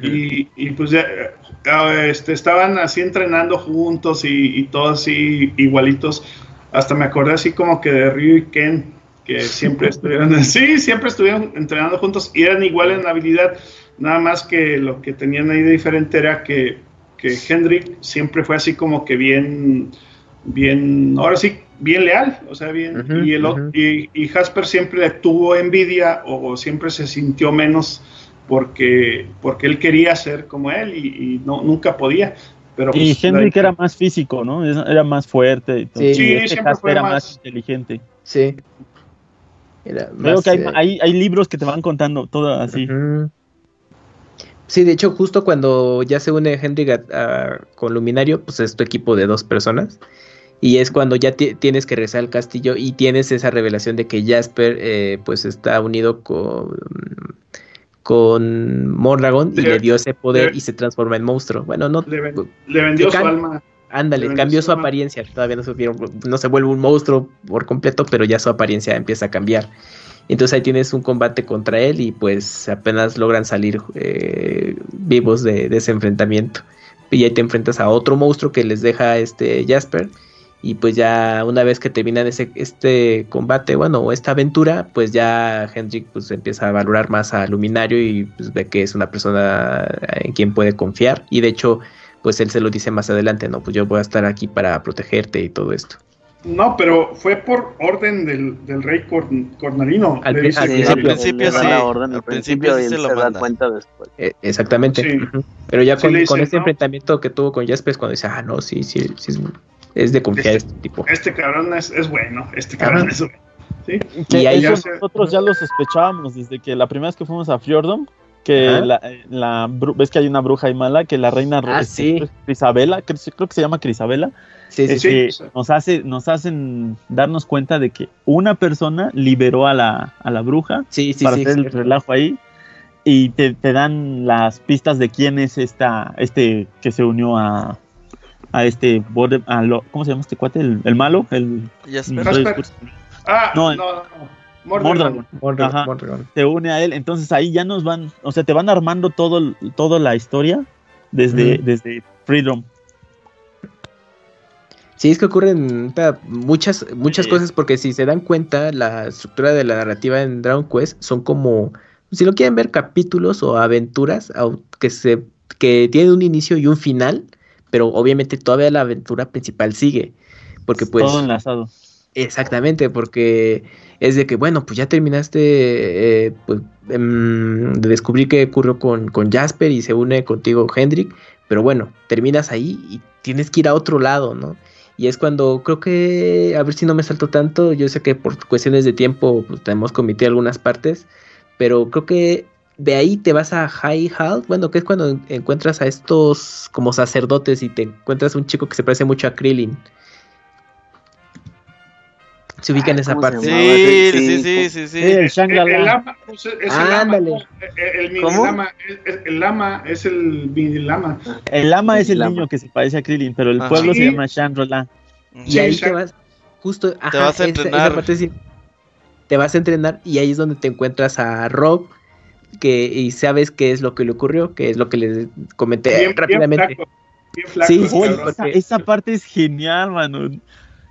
y, y, pues ya, eh, este, estaban así entrenando juntos y, y todos así igualitos. Hasta me acordé así como que de Ryu y Ken, que siempre estuvieron, sí, siempre estuvieron entrenando juntos y eran igual en habilidad. Nada más que lo que tenían ahí de diferente era que, que Hendrik siempre fue así como que bien, bien, ahora sí, bien leal, o sea, bien, y, el, y, y, Jasper siempre tuvo envidia o, siempre se sintió menos porque, porque él quería ser como él y, no, nunca podía. Pero
y pues, Henrik era más físico, ¿no? Era más fuerte. Y todo. Sí, sí este siempre era más... inteligente.
Sí.
Creo que hay, hay, hay, libros que te van contando todo así.
Sí, de hecho, justo cuando ya se une Henrik con Luminario, pues es tu equipo de dos personas. Y es cuando ya tienes que regresar al castillo y tienes esa revelación de que Jasper eh, pues está unido con, con Mordragon y le dio ese poder y se transforma en monstruo. Bueno, no.
Le, vendió su alma.
Ándale, cambió su, apariencia. Todavía no, no se vuelve un monstruo por completo, pero ya su apariencia empieza a cambiar. Entonces ahí tienes un combate contra él y pues apenas logran salir eh, vivos de, de, ese enfrentamiento. Y ahí te enfrentas a otro monstruo que les deja este Jasper y pues ya una vez que terminan ese, este combate, bueno, o esta aventura, pues ya Hendrik pues empieza a valorar más a Luminario y pues ve que es una persona en quien puede confiar. Y de hecho, pues él se lo dice más adelante, no, pues yo voy a estar aquí para protegerte y todo esto.
No, pero fue por orden del, del rey Cornarino.
Al, principio, sí. al principio sí se, lo da cuenta
después. Eh, exactamente. Pero ya con, con este enfrentamiento que tuvo con Jasper, cuando dice, ah, no, sí, sí, sí, es de confiar este, este tipo.
Este cabrón es, es bueno, este cabrón es bueno. ¿Sí?
Y ahí nosotros ya lo sospechábamos desde que la primera vez que fuimos a Fjordom, que la, la, ves que hay una bruja y mala, que la reina
ah,
Crisabela, creo, creo que se llama Crisabela, sí, sí, sí. nos hace, nos hacen darnos cuenta de que una persona liberó a la, a la bruja para hacer el relajo ahí y te, te, dan las pistas de quién es esta, este que se unió a, a este borde, a lo, ¿cómo se llama este cuate? El, el malo, el,
Ah, no, no,
no. Mordragon. Se une a él, entonces ahí ya nos van, o sea, te van armando todo, toda la historia desde, desde Freedom.
Sí, es que ocurren muchas, muchas cosas porque si se dan cuenta, la estructura de la narrativa en Dragon Quest son como, si lo quieren ver, capítulos o aventuras que, se, que tienen un inicio y un final pero obviamente todavía la aventura principal sigue. Porque pues...
Todo enlazado.
Exactamente, porque es de que, bueno, pues ya terminaste eh, pues, em, de descubrir qué ocurrió con, con, Jasper y se une contigo Hendrik, pero bueno, terminas ahí y tienes que ir a otro lado, ¿no? Y es cuando creo que, a ver si no me salto tanto, yo sé que por cuestiones de tiempo pues, tenemos omitir algunas partes, pero creo que de ahí te vas a High Hall, bueno, que es cuando encuentras a estos como sacerdotes y te encuentras un chico que se parece mucho a Krillin. Se ubica en esa parte.
Sí, sí, sí, sí, sí,
El Shangri-La.
lama es, el lama. El, mini lama, el, lama es el mini lama.
El lama es el niño que se parece a Krillin, pero el pueblo se llama Shangri-La.
Y ahí te vas, justo,
ajá, te vas a entrenar. Esa, parte,
te vas a entrenar y ahí es donde te encuentras a Rob que y sabes qué es lo que le ocurrió, qué es lo que les comenté rápidamente.
sí, esa, parte es genial, mano.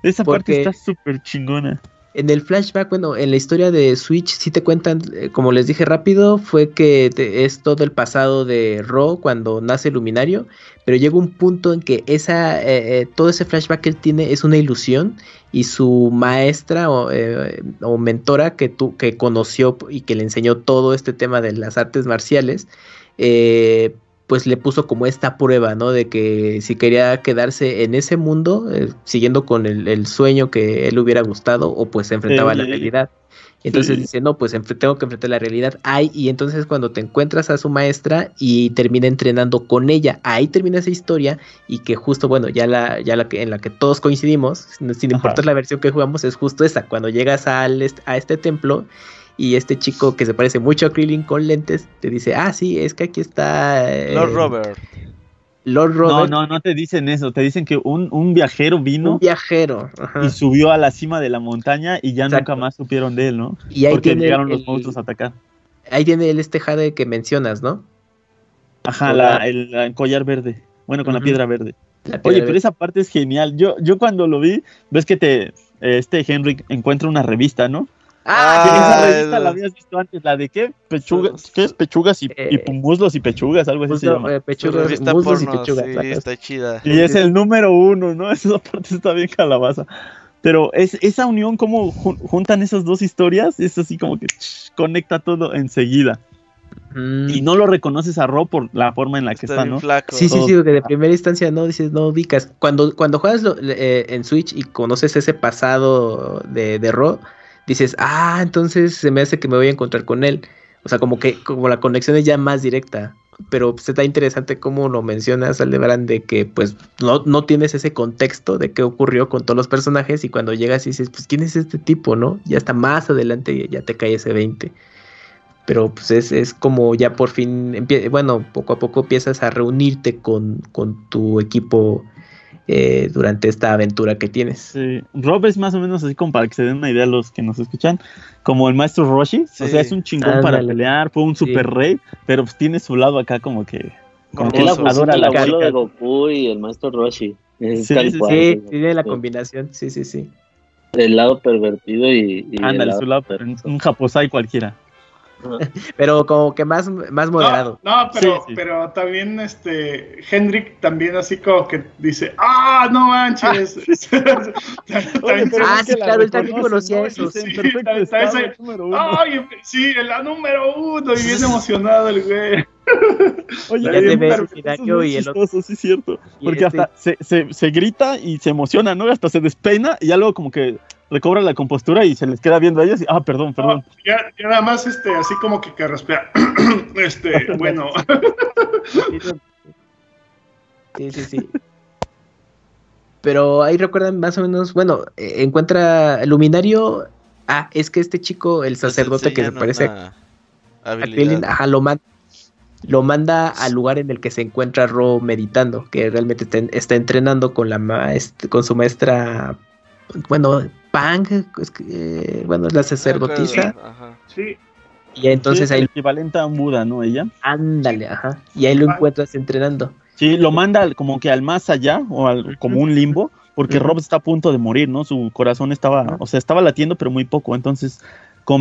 Esa parte está súper chingona.
En el flashback, bueno, en la historia de Switch sí te cuentan, eh, como les dije rápido, fue que es todo el pasado de Ro cuando nace Luminario, pero llega un punto en que esa, eh, eh, todo ese flashback que él tiene es una ilusión y su maestra o, o mentora que, tu, que conoció y que le enseñó todo este tema de las artes marciales, eh, pues le puso como esta prueba, ¿no? De que si quería quedarse en ese mundo, eh, siguiendo con el, sueño que él hubiera gustado, o pues se enfrentaba a la realidad. Entonces dice, no, pues tengo que enfrentar la realidad. Ay, y entonces cuando te encuentras a su maestra y termina entrenando con ella, ahí termina esa historia y que justo, bueno, ya la, ya la que, en la que todos coincidimos, sin importar la versión que jugamos, es justo esa, cuando llegas al, a este templo y este chico que se parece mucho a Krillin con lentes te dice, ah, sí, es que aquí está...
Eh, Lord Robert.
Lord Robert.
No, no, no te dicen eso, te dicen que un, un viajero vino.
Un viajero.
Y subió a la cima de la montaña y ya nunca más supieron de él, ¿no?
Y ahí
Porque llegaron los monstruos a atacar.
Ahí tiene el este Jade que mencionas, ¿no?
Ajá, la, el, collar verde. Bueno, con la piedra verde. Oye, pero esa parte es genial. Yo, yo cuando lo vi, ves que te este Henry encuentra una revista, ¿no? Ah, esa revista la habías visto antes, la de qué? Pechugas, ¿qué es? Pechugas y, eh, muslos y pechugas, algo así se llama.
Eh, pechugas, muslos y pechugas.
Sí, está chida.
Y es el número uno, ¿no? Esa parte está bien calabaza. Pero es, esa unión, como juntan esas dos historias, es así como que conecta todo enseguida. Mm. Y no lo reconoces a Rob por la forma en la que está, ¿no?
Sí, sí, sí, porque de primera instancia no dices, no ubicas. Cuando, cuando juegas eh, en Switch y conoces ese pasado de, de Ro, dices, ah, entonces se me hace que me voy a encontrar con él. O sea, como que como la conexión es ya más directa. Pero pues, está interesante cómo lo mencionas, Aldebarán, de que pues no, no tienes ese contexto de qué ocurrió con todos los personajes y cuando llegas y dices, pues ¿quién es este tipo, no? Ya está más adelante y ya te cae ese 20 pero pues es, es como ya por fin, bueno, poco a poco empiezas a reunirte con, con tu equipo eh, durante esta aventura que tienes.
Sí. Rob es más o menos así como para que se den una idea a los que nos escuchan, como el maestro Roshi, o sea, es un chingón para pelear, fue un super rey, pero pues tiene su lado acá como que...
Como que adora la de Goku y el maestro Roshi.
sí, sí, tiene la combinación, sí, sí, sí.
El lado pervertido y...
y Ándale, su lado, un japosai cualquiera.
pero como que más, más moderado.
No, pero, pero también este Hendrik también así como que dice, ah, no manches.
ah, sí, claro, él también conocía eso. Sí,
Ay, sí, la número uno, y bien emocionado el güey.
Oye, ya te ves y el otro. Sí, es cierto. Porque este hasta se, se, se, grita y se emociona, ¿no? Hasta se despeina y ya luego como que recobra la compostura y se les queda viendo a ellos y, ah, perdón, perdón.
ya, nada más, este, así como que que respira. este, bueno.
sí, sí, sí. Pero ahí recuerdan más o menos, bueno, eh, encuentra luminario. Ah, es que este chico, el sacerdote que se parece a, ajá, lo, lo manda al lugar en el que se encuentra Ro meditando, que realmente está, entrenando con la maestra, con su maestra, bueno, Pang, eh, bueno, es la sacerdotisa.
Sí.
Y entonces ahí.
equivalente a Buda, ¿no? Ella.
Ándale, ajá. Y ahí lo encuentras entrenando.
Sí, lo manda como que al más allá, o al, como un limbo, porque Rob está a punto de morir, ¿no? Su corazón estaba, o sea, estaba latiendo, pero muy poco. Entonces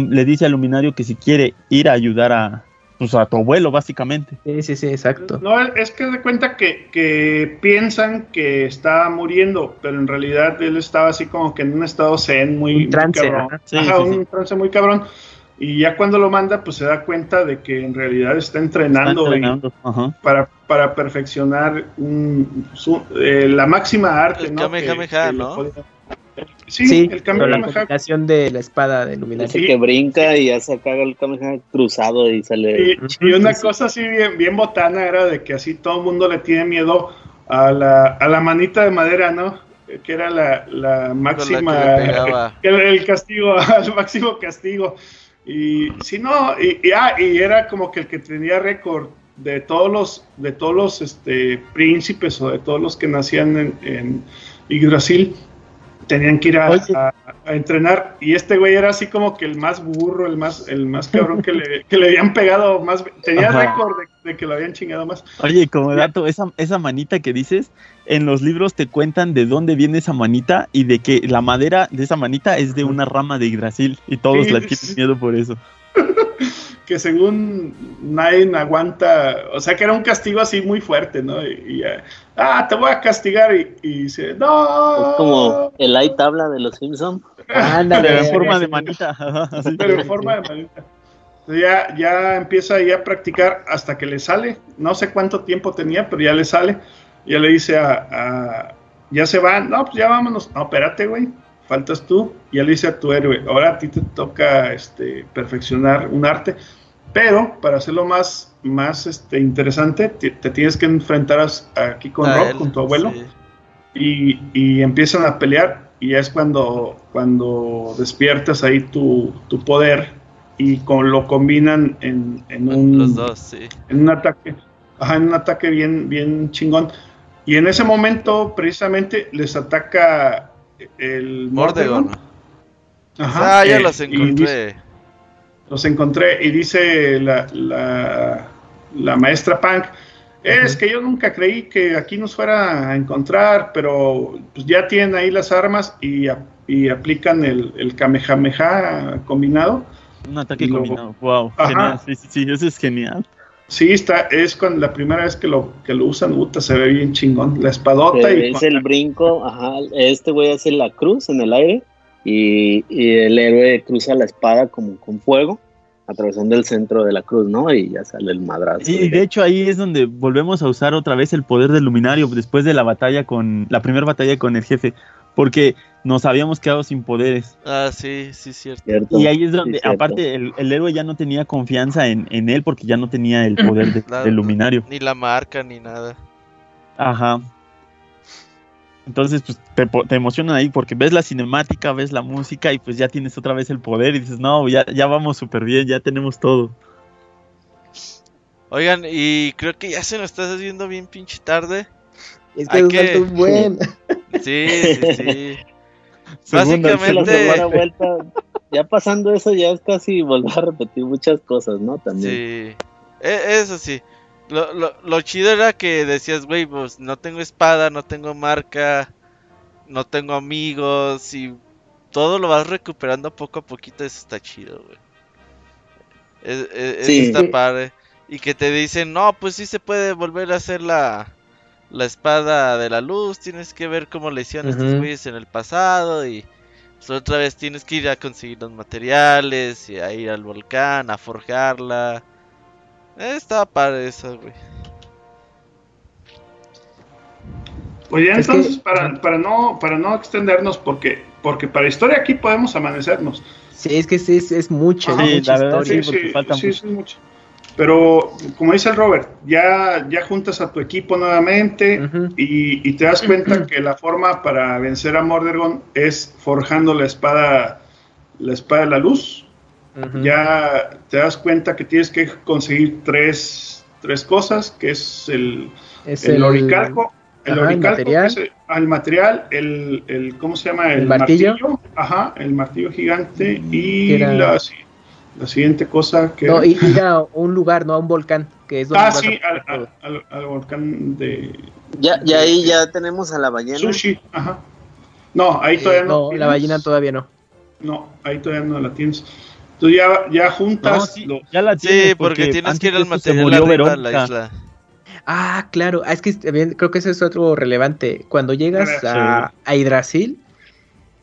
le dice al luminario que si quiere ir a ayudar a, pues a tu abuelo, básicamente.
Sí, sí, sí, exacto.
No, es que de cuenta que, que piensan que está muriendo, pero en realidad él estaba así como que en un estado zen muy,
trance,
cabrón. Ajá, un trance muy cabrón. Y ya cuando lo manda, pues se da cuenta de que en realidad está entrenando, para, para perfeccionar un, eh, la máxima arte.
El ¿no? Kamehameha, ¿no?
Sí, el cambio la combinación de la espada de iluminación.
que brinca y ya saca el Kamehameha cruzado y sale.
Y, una cosa así bien, bien botana era de que así todo el mundo le tiene miedo a la, a la manita de madera, ¿no? Que era la, la máxima. el castigo, el máximo castigo. Y si no, y, ah, y, era como que el que tenía récord de todos los, de todos los este, príncipes o de todos los que nacían en, en Yggdrasil tenían que ir a, entrenar y este güey era así como que el más burro, el más, el más cabrón que le, que le habían pegado más, tenía récord de, que lo habían chingado más.
Oye, como dato, esa, esa manita que dices, en los libros te cuentan de dónde viene esa manita y de que la madera de esa manita es de una rama de Yggdrasil y todos la tienen miedo por eso.
que según nadie aguanta, o sea que era un castigo así muy fuerte, ¿no? Y, ah, te voy a castigar y, dice, no.
Es como el light tabla de los Simpsons.
Pero en forma de manita.
Pero en forma de manita. Ya, ya empieza ahí a practicar hasta que le sale. No sé cuánto tiempo tenía, pero ya le sale. Ya le dice a, ya se va, no, pues ya vámonos. No, espérate, güey faltas tú, y él dice a tu héroe, ahora a ti te toca este, perfeccionar un arte, pero para hacerlo más, más este, interesante, te, tienes que enfrentar aquí con Rob, con tu abuelo, y, y, empiezan a pelear, y es cuando, cuando despiertas ahí tu, tu poder y con, lo combinan en, en un, en un ataque, ajá, en un ataque bien, bien chingón. Y en ese momento, precisamente, les ataca el Mordegon.
Ajá, ah, ya los encontré.
los encontré y dice la, la, maestra Punk Es que yo nunca creí que aquí nos fuera a encontrar, pero pues ya tienen ahí las armas y, y aplican el, el Kamehameha combinado.
Un ataque combinado, wow, genial, sí, sí, sí, eso es genial.
Sí, está, es cuando la primera vez que lo, que lo usan, puta, se ve bien chingón. La espadota y.
Es el brinco, ajá. Este güey hace la cruz en el aire y, y, el héroe cruza la espada como con fuego, atravesando el centro de la cruz, ¿no? Y ya sale el madrazo.
Y de hecho ahí es donde volvemos a usar otra vez el poder del luminario después de la batalla con. La primera batalla con el jefe. Porque nos habíamos quedado sin poderes.
Ah, sí, sí, cierto.
y ahí es donde, aparte, el, héroe ya no tenía confianza en, él porque ya no tenía el poder del luminario.
Ni la marca, ni nada.
Ajá. Entonces, pues te, te emocionan ahí porque ves la cinemática, ves la música y pues ya tienes otra vez el poder y dices, no, ya, ya vamos súper bien, ya tenemos todo.
Oigan, y creo que ya se nos está haciendo bien pinche tarde.
Es que, es un buen.
Sí, sí, sí. Básicamente.
ya pasando eso, ya es casi volver a repetir muchas cosas, ¿no? También.
Sí. E, eso sí. Lo, lo, lo chido era que decías, güey, pues no tengo espada, no tengo marca, no tengo amigos y todo lo vas recuperando poco a poquito. Eso está chido, güey. Es, es, sí. está padre. Y que te dicen, no, pues sí se puede volver a hacer la, la espada de la luz, tienes que ver cómo le hicieron estos güeyes en el pasado y pues, otra vez tienes que ir a conseguir los materiales y a ir al volcán, a forjarla. Eh, estaba padre eso, güey.
Pues ya entonces, para, para, no, para no extendernos, porque, porque para historia aquí podemos amanecernos.
Sí, es que sí, es, es mucho,
sí, mucha historia. Sí, falta
sí, mucho. Pero como dice el Robert, ya, ya juntas a tu equipo nuevamente y, te das cuenta que la forma para vencer a Mordergon es forjando la espada, la espada de la luz. Ya te das cuenta que tienes que conseguir tres, tres cosas, que es el, el, oricalco, el material, el, material el, el, ¿cómo se llama?
El, martillo.
Ajá, el martillo gigante y la, la siguiente cosa que...
No, ir a un lugar, no a un volcán, que es donde...
Ah, sí, al, al, volcán de...
Ya, ya ahí ya tenemos a la ballena.
Sushi, ajá. No, ahí todavía no.
No, la ballena todavía no.
No, ahí todavía no la tienes. Tú ya, ya juntas...
sí, ya la tienes sí, porque, tienes que ir al material la isla.
Ah, claro, ah, es que también creo que eso es otro relevante. Cuando llegas a, a Hidrasil,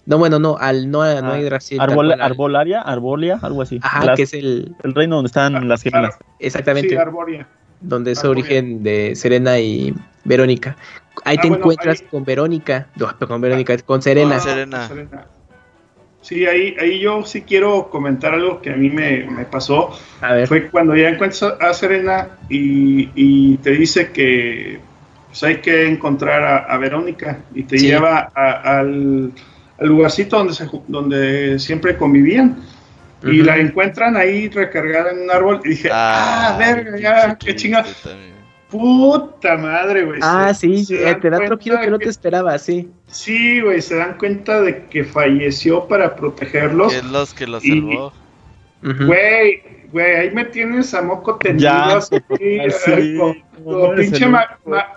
no, bueno, no, al no, no hay
ah, arbolaria, arbolia, algo así.
Ajá, que es el...
El reino donde están ah, las gemelas.
Exactamente.
Sí, arbolia.
Donde es origen de Serena y Verónica. Ahí ah, te encuentras con Verónica, no, con Verónica, con Serena.
Serena.
Sí, ahí, ahí yo sí quiero comentar algo que a mí me, me pasó. A ver. Fue cuando ya encuentras a Serena y, y te dice que pues hay que encontrar a, Verónica y te lleva al el lugarcito donde, se, donde siempre convivían. Y la encuentran ahí recargada en un árbol. Y dije, ah, ah verga, ya, qué chingada. Puta madre, güey.
Ah, sí, eh, te da otro giro que no te esperaba, sí.
Sí, güey, se dan cuenta de que falleció para protegerlos.
Que es los que lo salvó.
Güey, güey, ahí me tienes a moco tendido
ya,
así, sí, como, pinche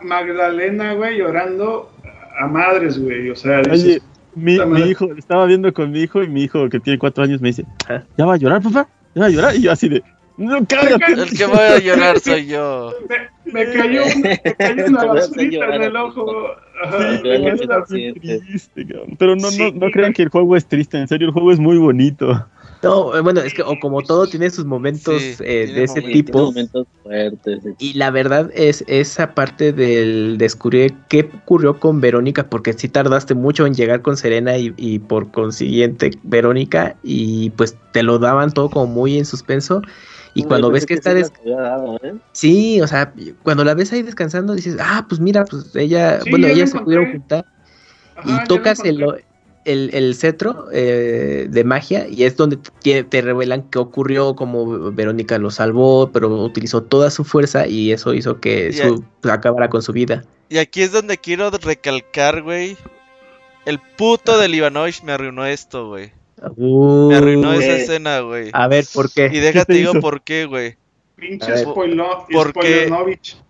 Magdalena, güey, llorando a madres, güey. O sea, dices,
mi, hijo, estaba viendo con mi hijo y mi hijo que tiene cuatro años me dice, ¿ya va a llorar, papá? ¿Ya va a llorar? Y yo así de, no, cállate.
El que va a llorar soy yo.
Me, cayó, me cayó una basurita en el ojo.
sí, triste, Pero no, no, no crean que el juego es triste, en serio, el juego es muy bonito.
No, eh, bueno, es que o como todo tiene sus momentos eh, de ese tipo.
Momentos fuertes.
Y la verdad es esa parte del descubrir qué ocurrió con Verónica, porque sí tardaste mucho en llegar con Serena y, por consiguiente Verónica, y pues te lo daban todo como muy en suspenso. Y cuando ves que, está... Des... ¿eh? Sí, o sea, cuando la ves ahí descansando, dices, ah, pues mira, pues ella, bueno, ella se pudieron juntar. y tocas el, el, el cetro eh, de magia y es donde te, revelan qué ocurrió, como Verónica lo salvó, pero utilizó toda su fuerza y eso hizo que su, acabara con su vida.
Y aquí es donde quiero recalcar, güey. El puto de Ivanovich me arruinó esto, güey. Me arruinó esa escena, güey.
A ver, ¿por qué?
Y déjate digo por qué, güey.
Pinche spoiler, porque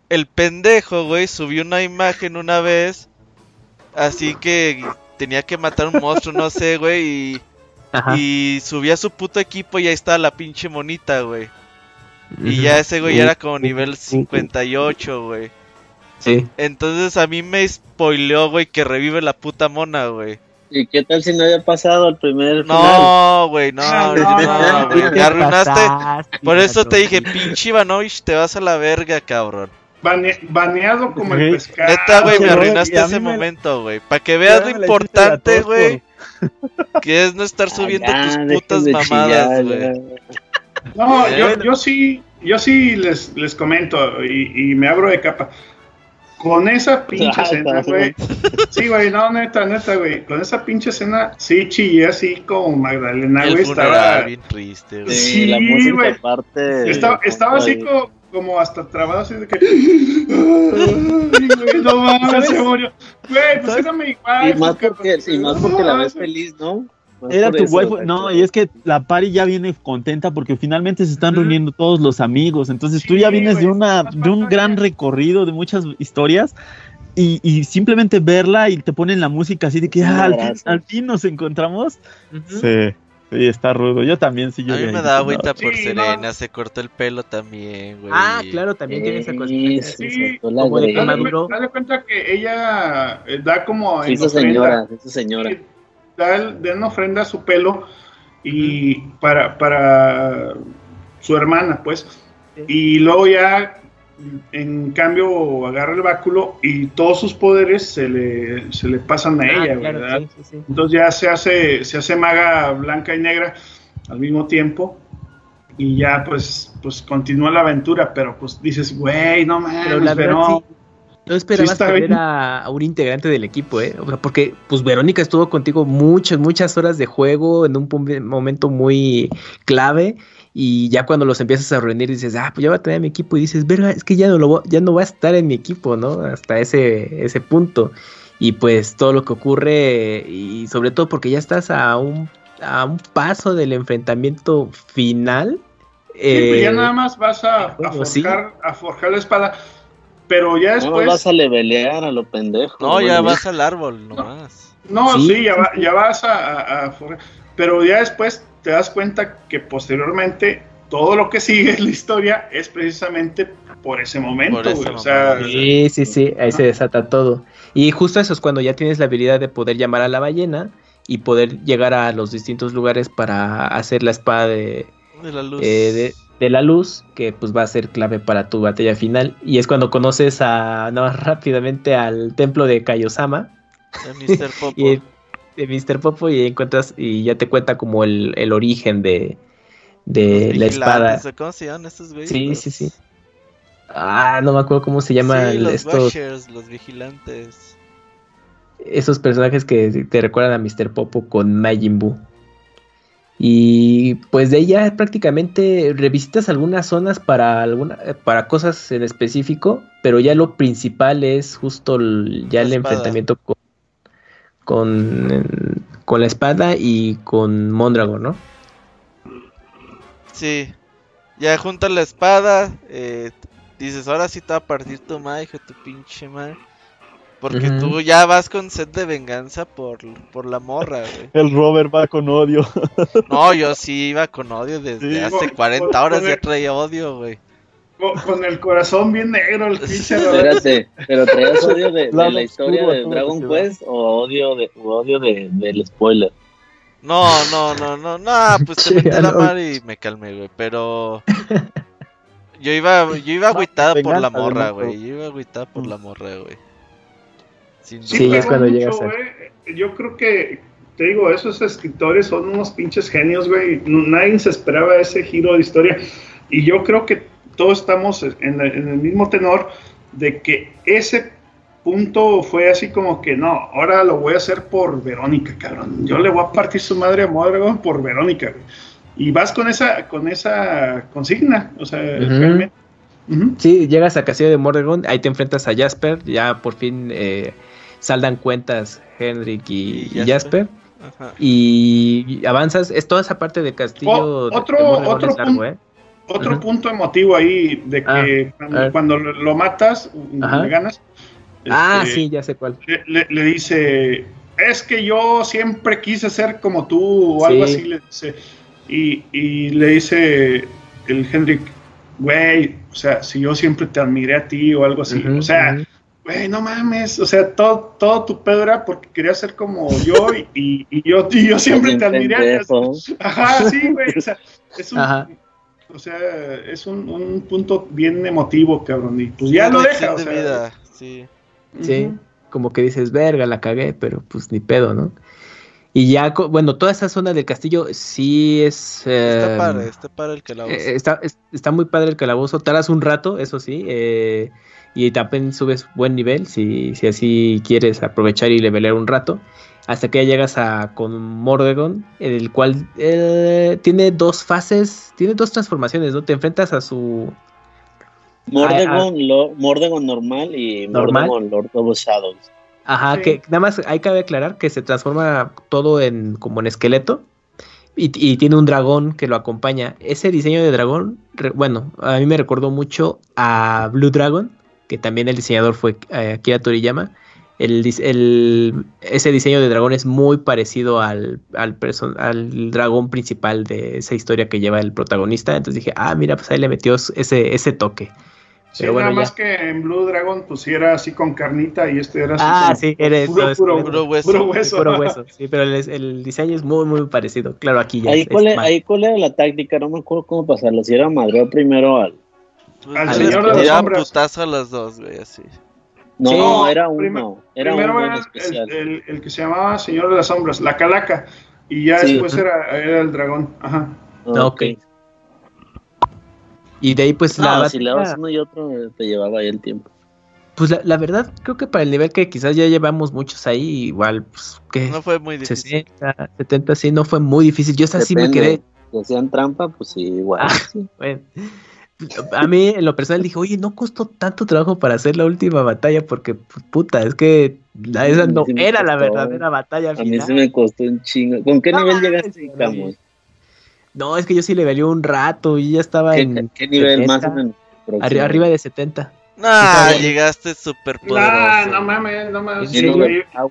el pendejo, güey, subió una imagen una vez. Así que tenía que matar un monstruo, no sé, güey. Y, y subía su puto equipo y ahí estaba la pinche monita, güey. Y ya ese güey era como nivel 58, güey.
Sí.
Entonces a mí me spoileó, güey, que revive la puta mona, güey.
¿Y qué tal si no había pasado el primer
No, güey, no, no, no, güey, te arruinaste. Por eso te dije, pinche Ivanovich, te vas a la verga, cabrón.
baneado como el pescado.
Neta, güey, me arruinaste ese momento, güey. Para que veas lo importante, güey, que es no estar subiendo tus putas mamadas, güey.
No, yo, yo sí, yo sí les, les comento y, y me abro de capa. Con esa pinche escena, güey. Sí, güey, no, neta, neta, güey. Con esa pinche escena, sí chillé así como Magdalena, güey. Estaba
bien triste,
güey. Sí, la música aparte.
Estaba, estaba así como, como hasta trabado, así de que. Ay, güey, no mames, se murió. Güey, pues era mi
Y más porque, y más porque la ves feliz, ¿no?
Era tu waifu. No, y es que la pari ya viene contenta porque finalmente se están reuniendo todos los amigos. Entonces tú ya vienes de una de un gran recorrido de muchas historias. Y, simplemente verla y te ponen la música así de que ah, al, fin, nos encontramos. Sí. Sí, está rudo. Yo también, sí. Yo
a mí me da agüita por Serena, se cortó el pelo también, güey.
Ah, claro, también tiene esa cosa.
Sí, como de Dale cuenta que ella eh, da como.
esa señora, esa señora
de una ofrenda a su pelo y para, para su hermana, pues. Y luego ya, en cambio, agarra el báculo y todos sus poderes se le, se le pasan a ah, ella, ¿verdad? Entonces ya se hace, se hace maga blanca y negra al mismo tiempo y ya pues pues continúa la aventura, pero pues dices, güey, no mames, pero,
no esperabas ver a, un integrante del equipo, ¿eh? porque pues Verónica estuvo contigo muchas, muchas horas de juego en un momento muy clave y ya cuando los empiezas a reunir dices, ah, pues ya voy a tener mi equipo y dices, verga, es que ya no, lo, ya no va a estar en mi equipo, ¿no? Hasta ese, ese punto. Y pues todo lo que ocurre y sobre todo porque ya estás a un, a un paso del enfrentamiento final.
Sí, pues ya eh, nada más vas a, forjar, a forjar la espada pero ya después.
No vas a levelear a lo pendejo.
No, ya vas al árbol nomás.
No, sí, ya, ya, vas a, a, Pero ya después te das cuenta que posteriormente todo lo que sigue en la historia es precisamente por ese momento, O sea,
sí, sí, sí, ahí se desata todo. Y justo eso es cuando ya tienes la habilidad de poder llamar a la ballena y poder llegar a los distintos lugares para hacer la espada de,
de la luz.
Eh, de la luz, que pues va a ser clave para tu batalla final. Y es cuando conoces a más rápidamente al templo de Kaiosama.
De Mr. Popo.
y, de Mr. Popo y encuentras y ya te cuenta como el, el origen de, de la espada.
¿Cómo se llaman estos güeyes?
Sí, sí, sí. Ah, no me acuerdo cómo se llaman
los estos. los vigilantes.
Esos personajes que te recuerdan a Mr. Popo con Majin Buu. Y pues de ahí ya prácticamente revisitas algunas zonas para alguna, para cosas en específico, pero ya lo principal es justo ya el enfrentamiento con, con, la espada y con Mondragón, ¿no?
Sí, ya juntas la espada, eh, dices, ahora sí te va a partir tu madre, tu pinche madre. Porque tú ya vas con sed de venganza por, por la morra, güey.
El Robert va con odio.
No, yo sí iba con odio desde hace 40 horas, ya traía odio, güey.
Con, el corazón bien negro, el pinche
Espérate, ¿pero traías odio de, la historia de Dragon Quest o odio, de, odio de, del spoiler?
No, no, no, no, no, pues te metí la mar y me calmé, güey, pero... Yo iba, yo iba agüitada por la morra, güey, yo iba agüitada por la morra, güey
sí, es cuando llegas a...
Yo creo que, te digo, esos escritores son unos pinches genios, güey. Nadie se esperaba ese giro de historia. Y yo creo que todos estamos en, el mismo tenor de que ese punto fue así como que no, ahora lo voy a hacer por Verónica, cabrón. Yo le voy a partir su madre a Mondragon por Verónica, güey. Y vas con esa, con esa consigna, o sea, realmente.
Sí, llegas a Castillo de Mordegon, ahí te enfrentas a Jasper, ya por fin eh, saldan cuentas Henrik y, Jasper. Y, avanzas, es toda esa parte del castillo.
otro, otro, punto,
¿eh?
otro punto emotivo ahí de que ah, cuando, lo matas, le ganas.
ah, este, sí, ya sé cuál.
Le, dice, es que yo siempre quise ser como tú, o algo así le dice. Y, y le dice el Henrik, güey, o sea, si yo siempre te admiré a ti o algo así, o sea, güey, no mames, o sea, todo, todo tu pedo era porque querías ser como yo y, y, yo, y yo siempre te admiré. Ajá, sí, güey, o sea, es un, o sea, es un, un, punto bien emotivo, cabrón, y pues ya lo deja, o sea, vida.
sí. Sí, como que dices, verga, la cagué, pero pues ni pedo, ¿no? Y ya, bueno, toda esa zona del castillo sí es...
está em, padre, está padre el calabozo.
Eh, está, está, muy padre el calabozo. Tardas un rato, eso sí. Eh, y también subes buen nivel si, si así quieres aprovechar y levelear un rato. Hasta que ya llegas a con Mordegon, el cual eh, tiene dos fases, tiene dos transformaciones, ¿no? Te enfrentas a su...
Mordegon, Mordegon normal y Mordegon Lord of Shadows.
Ajá, que nada más hay que aclarar que se transforma todo en como en esqueleto y, tiene un dragón que lo acompaña. Ese diseño de dragón, bueno, a mí me recordó mucho a Blue Dragon, que también el diseñador fue eh, Akira Toriyama. El, ese diseño de dragón es muy parecido al, al, al dragón principal de esa historia que lleva el protagonista. Entonces dije, ah, mira, pues ahí le metió ese, ese toque.
Sí, nada más que en Blue Dragon pusiera así con carnita y este era así
ah, sí, eres,
puro,
puro, hueso. Puro hueso. Puro hueso. Sí, pero el, el, diseño es muy, muy parecido. Claro, aquí ya.
Ahí, cuál, ahí cuál era la táctica, no me acuerdo cómo pasarlo. Si era madreó primero al.
Al, señor de las sombras.
putazo a las dos, güey, así.
No, era uno. era primero era
el, el, que se llamaba Señor de las Sombras, la calaca. Y ya después era, era el dragón. Ajá.
Ah, ok. Y de ahí pues
la... Si le dabas uno y otro te llevaba ahí el tiempo.
Pues la, verdad, creo que para el nivel que quizás ya llevamos muchos ahí, igual, pues que...
No fue muy difícil.
60, 70, sí, no fue muy difícil. Yo hasta sí me quedé...
Si hacían trampa, pues sí, igual. Ah,
bueno. A mí, en lo personal, dije, oye, no costó tanto trabajo para hacer la última batalla, porque, pues, puta, es que esa no era la verdadera batalla.
A mí se me costó un chingo. ¿Con qué nivel llegaste, Camus?
No, es que yo sí le valió un rato y ya estaba en.
¿Qué nivel más o menos?
arriba de 70.
Nah, llegaste súper poderoso.
no mames, no mames.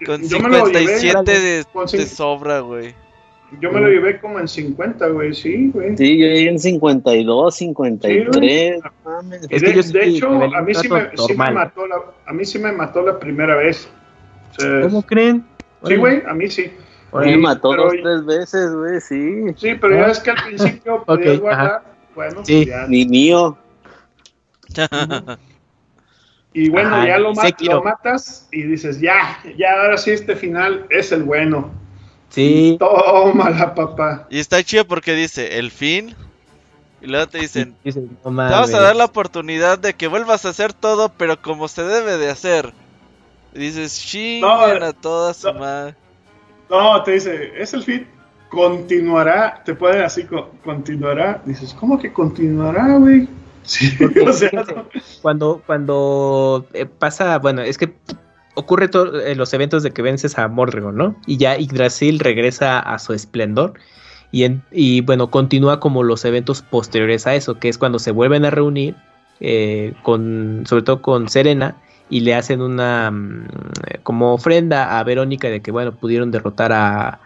con 57 de, de sobra, güey.
Yo me lo llevé como en 50, güey, sí, güey.
Sí, yo llegué en 52, 53. Sí,
mames. Es que de, de hecho, a mí, sí me, sí me, mató la, a mí sí me mató la primera vez.
O sea, ¿Cómo creen?
Sí, güey, a mí sí.
Me mató dos, tres veces, güey, sí.
Sí, pero ya es que al principio podías guardar, bueno,
sí. ya. Ni mío.
y bueno, ya lo, lo, matas y dices, ya, ya, ahora sí este final es el bueno.
Sí.
Tómala, papá.
Y está chido porque dice, el fin. Y luego te dicen, te vamos a dar la oportunidad de que vuelvas a hacer todo, pero como se debe de hacer. Y dices, chingan no, a toda su madre.
No, te dice, es el fin, continuará, te puede así, continuará. Dices, ¿cómo que continuará, güey? Sí,
o sea, Cuando, cuando eh, pasa, bueno, es que ocurre todo, en los eventos de que vences a Mordregon, ¿no? Y ya Yggdrasil regresa a su esplendor. Y, y bueno, continúa como los eventos posteriores a eso, que es cuando se vuelven a reunir, eh, con, sobre todo con Serena, y le hacen una mm, como ofrenda a Verónica de que bueno pudieron derrotar a,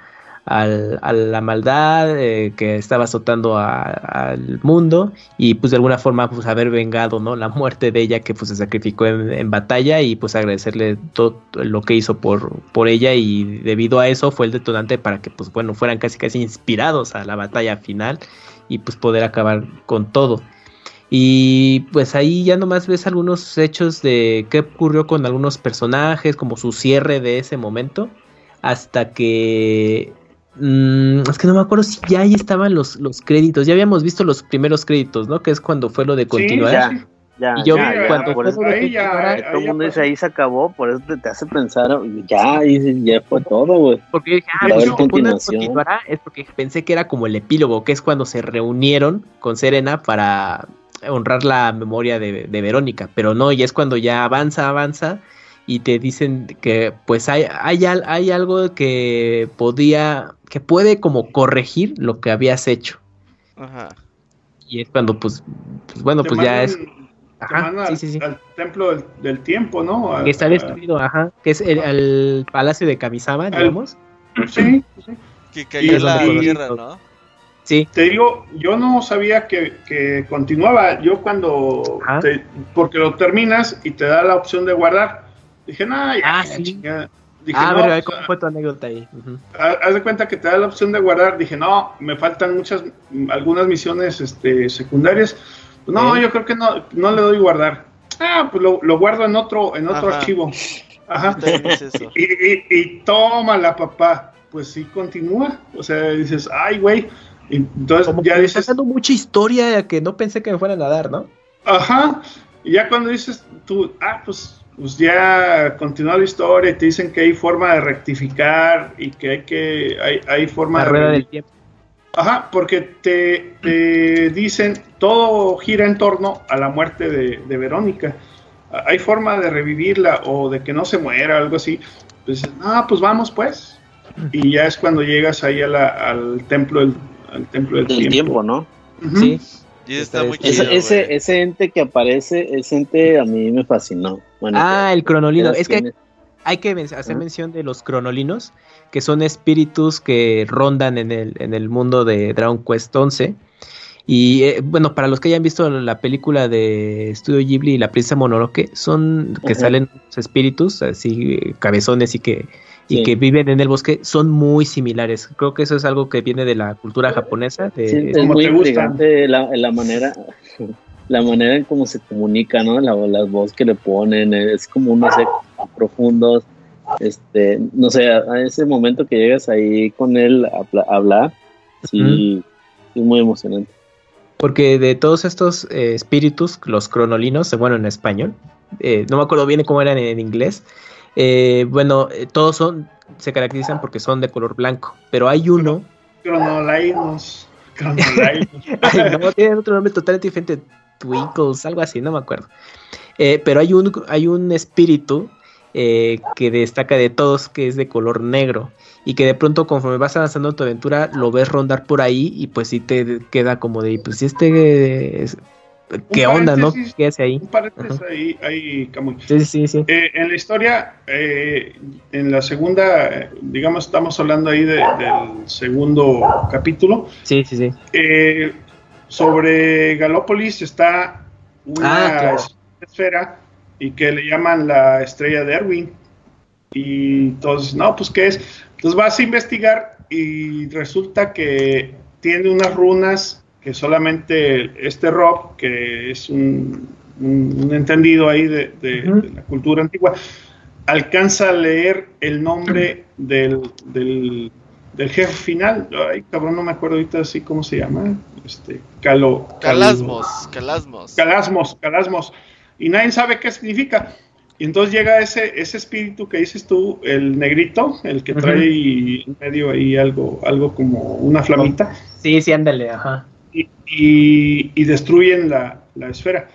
la maldad eh, que estaba azotando al mundo y pues de alguna forma pues haber vengado no la muerte de ella que pues se sacrificó en, batalla y pues agradecerle todo lo que hizo por, por ella y debido a eso fue el detonante para que pues bueno fueran casi casi inspirados a la batalla final y pues poder acabar con todo. Y pues ahí ya nomás ves algunos hechos de qué ocurrió con algunos personajes, como su cierre de ese momento, hasta que... Mm, es que no me acuerdo si ya ahí estaban los, los créditos, ya habíamos visto los primeros créditos, ¿no? Que es cuando fue lo de continuar.
Sí, ya, y yo cuando por eso ahí ya, todo el mundo dice ahí se acabó, por eso te, hace pensar, ya, ya fue todo, güey.
Porque dije, ah, no, continuará, es porque pensé que era como el epílogo, que es cuando se reunieron con Serena para honrar la memoria de, Verónica, pero no, y es cuando ya avanza, avanza y te dicen que pues hay, hay, hay algo que podía, que puede como corregir lo que habías hecho. Ajá. Y es cuando, pues, pues bueno, pues ya es.
Ajá, sí, sí, sí. al templo del, tiempo, ¿no?
que está destruido, ajá. Que es el, palacio de Kamisama, digamos.
Sí, sí.
Que cayó la tierra, ¿no?
Sí.
Te digo, yo no sabía que, continuaba. Yo cuando. porque lo terminas y te da la opción de guardar. Dije, no, ya,
ah, sí. Dije, ah, pero ¿cómo fue tu anécdota ahí?
Haz de cuenta que te da la opción de guardar. Dije, no, me faltan muchas, algunas misiones este, secundarias. No, yo creo que no, no le doy guardar. Ah, pues lo, lo guardo en otro, en otro archivo. Ajá. Y, y, y tómala, papá. Pues sí, continúa. O sea, dices, ay, güey. Entonces ya dices.
Está dando mucha historia que no pensé que me fueran a dar, ¿no?
Ajá. Y ya cuando dices tú, ah, pues pues ya continúa la historia y te dicen que hay forma de rectificar y que hay que hay, hay forma
la rueda del tiempo.
Ajá, porque te, dicen todo gira en torno a la muerte de, Verónica. Hay forma de revivirla o de que no se muera, algo así. Pues, ah, pues vamos pues. Y ya es cuando llegas ahí al templo del, al templo del, tiempo.
¿no?
Sí. Y está muy
ese, ese, ente que aparece, ese ente a mí me fascinó.
ah, el cronolino. Es que hay que hacer mención de los cronolinos, que son espíritus que rondan en el, en el mundo de Dragon Quest 11. Y eh, bueno, para los que hayan visto la película de Studio Ghibli y la princesa Mononoke, son que salen espíritus así cabezones y que y que viven en el bosque son muy similares. Creo que eso es algo que viene de la cultura japonesa.
De, es muy intrigante la, la, manera, la manera en cómo se comunica, ¿no? La, las voces que le ponen, es como unos ecos profundos. Este, no sé, a, ese momento que llegas ahí con él a, hablar, sí, es muy emocionante.
Porque de todos estos eh, espíritus, los cronolinos, bueno, en español, eh, no me acuerdo bien cómo eran en inglés, eh, bueno, eh, todos son, se caracterizan porque son de color blanco, pero hay uno.
Cronolainos.
no, tiene otro nombre totalmente diferente. Twinkles, algo así, no me acuerdo. Eh, pero hay un, hay un espíritu que destaca de todos que es de color negro y que de pronto conforme vas avanzando en tu aventura lo ves rondar por ahí y pues sí te queda como de pues si este ¿Qué onda, no? ¿Qué hace ahí?
Un paréntesis ahí, ahí Camuy.
Sí, sí, sí.
Eh, en la historia, eh, en la segunda, digamos, estamos hablando ahí del segundo capítulo.
Sí, sí, sí.
Eh, sobre Galópolis está una ah, esfera y que le llaman la estrella de Erwin. Y entonces, no, pues, ¿qué es? Entonces vas a investigar y resulta que tiene unas runas que solamente este Rob, que es un, entendido ahí de, la cultura antigua, alcanza a leer el nombre del, del, jefe final. Ay, cabrón, no me acuerdo ahorita así cómo se llama. Este, Calo,
Calasmos, Calasmos.
Calasmos, Calasmos. Y nadie sabe qué significa. Y entonces llega ese, ese espíritu que dices tú, el negrito, el que trae en medio ahí algo, algo como una flamita.
Sí, sí, ándale, ajá
y, destruyen la, esfera.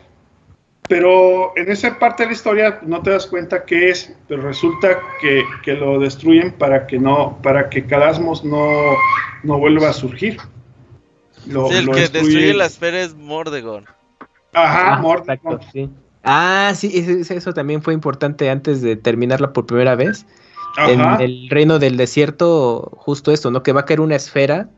Pero en esa parte de la historia no te das cuenta qué es, pero resulta que, lo destruyen para que no, para que Calasmos no, no vuelva a surgir.
el que destruye la esfera es Mordegon.
Ajá, ah, Mordegon.
Ah, sí, eso, también fue importante antes de terminarla por primera vez. En el reino del desierto, justo esto, ¿no? Que va a caer una esfera.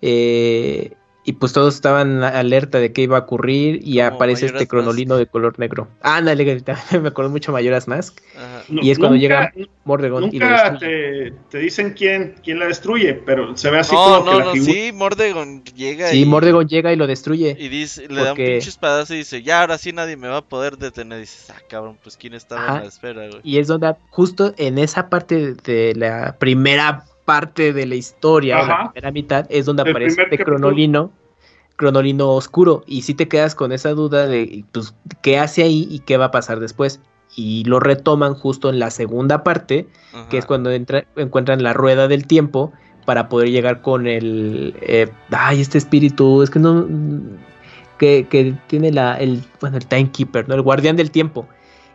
Eh, y pues todos estaban alerta de qué iba a ocurrir y aparece este cronolino de color negro. Ah, ándale, me acuerdo mucho Mayoras Mask. y es cuando llega Mordegon
y lo te, te, dicen quién, quién la destruye, pero se ve así como que la figura...
Sí, Mordegon llega
Sí, Mordegon llega y lo destruye.
Y dice, le da un pinche espadazo y dice, ya ahora sí nadie me va a poder detener. Y dices, ah, cabrón, pues quién estaba en la espera, güey.
Y es donde, justo en esa parte de la primera parte de la historia, la primera mitad, es donde aparece este cronolino, cronolino oscuro, y si te quedas con esa duda de pues, qué hace ahí y qué va a pasar después. Y lo retoman justo en la segunda parte, que es cuando encuentran la rueda del tiempo para poder llegar con el... Eh, ay, este espíritu, es que no... Que, que tiene la, el, bueno, el timekeeper, ¿no? El guardián del tiempo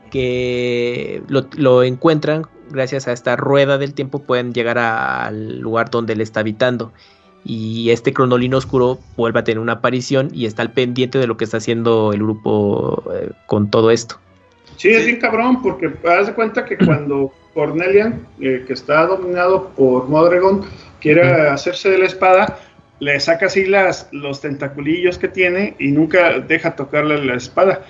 que lo, lo, encuentran gracias a esta rueda del tiempo pueden llegar al lugar donde él está habitando y este cronolino oscuro vuelve a tener una aparición y está al pendiente de lo que está haciendo el grupo eh, con todo esto.
Sí, es bien cabrón, porque haz de cuenta que cuando Cornelian, eh, que está dominado por Modregon, quiere hacerse de la espada, le saca así las, los tentaculillos que tiene y nunca deja tocarle la espada.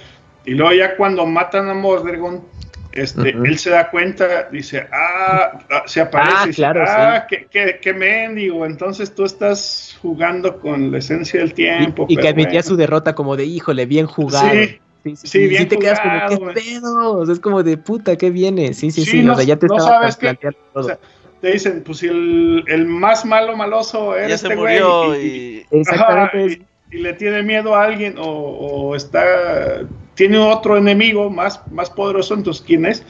Y luego ya cuando matan a Modregon, este, él se da cuenta, dice, ah, ah se aparece, ah, claro, ah, qué, qué, mendigo, entonces tú estás jugando con la esencia del tiempo.
Y, que admitía su derrota como de, híjole, bien jugado. Sí, sí, sí, sí bien te quedas como, ¿qué pedo? es como de puta, ¿qué viene? Sí, sí, sí,
no, o sea, ya te no sabes que, o sea, te dicen, pues si el, el, más malo maloso era este güey. Y, y, y, le tiene miedo a alguien o, o está tiene otro enemigo más, más poderoso, entonces ¿quién es?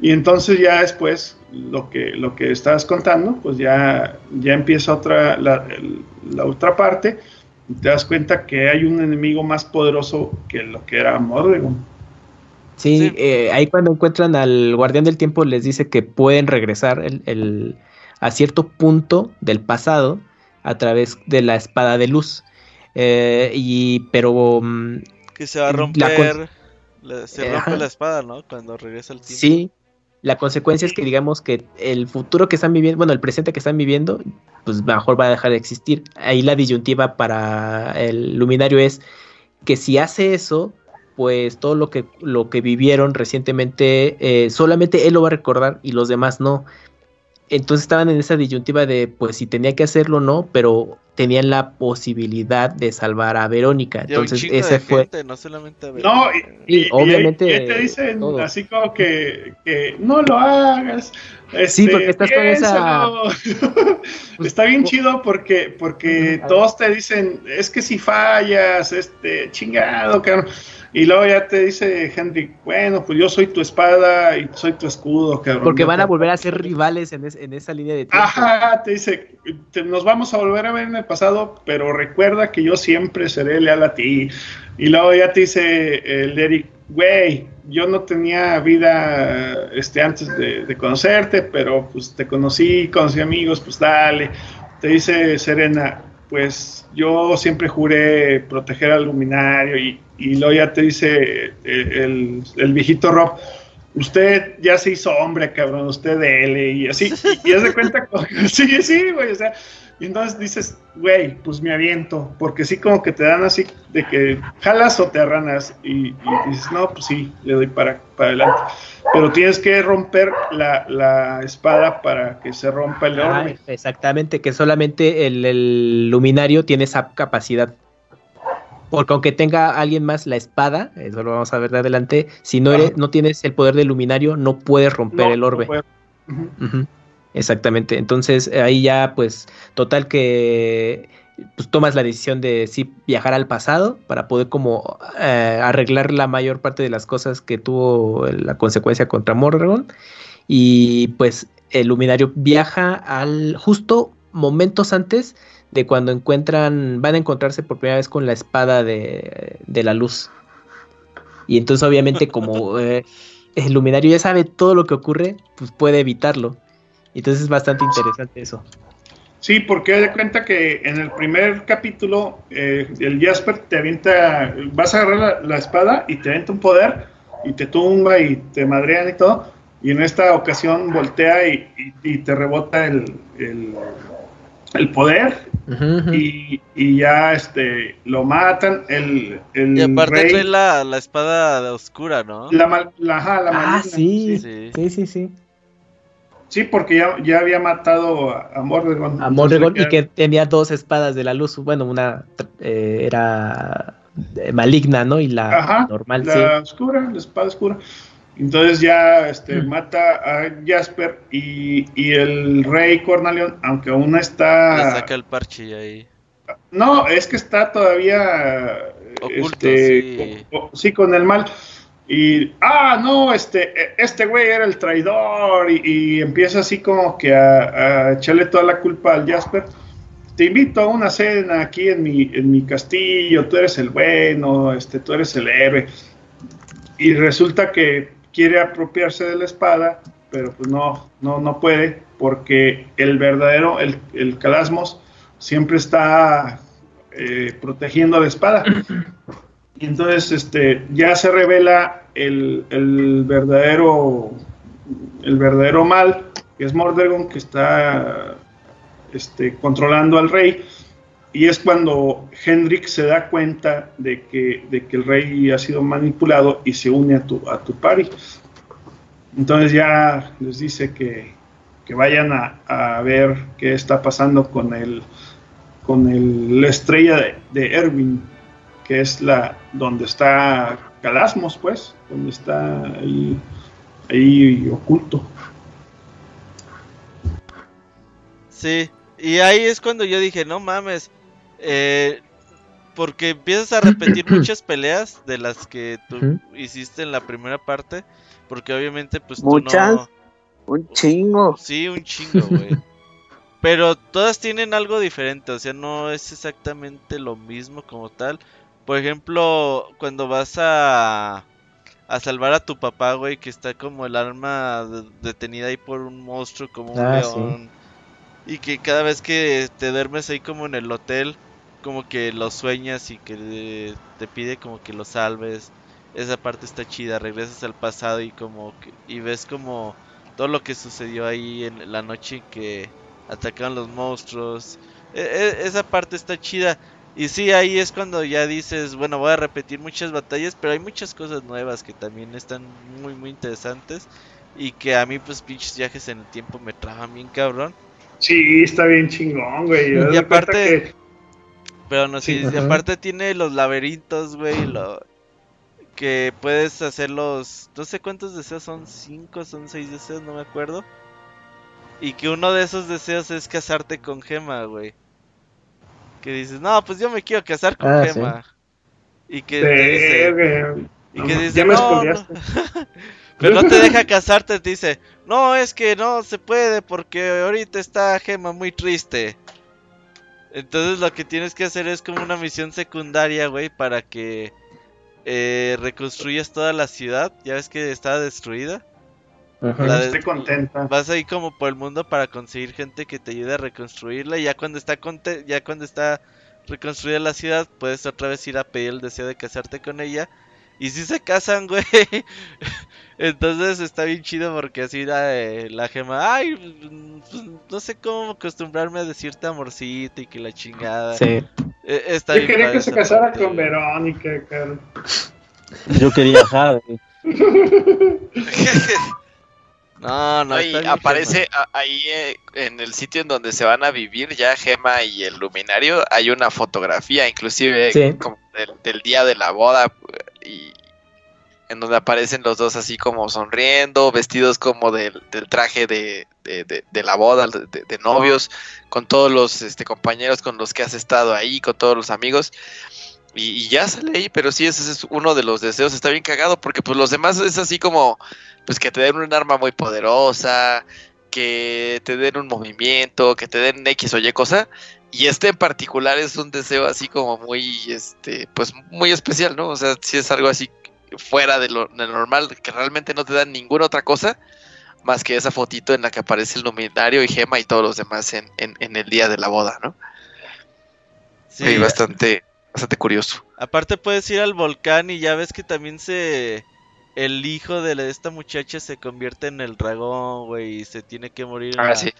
Y entonces ya después lo que, lo que estabas contando, pues ya, ya empieza otra, la, otra parte y te das cuenta que hay un enemigo más poderoso que lo que era Mordegon.
Sí, eh, ahí cuando encuentran al guardián del tiempo les dice que pueden regresar el, a cierto punto del pasado a través de la espada de luz. Eh, y pero mm,
que se va a romper. se rompe la espada, ¿no? Cuando regresa el tiempo.
Sí. La consecuencia es que digamos que el futuro que están viviendo, bueno, el presente que están viviendo, pues mejor va a dejar de existir. Ahí la disyuntiva para el luminario es que si hace eso, pues todo lo que, lo que vivieron recientemente, eh, solamente él lo va a recordar y los demás no. Entonces estaban en esa disyuntiva de, pues si tenía que hacerlo o no, pero tenían la posibilidad de salvar a Verónica. Entonces, ese fue.
no solamente a
Verónica. No, y, obviamente. te dicen así como que, que, no lo hagas.
Sí, porque estás con esa.
Está bien chido porque, porque todos te dicen, es que si fallas, este, chingado, cabrón. Y luego ya te dice Henry, bueno, pues yo soy tu espada y soy tu escudo, cabrón.
Porque van a volver a ser rivales en, en esa línea de
tiempo. Ajá, te dice, nos vamos a volver a ver en el pasado, pero recuerda que yo siempre seré leal a ti. Y luego ya te dice el Eric, güey, yo no tenía vida este, antes de, conocerte, pero pues te conocí, conocí amigos, pues dale. Te dice Serena, pues yo siempre juré proteger al luminario y, y luego ya te dice eh, el, viejito Rob, usted ya se hizo hombre, cabrón, usted de él y así, y, ya se cuenta, sí, sí, güey, o sea, y entonces dices, güey, pues me aviento, porque sí como que te dan así de que jalas o te arranas y, dices, no, pues sí, le doy para, para adelante. Pero tienes que romper la, espada para que se rompa el orbe.
exactamente, que solamente el, luminario tiene esa capacidad. Porque aunque tenga alguien más la espada, eso lo vamos a ver de adelante, si no, eres, no tienes el poder del luminario, no puedes romper el orbe. Exactamente. Entonces ahí ya, pues, total que pues, tomas la decisión de sí viajar al pasado para poder como eh, arreglar la mayor parte de las cosas que tuvo la consecuencia contra Morgan. Y pues el luminario viaja al justo momentos antes de cuando encuentran, van a encontrarse por primera vez con la espada de, de la luz. Y entonces obviamente como eh, el luminario ya sabe todo lo que ocurre, pues puede evitarlo. Entonces es bastante interesante eso.
Sí, porque de cuenta que en el primer capítulo eh, el Jasper te avienta, vas a agarrar la, espada y te avienta un poder y te tumba y te madrean y todo. Y en esta ocasión voltea y, te rebota el, el, poder Y, ya este lo matan. El, el
y aparte trae la, la espada oscura, ¿no?
La, la,
ah, sí, sí, sí. sí.
Sí, porque ya, ya había matado a, Mordegon.
A Mordegon y que tenía dos espadas de la luz. Bueno, una eh, era eh, maligna, ¿no? Y la normal,
la oscura, la espada oscura. Entonces ya este, mm. mata a Jasper y, y, el rey Cornelion, aunque aún está...
Le saca el parche ahí.
No, es que está todavía...
Oculto, este,
sí. sí, con el mal y, ah, no, este, e, este güey era el traidor y, empieza así como que a, echarle toda la culpa al Jasper. Te invito a una cena aquí en mi, en mi castillo, tú eres el bueno, este, tú eres el héroe. Y resulta que quiere apropiarse de la espada, pero pues no, no, no puede, porque el verdadero, el, el Calasmos, siempre está eh, protegiendo la espada. Y entonces este, ya se revela el, verdadero el verdadero mal, que es Mordegon, que está este, controlando al rey. Y es cuando Hendrik se da cuenta de que, de que el rey ha sido manipulado y se une a tu, a tu party. Entonces ya les dice que, que vayan a, a, ver qué está pasando con el con el, la estrella de, de, Erwin, que es la donde está Calasmos, pues, donde está ahí, ahí oculto.
Sí, y ahí es cuando yo dije, no mames, eh, porque empiezas a repetir muchas peleas de las que tú hiciste en la primera parte, porque obviamente pues
¿Muchas? tú no... Un chingo.
Sí, un chingo, güey. Pero todas tienen algo diferente, o sea, no es exactamente lo mismo como tal. Por ejemplo, cuando vas a, a salvar a tu papá, güey, que está como el arma detenida ahí por un monstruo, como un ah, león. Y que cada vez que te duermes ahí como en el hotel, como que lo sueñas y que te pide como que lo salves. Esa parte está chida, regresas al pasado y como que, y ves como todo lo que sucedió ahí en la noche que atacan los monstruos. E, e, esa parte está chida. Y sí, ahí es cuando ya dices, bueno, voy a repetir muchas batallas, pero hay muchas cosas nuevas que también están muy, muy interesantes. Y que a mí, pues, pinches viajes en el tiempo me traban bien cabrón.
Sí, está bien chingón, güey.
Y aparte, pero no sé, aparte tiene los laberintos, güey, lo que puedes hacer los, no sé cuántos deseos son, cinco, son seis deseos, no me acuerdo. Y que uno de esos deseos es casarte con Gema, güey. Que dices, no, pues yo me quiero casar con ah, Gema. Y que dice, y que dice, no, Pero no te deja casarte, te dice, no, es que no se puede porque ahorita está Gema muy triste. Entonces lo que tienes que hacer es como una misión secundaria, güey, para que eh, reconstruyas toda la ciudad. Ya ves que está destruida.
Estoy contenta.
Vas ahí como por el mundo para conseguir gente que te ayude a reconstruirla y ya cuando está ya cuando está reconstruida la ciudad puedes otra vez ir a pedir el deseo de casarte con ella y si se casan, güey. Entonces está bien chido porque así la, eh, la gema, ay, pues, no sé cómo acostumbrarme a decirte amorcito y que la chingada.
Sí.
E, está
Yo quería que se casara con Verónica, cara.
Yo quería Jade.
No, no.
Y aparece ahí eh, en el sitio en donde se van a vivir ya Gema y el luminario. Hay una fotografía, inclusive del, día de la boda. Y en donde aparecen los dos así como sonriendo, vestidos como del, traje de, la boda, de, novios, con todos los este, compañeros con los que has estado ahí, con todos los amigos. Y, ya sale ahí, pero sí, ese es uno de los deseos. Está bien cagado porque pues los demás es así como, pues que te den un arma muy poderosa, que te den un movimiento, que te den X o Y cosa. Y este en particular es un deseo así como muy, este, pues muy especial, ¿no? O sea, si es algo así fuera de lo, normal, que realmente no te dan ninguna otra cosa más que esa fotito en la que aparece el luminario y Gema y todos los demás en, en, el día de la boda, ¿no? Sí, bastante, bastante curioso.
Aparte puedes ir al volcán y ya ves que también se... El hijo de esta muchacha se convierte en el dragón, güey, y se tiene que morir.
Ah, sí.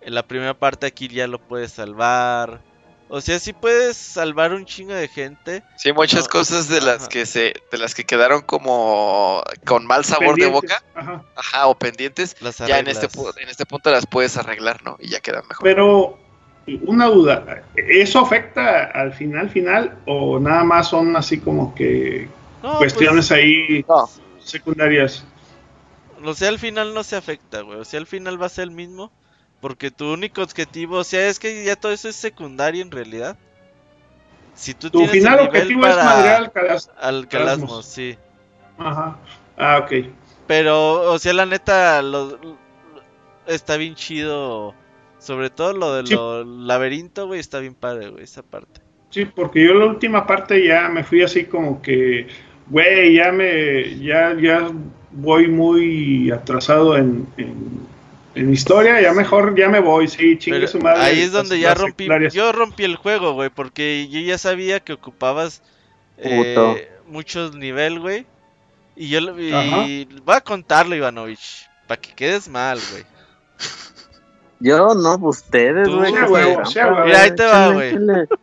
En la primera parte aquí ya lo puedes salvar. O sea, sí puedes salvar un chingo de gente.
Sí, muchas cosas de las que se, de las que quedaron como con mal sabor de boca, ajá. o pendientes, ya en este, en este punto las puedes arreglar, ¿no? Y ya quedan mejor.
Pero una duda, ¿eso afecta al final final o nada más son así como que cuestiones pues, ahí secundarias?
O sea, al final no se afecta, güey. O sea, al final va a ser el mismo. Porque tu único objetivo, o sea, es que ya todo eso es secundario en realidad. Si tú tu final objetivo es madrear al, calasmo, sí.
Ajá. Ah, ok.
Pero, o sea, la neta, lo, está bien chido sobre todo lo del laberinto, güey, está bien padre, güey, esa parte.
Sí, porque yo la última parte ya me fui así como que, güey, ya me, ya, ya voy muy atrasado en, En historia ya mejor, ya me voy, sí, chingue su madre.
Ahí es donde ya rompí, yo rompí el juego, güey, porque yo ya sabía que ocupabas eh, muchos nivel, güey. Y yo y voy a contarlo, Ivanovich, para que quedes mal, güey.
Yo no, ustedes, güey.
Mira, ahí te va, güey.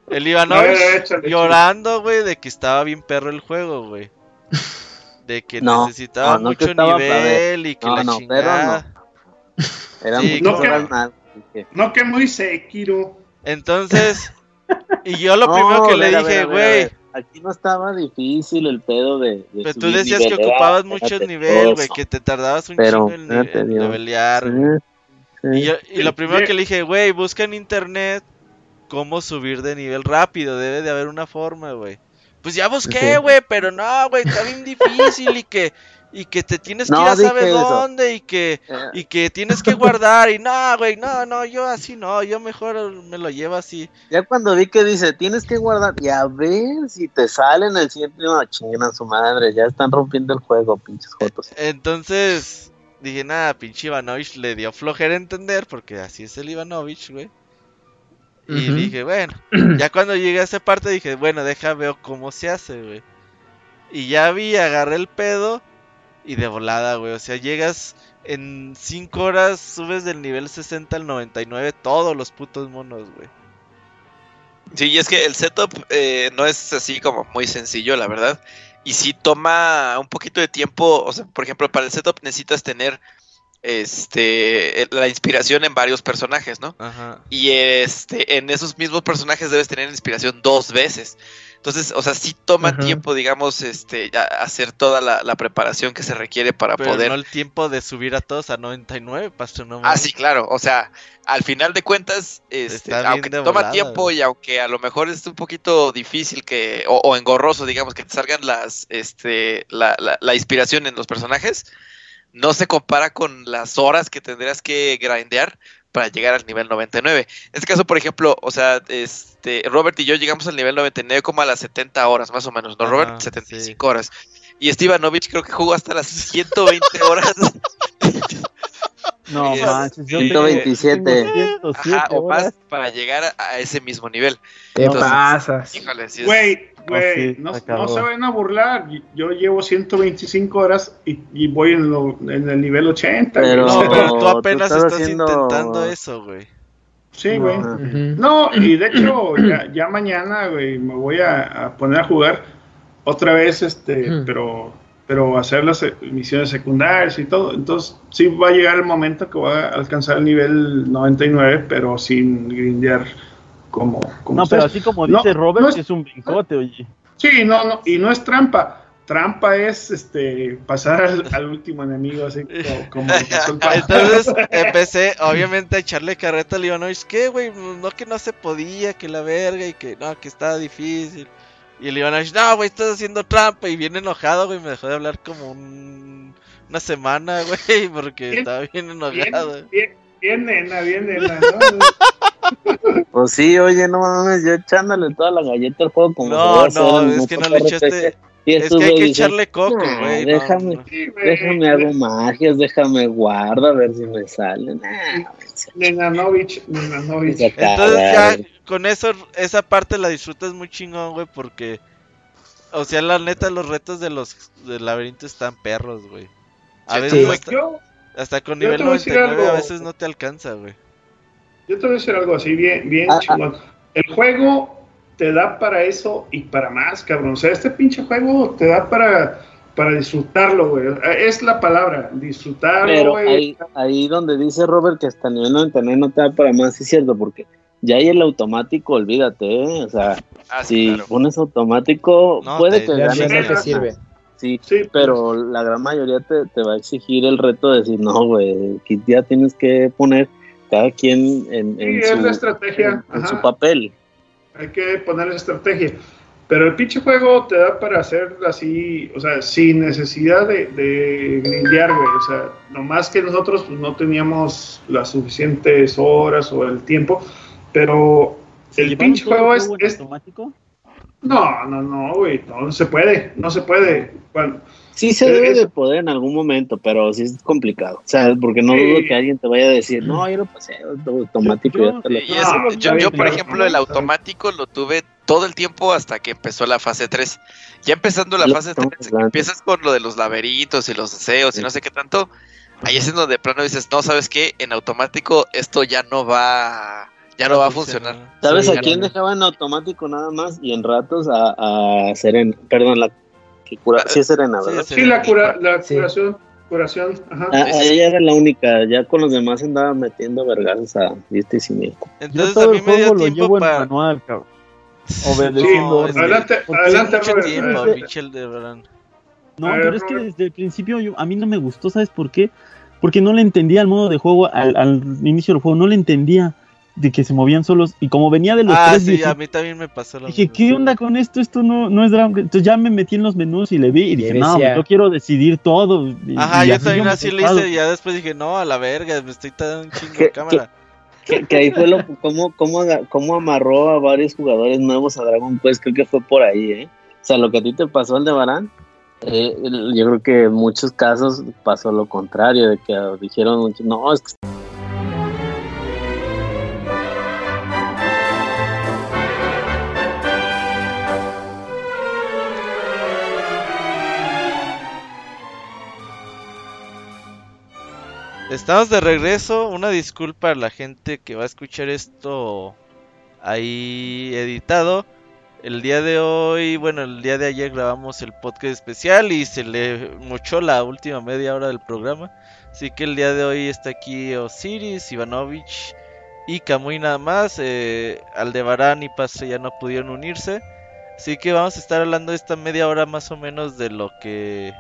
El Ivanovich llorando, güey, de que estaba bien perro el juego, güey. De que necesitaba mucho nivel y que la chingada.
Era sí, no, que, no que muy Sekiro.
Entonces, y yo lo primero que le dije, güey.
Aquí no estaba difícil el pedo de.
de pero tú decías que ocupabas mucho nivel, güey, que te tardabas un chingo en. Y, yo, y lo primero que le dije, güey, busca en internet cómo subir de nivel rápido. Debe de haber una forma, güey. Pues ya busqué, güey, pero no, güey, está bien difícil y que y que te tienes que ir a saber dónde y que y que tienes que guardar y no, güey, no, no, yo así no, yo mejor me lo llevo así.
Ya cuando vi que dice, tienes que guardar y a ver si te salen el siguiente, no, chingan a su madre, ya están rompiendo el juego, pinches jotos.
Entonces, dije, nada, pinche Ivanovich le dio flojera entender porque así es el Ivanovich, güey. Y dije, bueno, ya cuando llegué a esa parte dije, bueno, deja, veo cómo se hace, güey. Y ya vi, agarré el pedo y de volada, güey. O sea, llegas en 5 horas, subes del nivel 60 al 99 todos los putos monos, güey.
Sí, y es que el setup eh, no es así como muy sencillo, la verdad. Y sí toma un poquito de tiempo. O sea, por ejemplo, para el setup necesitas tener este la inspiración en varios personajes, ¿no? Ajá. Y este en esos mismos personajes debes tener inspiración dos veces. Entonces, o sea, sí toma tiempo, digamos, este, hacer toda la, preparación que se requiere para
Pero
poder.
No el tiempo de subir a todos a 99, Pastor, no
Ah, sí, claro. O sea, al final de cuentas, este, aunque toma tiempo y aunque a lo mejor es un poquito difícil que, o, engorroso, digamos, que te salgan las, este, la, la, la inspiración en los personajes, no se compara con las horas que tendrías que grindear para llegar al nivel 99. En este caso, por ejemplo, o sea, este Robert y yo llegamos al nivel 99 como a las 70 horas, más o menos, ¿no, Robert? 75 horas. Y Stevanovich creo que jugó hasta las 120 horas.
No manches, 127.
Ajá, o más para llegar a, ese mismo nivel.
¿Qué pasas?
Híjole, sí Güey, güey, no, no, se van a burlar. Yo llevo 125 horas y, voy en, en, el nivel 80.
Pero, no, pero tú apenas estás, intentando eso, güey.
Sí, güey. No, y de hecho, ya, ya mañana, güey, me voy a, a, poner a jugar otra vez, este, pero pero hacer las misiones secundarias y todo. Entonces, sí va a llegar el momento que va a alcanzar el nivel 99, pero sin grindear como,
No, pero así como dice Robert, es, un brincote, oye.
Sí, no, no, y no es trampa. Trampa es este pasar al, último enemigo, así como,
Entonces empecé, obviamente, a echarle carreta a es ¿Qué, güey? No que no se podía, que la verga y que no, que estaba difícil. Y el Iván no, güey, estás haciendo trampa. Y viene enojado, güey, me dejó de hablar como una semana, güey, porque estaba bien enojado.
Bien, bien, nena, bien nena,
Pues sí, oye, no mames, yo echándole toda la galleta al juego como
No, no, es que no le echaste... Es que hay que echarle coco, güey.
déjame, déjame hago magias, déjame guardo a ver si me salen.
Nenanovich, Nenanovich.
Entonces ya con eso, esa parte la disfrutas muy chingón, güey, porque... O sea, la neta, los retos de los del laberinto están perros, güey. A veces hasta, con nivel 99 a veces no te alcanza, güey.
Yo te voy a decir algo así bien, bien ah, ah. chingón. El juego te da para eso y para más, cabrón. O sea, este pinche juego te da para, para disfrutarlo, güey. Es la palabra, disfrutarlo, Pero
Ahí, ahí donde dice Robert que hasta nivel 99 no te da para más, es cierto, porque ya hay el automático, olvídate, ¿eh? O sea, ah, si pones automático, puede que
ganes. que sirve.
Sí, sí, pero la gran mayoría te, te, va a exigir el reto de decir, no, güey, ya tienes que poner cada quien en, en
su, estrategia.
en su papel
hay que poner estrategia. Pero el pinche juego te da para hacer así, o sea, sin necesidad de, de grindear, güey. O sea, nomás que nosotros pues, no teníamos las suficientes horas o el tiempo. Pero el pinche juego es, es, automático? No, no, no, güey. No, se puede. No se puede. Cuando,
Sí se debe de poder en algún momento, pero sí es complicado. O sea, porque no dudo que alguien te vaya a decir, no, yo lo pasé automático.
Yo, por ejemplo, el automático lo tuve todo el tiempo hasta que empezó la fase 3. Ya empezando la fase 3, empiezas con lo de los laberintos y los deseos y no sé qué tanto. Ahí es en donde de plano dices, no, ¿sabes qué? En automático esto ya no va ya no va a funcionar.
¿Sabes a quién dejaba en automático nada más y en ratos a, a Serena? Perdón, la que cura, sí es Serena, ¿verdad?
Sí, la, cura, la curación. Curación, ajá.
Ah, ella era la única, ya con los demás andaba metiendo vergas a este y siniestro.
Entonces Yo todo el juego lo llevo para... en manual, cabrón.
Obedeciendo. Sí, adelante, adelante, tiempo,
No, pero es que desde el principio yo, a mí no me gustó, ¿sabes por qué? Porque no le entendía el modo de juego al, al inicio del juego, no le entendía de que se movían solos y como venía de los
ah, tres sí, a mí también me pasó
lo dije qué onda con esto esto no no es drama entonces ya me metí en los menús y le vi y dije no yo quiero decidir todo
ajá yo también así le hice y ya después dije no a la verga me estoy dando un chingo de cámara
que, ahí fue lo cómo, cómo, cómo amarró a varios jugadores nuevos a Dragon Quest creo que fue por ahí eh o sea lo que a ti te pasó al de Barán eh, yo creo que en muchos casos pasó lo contrario de que dijeron no es que
Estamos de regreso. Una disculpa a la gente que va a escuchar esto ahí editado. El día de hoy, bueno, el día de ayer grabamos el podcast especial y se le mochó la última media hora del programa. Así que el día de hoy está aquí Osiris, Ivanovich y Camuy nada más. Eh, Aldebarán y Paso ya no pudieron unirse. Así que vamos a estar hablando esta media hora más o menos de lo que...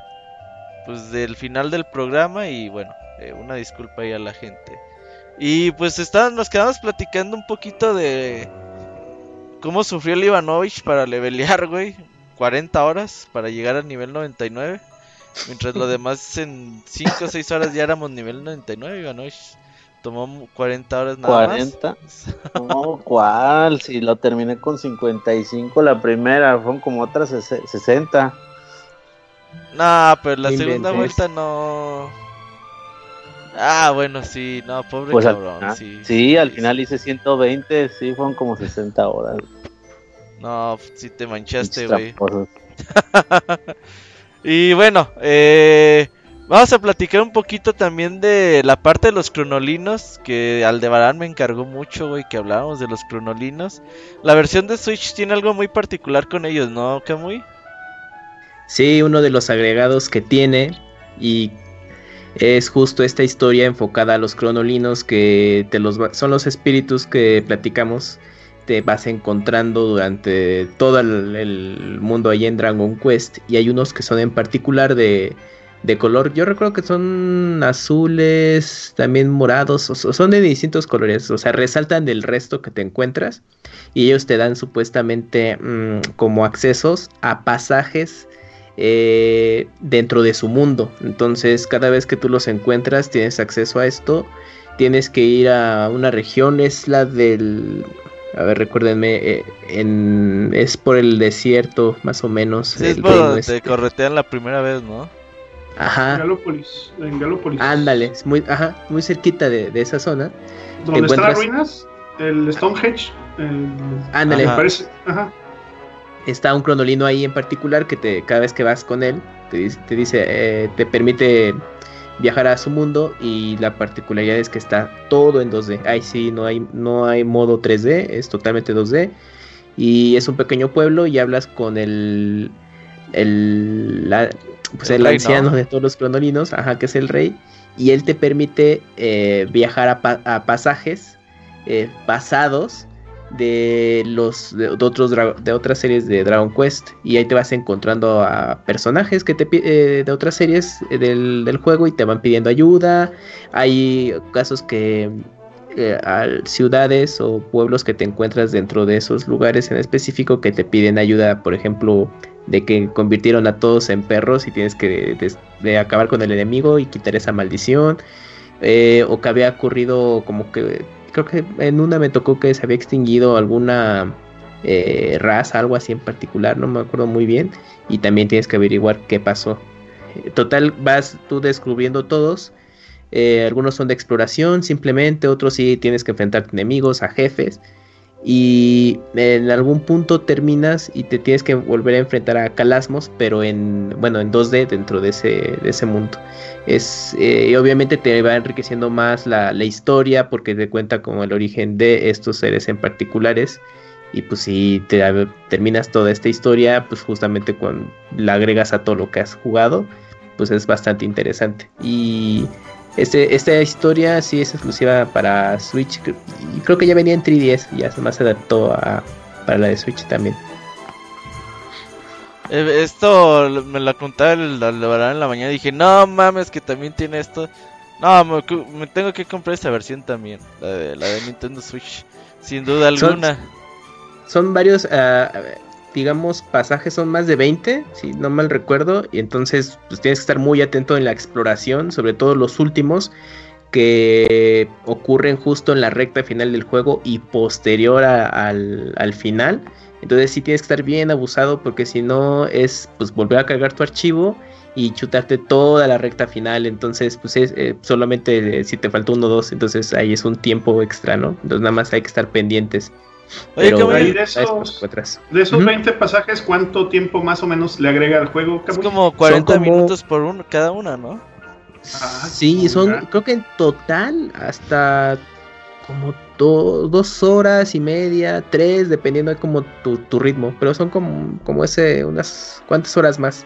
Pues del final del programa y bueno, eh, una disculpa ahí a la gente. Y pues está, nos quedamos platicando un poquito de cómo sufrió el Ivanovich para levelear, güey. 40 horas para llegar al nivel 99. Mientras lo demás en 5 o 6 horas ya éramos nivel 99, Ivanovich. Tomó 40 horas nada 40.
más. No, ¿cuál? Si lo terminé con 55 la primera, fueron como otras 60.
No, pero la segunda vuelta no. Ah, bueno, sí, no, pobre pues cabrón.
Al sí, al final hice 120, sí, fueron como 60 horas.
No, sí te manchaste, güey. y bueno, eh, vamos a platicar un poquito también de la parte de los cronolinos, que Aldebarán me encargó mucho, güey, que hablábamos de los cronolinos. La versión de Switch tiene algo muy particular con ellos, ¿no, Kamui?
Sí, uno de los agregados que tiene y es justo esta historia enfocada a los cronolinos que te los son los espíritus que platicamos te vas encontrando durante todo el, mundo ahí en Dragon Quest y hay unos que son en particular de, de color. Yo recuerdo que son azules también morados son de distintos colores o sea resaltan del resto que te encuentras y ellos te dan supuestamente mm, como accesos a pasajes eh, dentro de su mundo. Entonces cada vez que tú los encuentras tienes acceso a esto. Tienes que ir a una región, es la del... A ver, recuérdenme, eh, en, es por el desierto, más o menos.
es por donde te corretean la primera vez, ¿no?
Ajá.
En Galópolis.
Ándale, es muy, ajá, muy cerquita de, esa zona.
¿Dónde están las ruinas? El Stonehenge.
Ándale. Parece, ajá está un cronolino ahí en particular que te, cada vez que vas con él te, dice, eh, te permite viajar a su mundo y la particularidad es que está todo en 2D. Ahí sí, no hay, no hay modo 3D, es totalmente 2D. Y es un pequeño pueblo y hablas con el, el, pues el, anciano de todos los cronolinos, ajá, que es el rey. Y él te permite eh, viajar a, pasajes eh, pasados de los de, otros de otras series de Dragon Quest. Y ahí te vas encontrando a personajes que te eh, de otras series eh, del, juego y te van pidiendo ayuda. Hay casos que eh, ciudades o pueblos que te encuentras dentro de esos lugares en específico que te piden ayuda por ejemplo de que convirtieron a todos en perros y tienes que acabar con el enemigo y quitar esa maldición. O que había ocurrido como que creo que en una me tocó que se había extinguido alguna eh, raza, algo así en particular, no me acuerdo muy bien, y también tienes que averiguar qué pasó. total, vas tú descubriendo todos. Eh, algunos son de exploración simplemente, otros sí tienes que enfrentarte enemigos, a jefes. Y en algún punto terminas y te tienes que volver a enfrentar a Calasmos, pero en bueno en 2D dentro de ese, de ese mundo. Es, eh, obviamente te va enriqueciendo más la, la, historia porque te cuenta como el origen de estos seres en particulares. Y pues si te terminas toda esta historia, pues justamente cuando la agregas a todo lo que has jugado, pues es bastante interesante. Y este, esta historia sí es exclusiva para Switch. Y creo que ya venía en 3DS y ya se más adaptó a, para la de Switch también.
Eh, esto me la contaba el, en la mañana y dije, no mames que también tiene esto. No, me, tengo que comprar esta versión también, la de, la de Nintendo Switch, sin duda alguna.
Son, varios, uh, digamos, pasajes son más de 20, si no mal recuerdo, y entonces pues, tienes que estar muy atento en la exploración, sobre todo los últimos que ocurren justo en la recta final del juego y posterior al, al, final. Entonces sí tienes que estar bien abusado porque si no es pues volver a cargar tu archivo y chutarte toda la recta final. Entonces pues es eh, solamente si te falta uno o dos, entonces ahí es un tiempo extra, ¿no? Entonces nada más hay que estar pendientes.
Oye, de esos, de esos 20 pasajes, ¿cuánto tiempo más o menos le agrega al juego?
Es como 40 minutos por uno, cada una, ¿no?
Ah, sí, son, creo que en total hasta como dos horas y media, tres, dependiendo de como tu, tu, ritmo, pero son como, como ese, unas cuantas horas más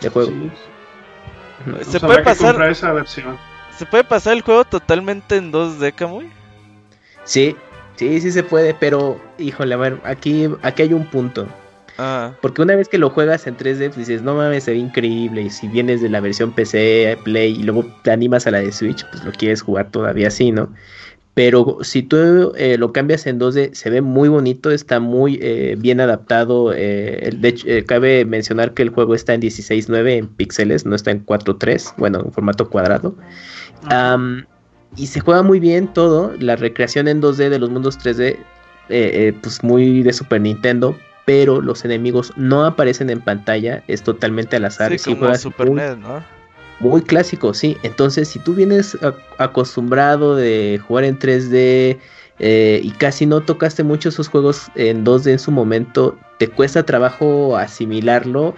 de juego.
Se puede pasar esa versión. ¿Se puede pasar el juego totalmente en 2D, Camuy?
Sí, Sí, sí se puede, pero híjole, a ver, aquí, aquí hay un punto. Ah. Porque una vez que lo juegas en 3D, pues dices, no mames, se ve increíble. Y si vienes de la versión PC, Play, y luego te animas a la de Switch, pues lo quieres jugar todavía así, ¿no? Pero si tú eh, lo cambias en 2D, se ve muy bonito, está muy eh, bien adaptado. Eh, de hecho, cabe mencionar que el juego está en 16.9 en píxeles, no está en 4.3, bueno, en formato cuadrado y se juega muy bien todo. La recreación en 2D de los mundos 3D, eh, eh, pues muy de Super Nintendo. Pero los enemigos no aparecen en pantalla, es totalmente al azar.
Sí, como Super muy, NES, ¿no?
Muy clásico, sí. Entonces, si tú vienes acostumbrado de jugar en 3D eh, y casi no tocaste mucho esos juegos en 2D en su momento, te cuesta trabajo asimilarlo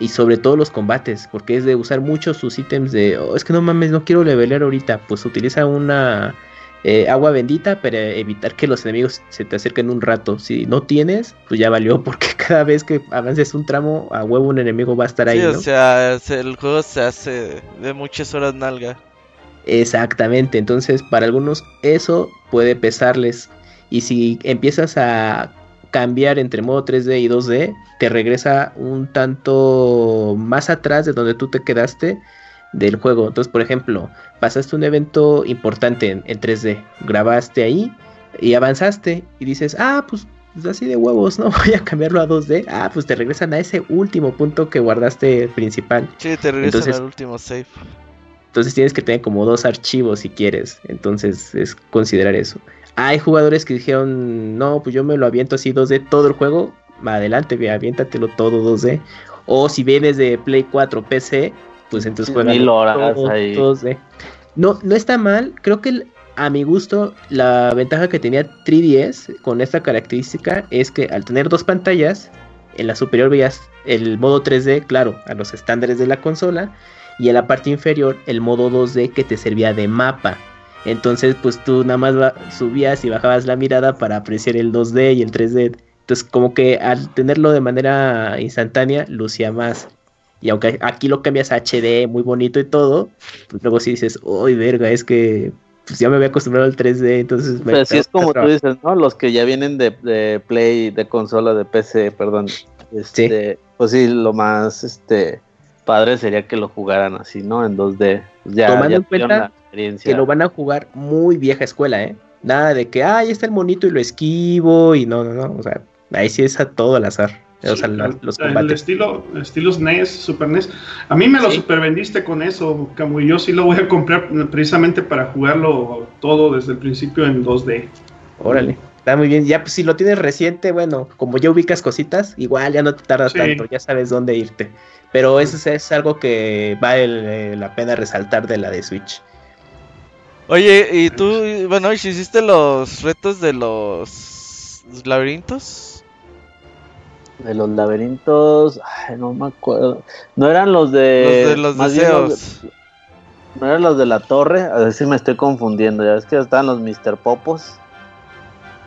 y sobre todo los combates, porque es de usar mucho sus ítems de, oh, es que no mames, no quiero levelear ahorita, pues utiliza una eh, agua bendita para evitar que los enemigos se te acerquen un rato. Si no tienes, pues ya valió, porque cada vez que avances un tramo, a huevo un enemigo va a estar ahí. Sí,
o sea, el juego se hace de muchas horas nalga.
Exactamente, entonces para algunos eso puede pesarles. Y si empiezas a cambiar entre modo 3D y 2D, te regresa un tanto más atrás de donde tú te quedaste del juego. Entonces, por ejemplo, pasaste un evento importante en, 3D, grabaste ahí y avanzaste y dices, ah, pues, pues, así de huevos, ¿no? Voy a cambiarlo a 2D. Ah, pues te regresan a ese último punto que guardaste principal.
Sí, te regresan al último save.
Entonces tienes que tener como dos archivos si quieres. Entonces es considerar eso. Hay jugadores que dijeron, no, pues yo me lo aviento así 2D todo el juego. Adelante, aviéntatelo todo 2D. O si vienes de Play 4 PC, pues entonces juega todo, ahí. 2D. No, no está mal. Creo que a mi gusto la ventaja que tenía 3DS con esta característica es que al tener dos pantallas, en la superior veías el modo 3D, claro, a los estándares de la consola, y en la parte inferior el modo 2D que te servía de mapa. Entonces, pues tú nada más subías y bajabas la mirada para apreciar el 2D y el 3D. Entonces, como que al tenerlo de manera instantánea, lucía más. Y aunque aquí lo cambias a HD, muy bonito y todo, pues luego sí dices, uy, verga, es que pues ya me había acostumbrado al 3D, entonces...
Pero sí es como tú dices, ¿no? Los que ya vienen de, Play, de consola, de PC, perdón. Este, Pues sí, lo más este padre sería que lo jugaran así, ¿no? En 2D.
Ya, Tomando en cuenta que lo van a jugar muy vieja escuela, ¿eh? Nada de que, ah, ahí está el monito y lo esquivo y no, no, no. O sea, ahí sí es a todo al azar. o sea,
los combates. El estilo, estilos NES, Super NES. A mí me lo super vendiste con eso, Camu. Yo sí lo voy a comprar precisamente para jugarlo todo desde el principio en 2D.
Órale. Está muy bien. Ya, pues si lo tienes reciente, bueno, como ya ubicas cositas, igual ya no te tardas tanto, ya sabes dónde irte. Pero eso es, algo que vale la pena resaltar de la de Switch.
Oye, ¿y tú, bueno, hiciste los retos de los laberintos?
De los laberintos, ay, no me acuerdo. No eran los de.
Los de los deseos.
no eran los de la torre, a ver si me estoy confundiendo. Ya ves que estaban los Mr. Popos.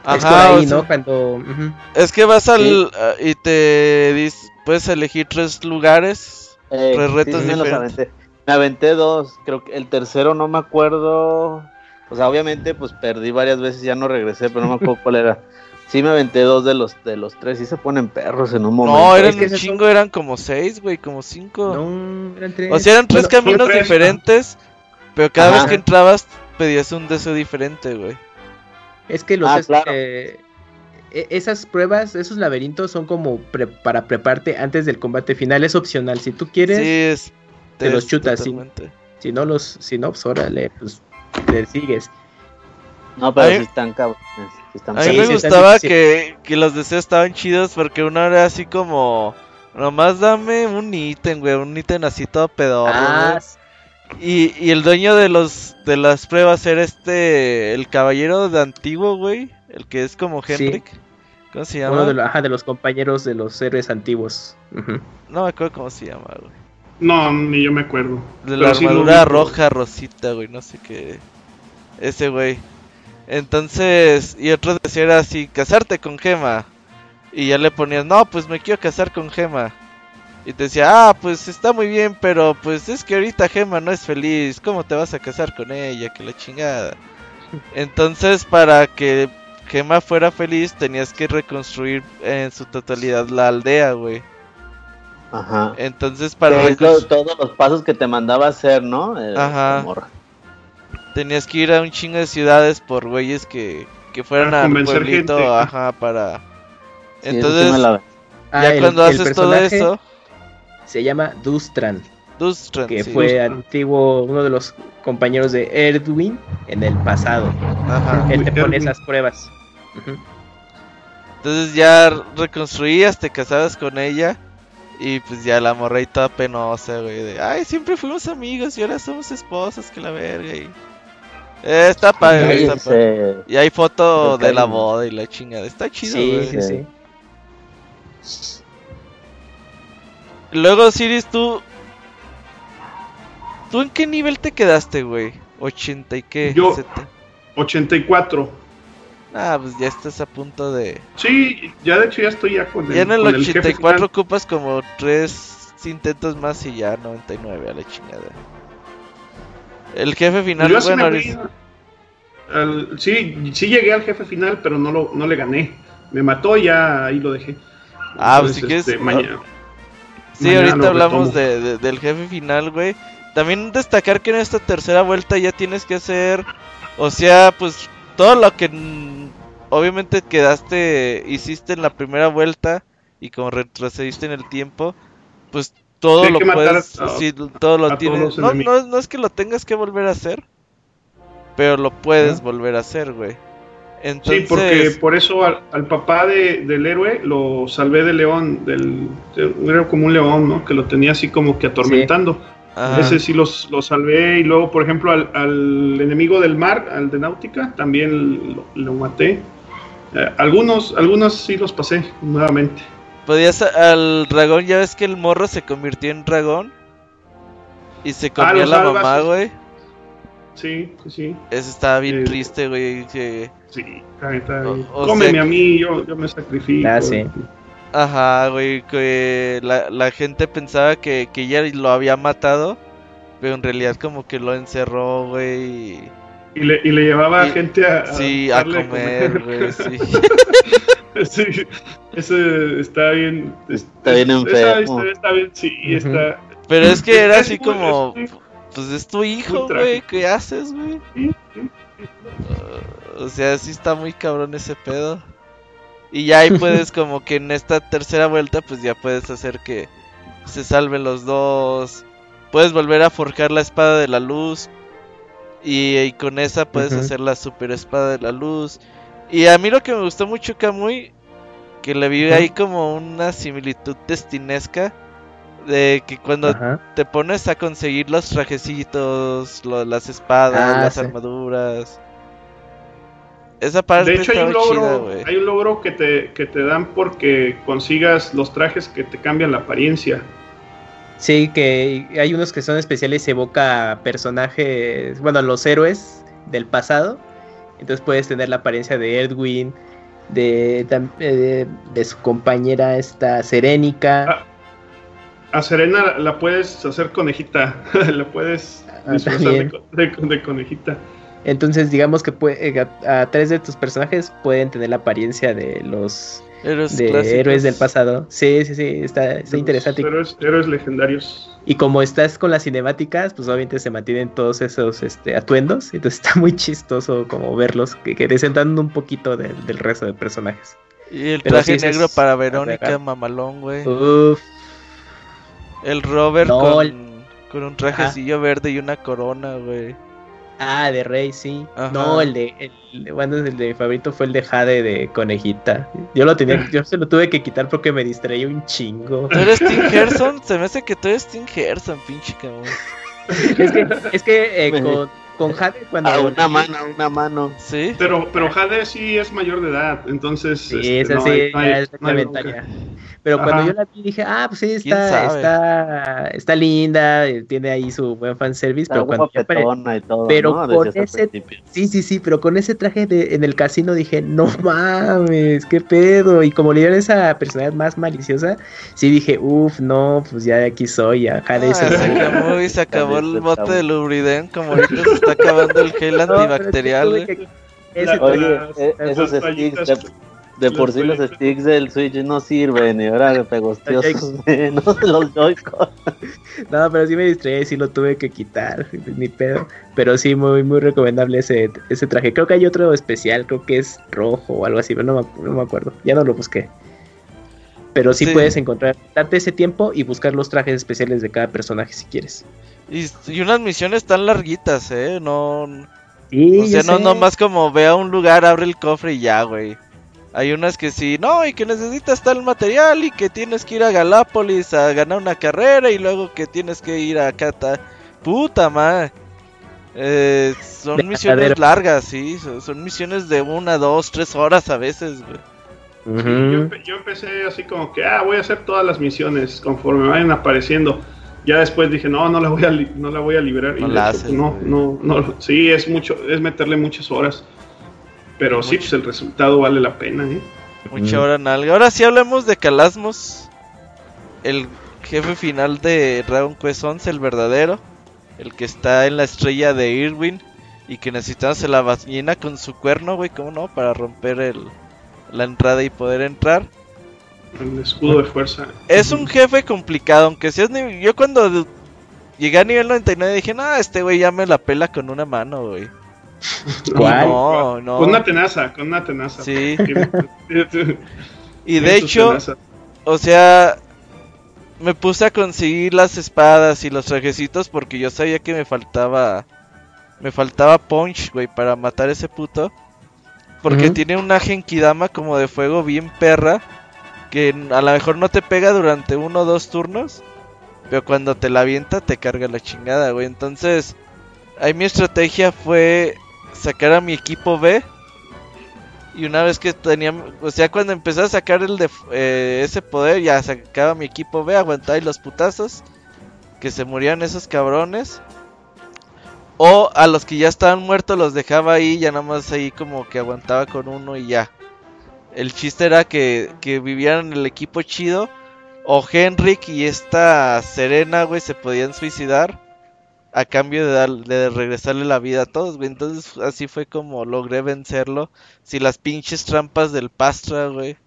Ajá, es ¿no? Cuando.
Es que vas al. y te puedes elegir tres lugares. Eh, tres retos diferentes.
Me aventé dos, creo que el tercero no me acuerdo. O sea, obviamente, pues perdí varias veces, ya no regresé, pero no me acuerdo cuál era. Sí me aventé dos de los de los tres, y se ponen perros en un momento.
No, eran un chingo, eran como seis, güey, como cinco. No, eran tres. O sea, eran tres caminos diferentes, pero cada vez que entrabas pedías un deseo diferente, güey.
Es que los ah, e, esas pruebas, esos laberintos son como para prepararte antes del combate final, es opcional, si tú quieres. Sí, es te los chutas. Si, si, no los, si no, pues órale, pues le sigues.
No, pero si están cabrones.
a mí me gustaba que, que, los deseos estaban chidos porque uno era así como. Nomás dame un ítem, güey, un ítem así todo pedorro. Ah, y, y el dueño de los de las pruebas era este. El caballero de antiguo, güey. El que es como Henrik. ¿Cómo se llama?
Uno de, ajá, de los compañeros de los héroes antiguos.
No me acuerdo cómo se llama, güey.
No, ni yo me acuerdo.
De la armadura roja, rosita, güey, no sé qué. Ese güey. Entonces, y otro decía era así, casarte con Gema. Y ya le ponías, no, pues me quiero casar con Gema. Y te decía, ah, pues está muy bien, pero pues es que ahorita Gema no es feliz. ¿Cómo te vas a casar con ella? Que la chingada. Entonces, para que Gema fuera feliz, tenías que reconstruir en su totalidad la aldea, güey.
Ajá.
Entonces, para
todos los pasos que te mandaba hacer, ¿no?
Ajá. Tenías que ir a un chingo de ciudades por güeyes que, que fueran a pueblito, ajá, para. Entonces, ya ah, cuando haces todo eso.
Se llama Dustran.
Dustran,
que fue antiguo, uno de los compañeros de Erdwin en el pasado. Ajá. Él te pone esas pruebas.
Entonces ya reconstruías, te casabas con ella y pues ya la morra y toda penosa, güey. De, Ay, siempre fuimos amigos y ahora somos esposas, que la verga. Y... Eh, está padre, está padre. Y hay foto de la boda y la chingada. Está chido, sí, Sí, sí. Luego, Siris, tú. ¿Tú en qué nivel te quedaste, güey? ¿80 y qué?
Yo, 84.
Ah, pues ya estás a punto de.
Sí, ya de hecho ya estoy ya con
el. Ya en el 84 ocupas como tres intentos más y ya 99 a la chingada. El jefe final,
pues bueno, sí, sí llegué al jefe final, pero no, lo, no le gané. Me mató y ya ahí lo dejé.
Ah, pues si quieres. Este, mañana, sí, ahorita hablamos de, del jefe final, güey. También destacar que en esta tercera vuelta ya tienes que hacer. O sea, pues todo lo que obviamente quedaste, hiciste en la primera vuelta y como retrocediste en el tiempo, pues todo lo puedes, todo lo tienes. No, no, es que lo tengas que volver a hacer, pero lo puedes volver a hacer, güey.
Sí, porque por eso al, papá de, del héroe lo salvé del león, del, era como un león, ¿no? Que lo tenía así como que atormentando. Ese sí los, salvé y luego, por ejemplo, al, enemigo del mar, al de Náutica, también lo, maté. Eh, algunos, algunos sí los pasé nuevamente.
Podías al dragón, ya ves que el morro se convirtió en dragón y se ah, comió la mamá, güey.
Sí, sí, sí.
Eso estaba bien triste, güey.
Que... Sí, está, está bien. Cómeme a mí, yo, yo me sacrifico. Ah, sí.
Ajá, güey, que la, la gente pensaba que, que ya lo había matado, pero en realidad como que lo encerró, güey.
Y le, y le llevaba a gente a,
sí, a comer, güey, sí.
sí. Eso está bien.
Está bien enfermo.
está bien, sí, está.
Pero es que era así como, pues es tu hijo, güey, ¿qué haces, güey? o sea, sí está muy cabrón ese pedo. Y ya ahí puedes como que en esta tercera vuelta pues ya puedes hacer que se salven los dos. Puedes volver a forjar la espada de la luz. Y, con esa puedes hacer la super espada de la luz. Y a mí lo que me gustó mucho Kamui, que le vi ahí como una similitud destinesca, de que cuando te pones a conseguir los trajecitos, las espadas, ah, las armaduras. Esa parte
de hecho, hay un, logro, hay un logro que te, que te dan porque consigas los trajes que te cambian la apariencia.
Sí, que hay unos que son especiales, se evoca personajes, bueno, los héroes del pasado. Entonces puedes tener la apariencia de Edwin, de, de, de su compañera esta Serénica.
Ah, a Serena la puedes hacer conejita, la puedes ah, disfrazar de, conejita.
Entonces, digamos que puede, a, tres de tus personajes pueden tener la apariencia de los héroes, de héroes del pasado. Sí, sí, sí, está, está interesante.
Héroes, héroes, legendarios.
Y como estás con las cinemáticas, pues obviamente se mantienen todos esos este, atuendos. Entonces está muy chistoso como verlos, que, que desentando un poquito del resto de personajes.
Y el traje negro para Verónica, mamalón, güey. Uf, el Robert con, un trajecillo verde y una corona, güey.
Ah, de Rey, sí. No, el de, el, bueno, el de mi favorito fue el de Jade de conejita. Yo lo tenía, yo se lo tuve que quitar porque me distraía un chingo.
¿Tú eres Tim Gerson? Se me hace que tú eres Tim Gerson, pinche cabrón.
es que, es que eh, con, con Jade cuando...
A una mano, a una mano.
Sí. Pero, pero Jade sí es mayor de edad, entonces...
Sí, este, esa sí, es pero cuando yo la vi dije, ah, pues sí, está, está, está linda, tiene ahí su buen fanservice, pero cuando
y todo,
pero con ese, sí, sí, sí, pero con ese traje de, en el casino dije, no mames, qué pedo, y como le dieron esa personalidad más maliciosa, sí dije, uff, no, pues ya de aquí soy, ya
ah, se acabó y se acabó el bote de Lubriden, como ahorita se está acabando el gel antibacterial.
Oye, eh, esos sticks de por sí los sticks del Switch no sirven y ahora pegostiosos menos los Joy-Con.
No, pero sí me distraí, sí lo tuve que quitar, ni pedo. Pero sí, muy muy recomendable ese, ese traje. Creo que hay otro especial, creo que es rojo o algo así, pero no me, no me acuerdo. Ya no lo busqué. Pero sí, puedes encontrar, darte ese tiempo y buscar los trajes especiales de cada personaje si quieres.
Y, y unas misiones tan larguitas, ¿eh? No... o sea, no nomás como ve a un lugar, abre el cofre y ya, güey. Hay unas que sí, no, y que necesitas tal material y que tienes que ir a Galápolis a ganar una carrera y luego que tienes que ir a Cata. Puta madre. Eh, son misiones largas, sí. Son, misiones de una, dos, tres horas a veces,
yo, empecé así como que, ah, voy a hacer todas las misiones conforme vayan apareciendo. Ya después dije, no, no la voy a, no la voy a liberar. No, y no, no, no, sí, es mucho, es meterle muchas horas. Pero sí, pues el resultado vale la pena, ¿eh?
Mucha hora nalga. Ahora sí hablemos de Calasmos. El jefe final de Dragon Quest 11, el verdadero. El que está en la estrella de Irwin. Y que necesitamos la ballena con su cuerno, güey, ¿cómo no? Para romper el, la entrada y poder entrar.
El escudo de fuerza.
Es un jefe complicado, aunque si es Yo cuando llegué a nivel 99 dije, no, este güey ya me la pela con una mano, güey.
¿Cuál? No, Con una tenaza, con una tenaza.
Sí. y de hecho, o sea, me puse a conseguir las espadas y los trajecitos porque yo sabía que me faltaba. Me faltaba punch, güey, para matar ese puto. Porque tiene una genkidama como de fuego bien perra. Que a lo mejor no te pega durante uno o dos turnos. Pero cuando te la avienta te carga la chingada, güey. Entonces, ahí mi estrategia fue sacar a mi equipo B. Y una vez que tenía, o sea, cuando empecé a sacar el de eh, ese poder, ya sacaba mi equipo B, aguantaba los putazos. Que se morían esos cabrones. O a los que ya estaban muertos los dejaba ahí, ya nada más ahí como que aguantaba con uno y ya. El chiste era que, que vivieran el equipo chido. O Henrik y esta Serena, güey, se podían suicidar a cambio de, dar, de regresarle la vida a todos, güey. Entonces así fue como logré vencerlo. Si las pinches trampas del Pastra, güey.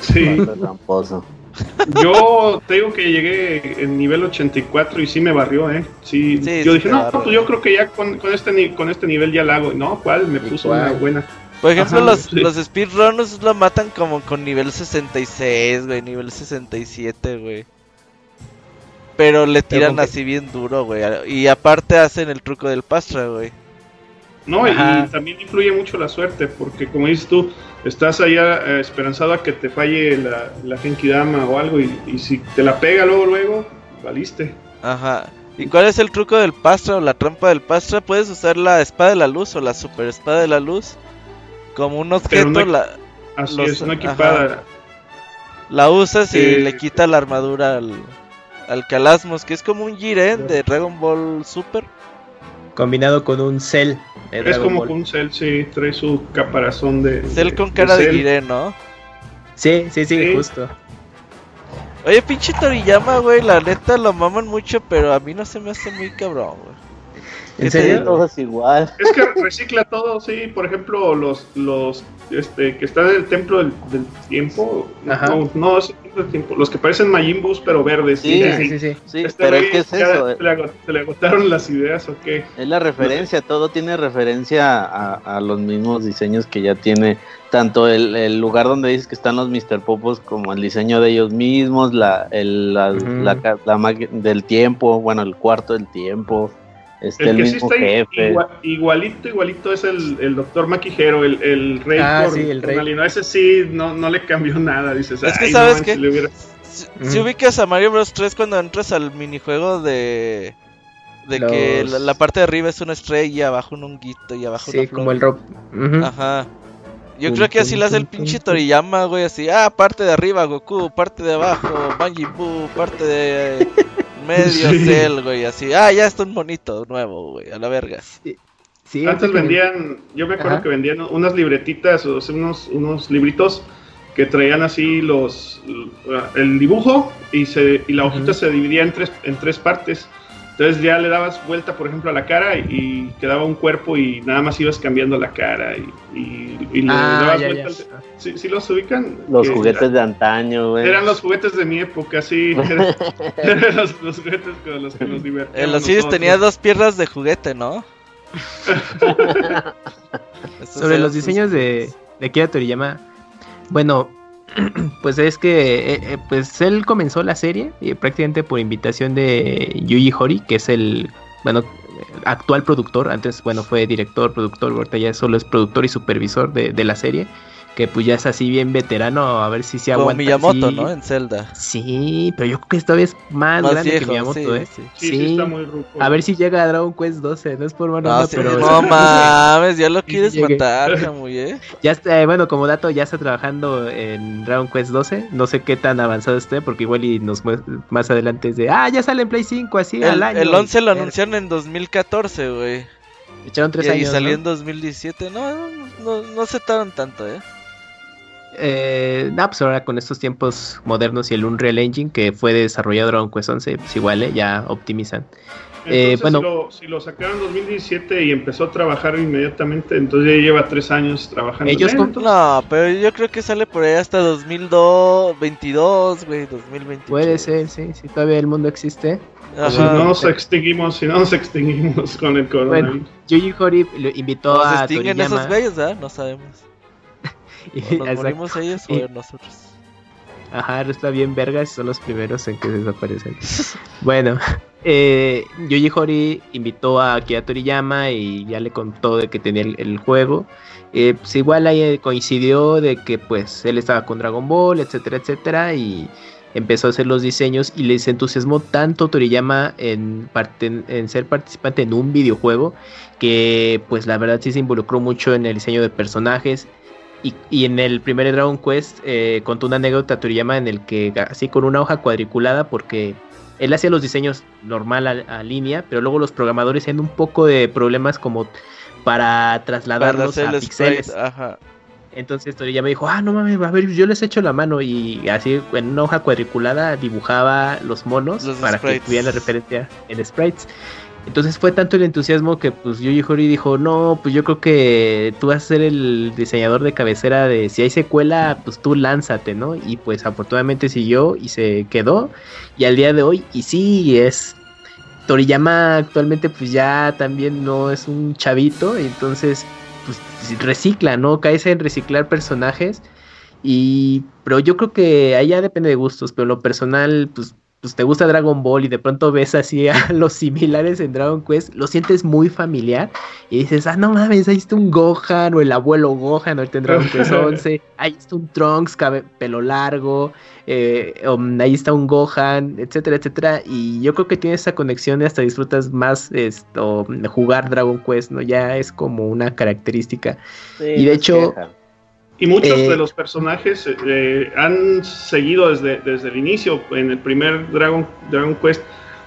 Sí. Yo te digo que llegué en nivel 84 y sí me barrió, ¿eh? Sí, yo dije, no, pues yo creo que ya con, este, con este nivel ya la hago. No, ¿cuál? Me puso una buena.
Por ejemplo, los, los speedrunners lo matan como con nivel 66, güey, nivel 67, güey. Pero le tiran así bien duro, güey. Y aparte hacen el truco del pastra, güey.
No, y también influye mucho la suerte, porque como dices tú, estás allá eh, esperanzado a que te falle la, la Dama o algo, y, si te la pega luego, luego, valiste.
Ajá. ¿Y cuál es el truco del Pastra o la trampa del Pastra? Puedes usar la espada de la luz o la super espada de la luz como un objeto. la,
así es, una equipada.
La usas y le quita la armadura al, al Calasmos, que es como un Jiren de Dragon Ball Super.
Combinado con un Cell.
es como un Cell, sí, trae su caparazón de.
Cell con cara de, Jiren, ¿no?
Sí, sí, sí, justo.
Oye, pinche Toriyama, güey, la neta lo maman mucho, pero a mí no se me hace muy cabrón, güey.
¿En serio?
es igual.
Es que recicla todo, sí. Por ejemplo, los, los este, que están en el templo del, tiempo. No, no, es el templo del tiempo. Los que parecen Majimbus, pero verdes.
Sí, sí, sí. sí.
Este pero ¿qué es eso? ¿Se le, agotaron las ideas o qué?
Es la referencia, todo tiene referencia a, a, los mismos diseños que ya tiene. Tanto el, el, lugar donde dices que están los Mr. Popos como el diseño de ellos mismos, la, el, la, la, la del tiempo, bueno, el cuarto del tiempo
el, que sí está igualito, igualito es el, el doctor Maquijero, el, el rey.
Ah, sí, el rey.
ese sí, no, no le cambió nada, dices.
Es que sabes que si, ubicas a Mario Bros 3 cuando entras al minijuego de de que la, parte de arriba es una estrella y abajo un honguito y abajo
sí, como el rock.
Ajá. Yo creo que así lo hace el pinche Toriyama, güey, así, ah, parte de arriba Goku, parte de abajo Majin Buu, parte de medio cel, güey, así. Ah, ya está un monito nuevo, güey, a la verga.
Sí. Antes vendían, yo me acuerdo que vendían unas libretitas, o unos, unos libritos que traían así los el dibujo y se y la hojita se dividía en tres en tres partes entonces ya le dabas vuelta, por ejemplo, a la cara y, quedaba un cuerpo y nada más ibas cambiando la cara y, le ah, dabas vuelta. ¿Sí, los ubican?
Los juguetes de antaño, güey.
Eran los juguetes de mi época, sí. eran, los, juguetes con los que nos divertíamos.
El Osiris tenía dos piernas de juguete, ¿no?
Sobre los diseños de, de Kira Toriyama, bueno, pues es que eh, eh, pues él comenzó la serie y prácticamente por invitación de Yuji Hori, que es el bueno actual productor, antes bueno fue director, productor, ahorita ya solo es productor y supervisor de, de la serie que pues ya es así bien veterano, a ver si se aguanta.
Como Miyamoto, ¿no? En Zelda.
Sí, pero yo creo que esta vez más, grande que Miyamoto, ¿eh?
Sí, sí. está muy ruco.
A ver si llega a Dragon Quest 12, no es por mano, no, pero...
No mames, ya lo quieres matar, muy ¿eh?
Ya está, eh, bueno, como dato, ya está trabajando en Dragon Quest 12, no sé qué tan avanzado esté, porque igual y nos más adelante es de, ah, ya sale en Play 5, así
el,
al año.
El 11 lo anunciaron en 2014, güey.
Echaron tres años,
Y salió en 2017, no, no, no se tardan tanto, ¿eh?
Eh, pues ahora con estos tiempos modernos y el Unreal Engine que fue desarrollado Dragon Quest 11, pues igual eh, ya optimizan.
Eh, bueno, si lo, sacaron en 2017 y empezó a trabajar inmediatamente, entonces ya lleva tres años trabajando.
Ellos No, pero yo creo que sale por ahí hasta 2022, güey, 2021.
Puede ser, sí, si todavía el mundo existe.
Si no nos extinguimos, si no nos extinguimos con el coronavirus. Bueno,
Yuji Hori invitó a
extinguen esos bellos, ¿eh? No sabemos. Nos morimos ellos o nosotros.
Ajá, está bien vergas, son los primeros en que desaparecen. bueno, eh, Yuji Hori invitó a Akira Toriyama y ya le contó de que tenía el, juego. Eh, pues igual ahí coincidió de que pues él estaba con Dragon Ball, etcétera, etcétera, y empezó a hacer los diseños y les entusiasmó tanto Toriyama en, en ser participante en un videojuego que pues la verdad sí se involucró mucho en el diseño de personajes y, en el primer Dragon Quest eh, contó una anécdota a Toriyama en el que así con una hoja cuadriculada porque él hacía los diseños normal a, línea, pero luego los programadores tenían un poco de problemas como para trasladarlos a píxeles. Entonces Toriyama dijo, ah, no mames, a ver, yo les echo la mano y así en una hoja cuadriculada dibujaba los monos para que tuvieran la referencia en sprites. Entonces fue tanto el entusiasmo que pues Yuji Horii dijo, no, pues yo creo que tú vas a ser el diseñador de cabecera de si hay secuela, pues tú lánzate, ¿no? Y pues afortunadamente siguió y se quedó. Y al día de hoy, y sí, es Toriyama actualmente pues ya también no es un chavito, entonces pues recicla, ¿no? Cae en reciclar personajes. Y, pero yo creo que allá depende de gustos, pero lo personal, pues pues te gusta Dragon Ball y de pronto ves así a los similares en Dragon Quest, lo sientes muy familiar y dices, ah, no mames, ahí está un Gohan o el abuelo Gohan, ahorita en Dragon Quest 11, ahí está un Trunks, pelo largo, eh, um, ahí está un Gohan, etcétera, etcétera, y yo creo que tienes esa conexión y hasta disfrutas más esto, jugar Dragon Quest, ¿no? Ya es como una característica. y de hecho...
Y muchos de eh, los personajes eh, eh, han seguido desde, desde el inicio. En el primer Dragon, Dragon Quest,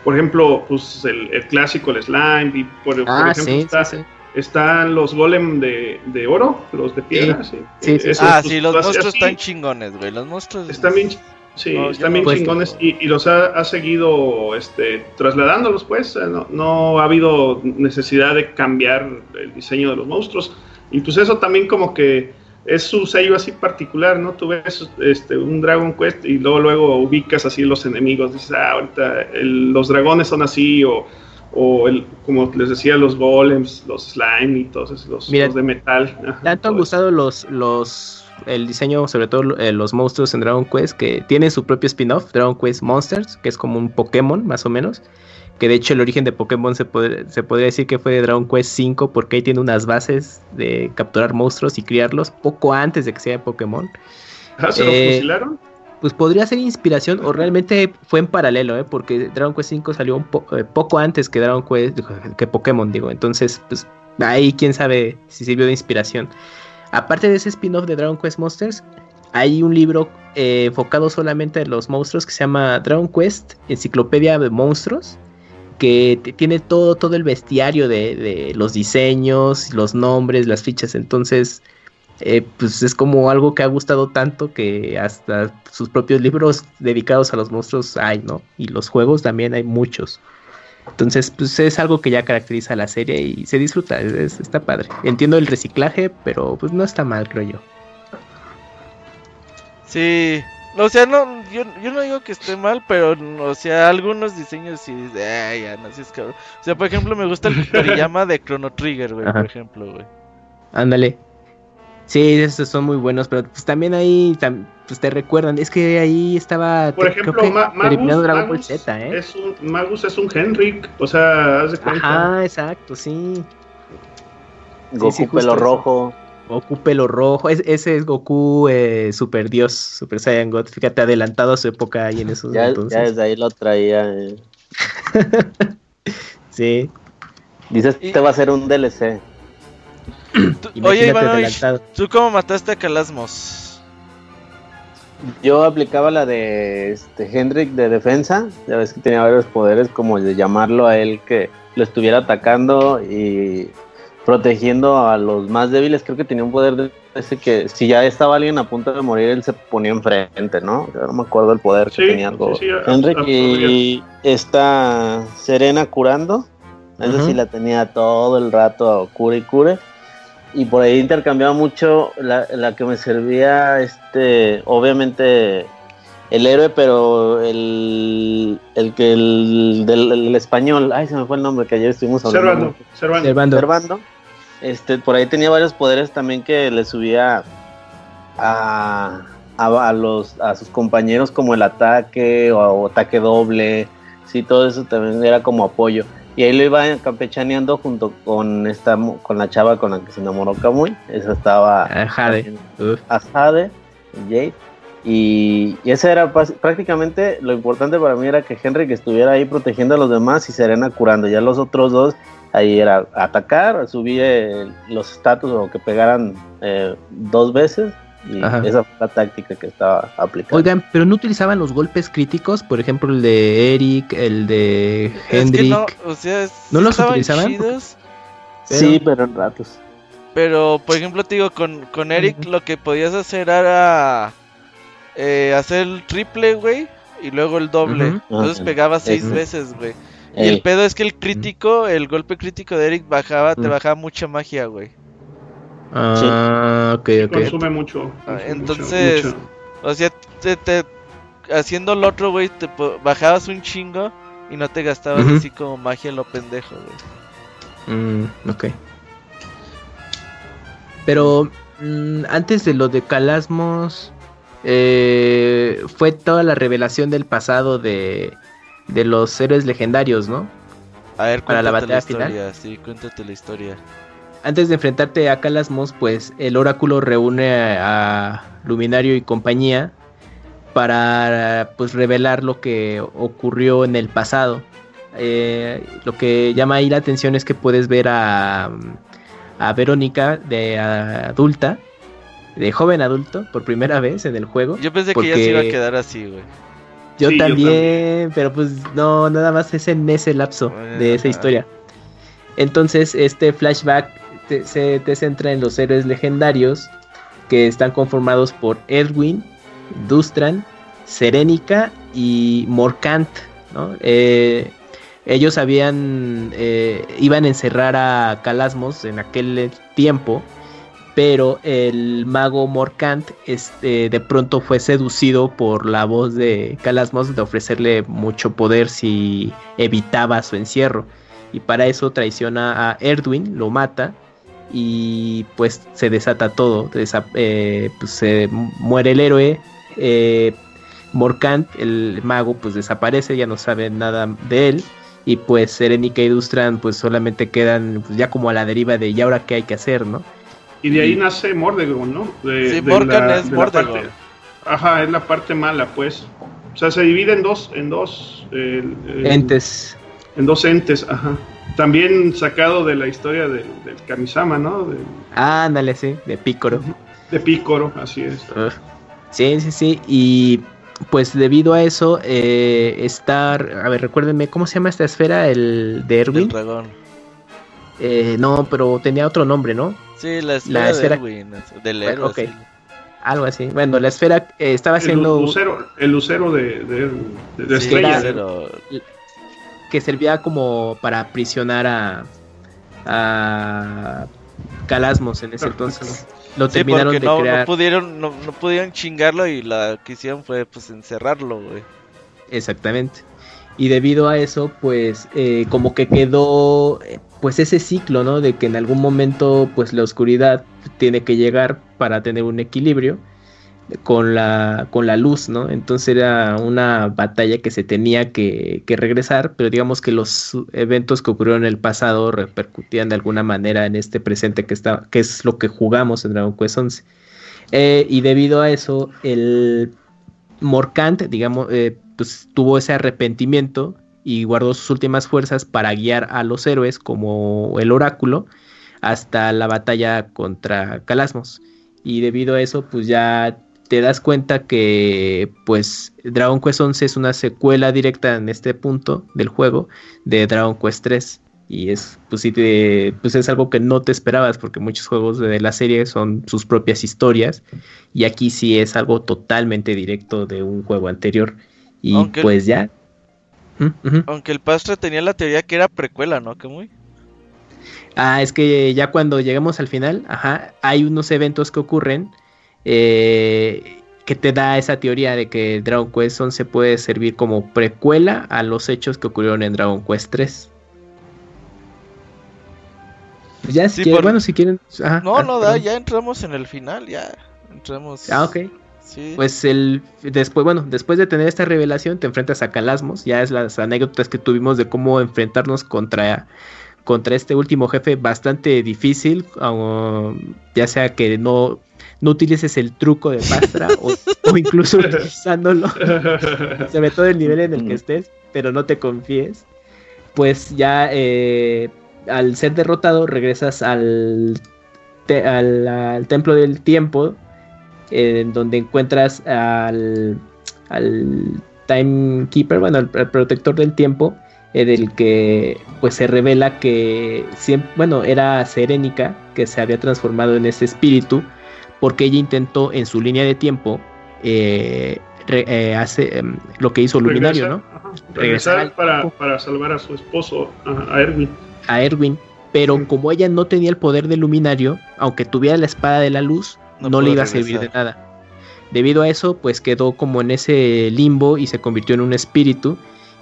por ejemplo, pues el, clásico, el Slime, y por, ah, ejemplo, están los golem de, de, oro, los de piedra. Sí,
ah, pues, sí, los monstruos están chingones, güey. Los monstruos.
Están bien, sí, están bien chingones y, y, los ha, ha, seguido este, trasladándolos, pues. No, no ha habido necesidad de cambiar el diseño de los monstruos. Y pues eso también, como que es su sello así particular, ¿no? Tú ves este, un Dragon Quest y luego luego ubicas así los enemigos, dices, ah, ahorita los dragones son así, o, o el, como les decía, los golems, los slime y todos esos, los, de metal.
¿Tanto han gustado los, los, el diseño, sobre todo eh, los monstruos en Dragon Quest, que tienen su propio spin-off, Dragon Quest Monsters, que es como un Pokémon, más o menos? Que de hecho el origen de Pokémon se, se podría decir que fue de Dragon Quest V porque ahí tiene unas bases de capturar monstruos y criarlos poco antes de que sea Pokémon.
¿Ah, ¿Se los eh, fusilaron?
Pues podría ser inspiración o realmente fue en paralelo, ¿eh? porque Dragon Quest V salió un eh, poco antes que Dragon Quest, que Pokémon, digo. Entonces, pues ahí quién sabe si sirvió de inspiración. Aparte de ese spin-off de Dragon Quest Monsters, hay un libro eh, enfocado solamente en los monstruos que se llama Dragon Quest, Enciclopedia de Monstruos que tiene todo, todo el bestiario de, los diseños, los nombres, las fichas. Entonces, eh, pues es como algo que ha gustado tanto que hasta sus propios libros dedicados a los monstruos hay, ¿no? Y los juegos también hay muchos. Entonces, pues es algo que ya caracteriza a la serie y se disfruta, está padre. Entiendo el reciclaje, pero pues no está mal, creo yo.
Sí, o sea, no, yo, yo no digo que esté mal, pero, o sea, algunos diseños sí, ay, ya, no, sé, es cabrón. O sea, por ejemplo, me gusta el Toriyama de Chrono Trigger, güey, por ejemplo, güey.
Ándale. Sí, esos son muy buenos, pero pues también ahí pues te recuerdan, es que ahí estaba
Por ejemplo, creo que Ma Magus, Dragon Z, ¿eh? Es un, Magus es un Henrik, o sea, haz de cuenta.
Ajá, exacto, sí.
Goku pelo rojo.
Goku pelo rojo, ese es Goku eh, super dios, super Saiyan God, fíjate, adelantado a su época ahí en esos
ya, entonces. Ya desde ahí lo traía. Eh.
sí.
Dices que te va a ser un DLC.
Oye, Ivanovich, ¿tú cómo mataste a Calasmos?
Yo aplicaba la de este Hendrik de defensa, ya ves que tenía varios poderes como de llamarlo a él que lo estuviera atacando y protegiendo a los más débiles. Creo que tenía un poder de ese que si ya estaba alguien a punto de morir, él se ponía enfrente, ¿no? no me acuerdo el poder que tenía algo. Enrique y está Serena curando. Esa sí la tenía todo el rato cure y cure. Y por ahí intercambiaba mucho la, la que me servía, este, obviamente el héroe, pero el, el que el del español, ay, se me fue el nombre que ayer estuvimos
hablando.
Servando. Este, por ahí tenía varios poderes también que le subía a, a, los a sus compañeros como el ataque o, ataque doble, sí, todo eso también era como apoyo. Y ahí lo iba campechaneando junto con esta con la chava con la que se enamoró Kamui, esa estaba
a Jade,
a Jade, Jade y, ese era prácticamente lo importante para mí era que Henry que estuviera ahí protegiendo a los demás y Serena curando. Ya los otros dos ahí era atacar, subir eh, los estatus o que pegaran eh, dos veces. Y esa fue la táctica que estaba aplicando.
Oigan, pero no utilizaban los golpes críticos, por ejemplo el de Eric, el de Hendrik. no,
o sea, ¿No los utilizaban?
Sí, pero en ratos.
Pero, por ejemplo, te digo, con, con Eric lo que podías hacer era eh, hacer el triple, güey, y luego el doble. Entonces pegaba seis veces, güey. Y el pedo es que el crítico, el golpe crítico de Eric bajaba, te bajaba mucha magia, güey.
Ah, ok, ok.
Consume mucho.
Ah, entonces, o sea, te, haciendo el otro, güey, te bajabas un chingo y no te gastabas así como magia en lo pendejo,
güey. Mm, ok. Pero mm, antes de lo de Calasmos, eh, fue toda la revelación del pasado de, de los héroes legendarios, ¿no?
A ver, para la batalla final. Sí, cuéntate la historia.
Antes de enfrentarte a Calasmos, pues el oráculo reúne a, Luminario y compañía para pues revelar lo que ocurrió en el pasado. Eh, lo que llama ahí la atención es que puedes ver a, a Verónica de adulta, de joven adulto, por primera vez en el juego.
Yo pensé que ya se iba a quedar así, güey.
Yo, también, pero pues no, nada más es en ese lapso de esa historia. Entonces, este flashback se te centra en los héroes legendarios que están conformados por Edwin, Dustran, Serenica y Morkant, ¿no? Eh, ellos habían eh, iban a encerrar a Calasmos en aquel tiempo pero el mago Morkant este, de pronto fue seducido por la voz de Calasmos de ofrecerle mucho poder si evitaba su encierro. Y para eso traiciona a Erdwin, lo mata y pues se desata todo. Eh, pues, se muere el héroe. Eh, Morkant, el mago, pues desaparece, ya no sabe nada de él. Y pues Serenica y Dustran pues solamente quedan pues, ya como a la deriva de ¿y ahora qué hay que hacer? ¿no?
Y de ahí nace Mordegon, ¿no?
De, sí, Morgan es Mordegon.
ajá, es la parte mala, pues. O sea, se divide en dos, en dos
entes.
En dos entes, ajá. También sacado de la historia del, Kamisama, ¿no?
Ah, ándale, sí, de Pícoro.
De Pícoro, así es.
sí, sí, sí. Y pues debido a eso, eh, estar. A ver, recuérdenme, ¿cómo se llama esta esfera? El de Erwin. El dragón. Eh, no, pero tenía otro nombre, ¿no?
Sí, la esfera, del héroe.
Algo así. Bueno, la esfera eh, estaba haciendo.
El lucero, el lucero de, de, estrella.
Que servía como para aprisionar a. a. Calasmos en ese entonces. Lo terminaron de
no,
crear.
No pudieron, no, no pudieron chingarlo y la que hicieron fue pues encerrarlo, güey.
Exactamente. Y debido a eso, pues, eh, como que quedó pues ese ciclo, ¿no? De que en algún momento pues la oscuridad tiene que llegar para tener un equilibrio con la, con la luz, ¿no? Entonces era una batalla que se tenía que, regresar, pero digamos que los eventos que ocurrieron en el pasado repercutían de alguna manera en este presente que, está, que es lo que jugamos en Dragon Quest 11. Eh, y debido a eso, el Morkant, digamos, eh, pues tuvo ese arrepentimiento y guardó sus últimas fuerzas para guiar a los héroes como el oráculo hasta la batalla contra Calasmos. Y debido a eso, pues ya te das cuenta que pues Dragon Quest 11 es una secuela directa en este punto del juego de Dragon Quest 3 y es pues, sí pues es algo que no te esperabas porque muchos juegos de la serie son sus propias historias. Y aquí sí es algo totalmente directo de un juego anterior. Y pues ya
aunque el Pastra tenía la teoría que era precuela, ¿no? Que muy.
Ah, es que ya cuando llegamos al final, ajá, hay unos eventos que ocurren eh, que te da esa teoría de que Dragon Quest 11 puede servir como precuela a los hechos que ocurrieron en Dragon Quest 3. Pues ya, si quieren, bueno, si quieren.
no, no, da, ya entramos en el final, ya entramos.
Ah, ok. Pues el después, bueno, después de tener esta revelación, te enfrentas a Calasmos. Ya es las anécdotas que tuvimos de cómo enfrentarnos contra, contra este último jefe bastante difícil. ya sea que no, no utilices el truco de Pastra o, incluso utilizándolo. Se ve todo el nivel en el que estés, pero no te confíes. Pues ya eh, al ser derrotado, regresas al, al templo del tiempo en donde encuentras al, al Timekeeper, bueno, al, protector del tiempo, en el que pues se revela que siempre, bueno, era Serénica que se había transformado en ese espíritu porque ella intentó en su línea de tiempo eh, eh, hace, em, lo que hizo Luminario, ¿no?
regresar, para, para, salvar a su esposo, a, Erwin.
A Erwin, pero como ella no tenía el poder de Luminario, aunque tuviera la espada de la luz, no, le iba a servir de nada. Debido a eso, pues quedó como en ese limbo y se convirtió en un espíritu.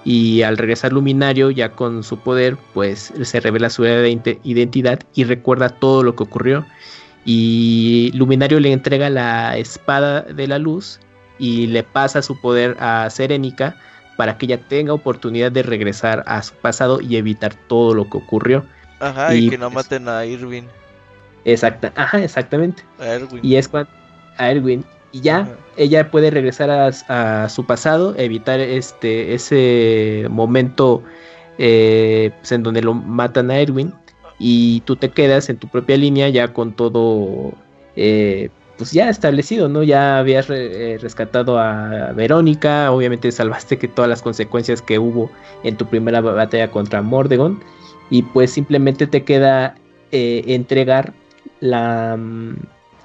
Y al regresar Luminario, ya con su poder, pues se revela su identidad y recuerda todo lo que ocurrió. Y Luminario le entrega la espada de la luz y le pasa su poder a Serenica para que ella tenga oportunidad de regresar a su pasado y evitar todo lo que ocurrió.
Ajá, y, que no pues maten a Irwin.
Exacta, ajá, exactamente. A Erwin. Y es cuando a Erwin y ya ella puede regresar a, su pasado, evitar este ese momento eh, pues, en donde lo matan a Erwin y tú te quedas en tu propia línea ya con todo eh, pues ya establecido, ¿no? Ya habías eh, rescatado a Verónica, obviamente salvaste que todas las consecuencias que hubo en tu primera batalla contra Mordegon y pues simplemente te queda eh, entregar la... Mm,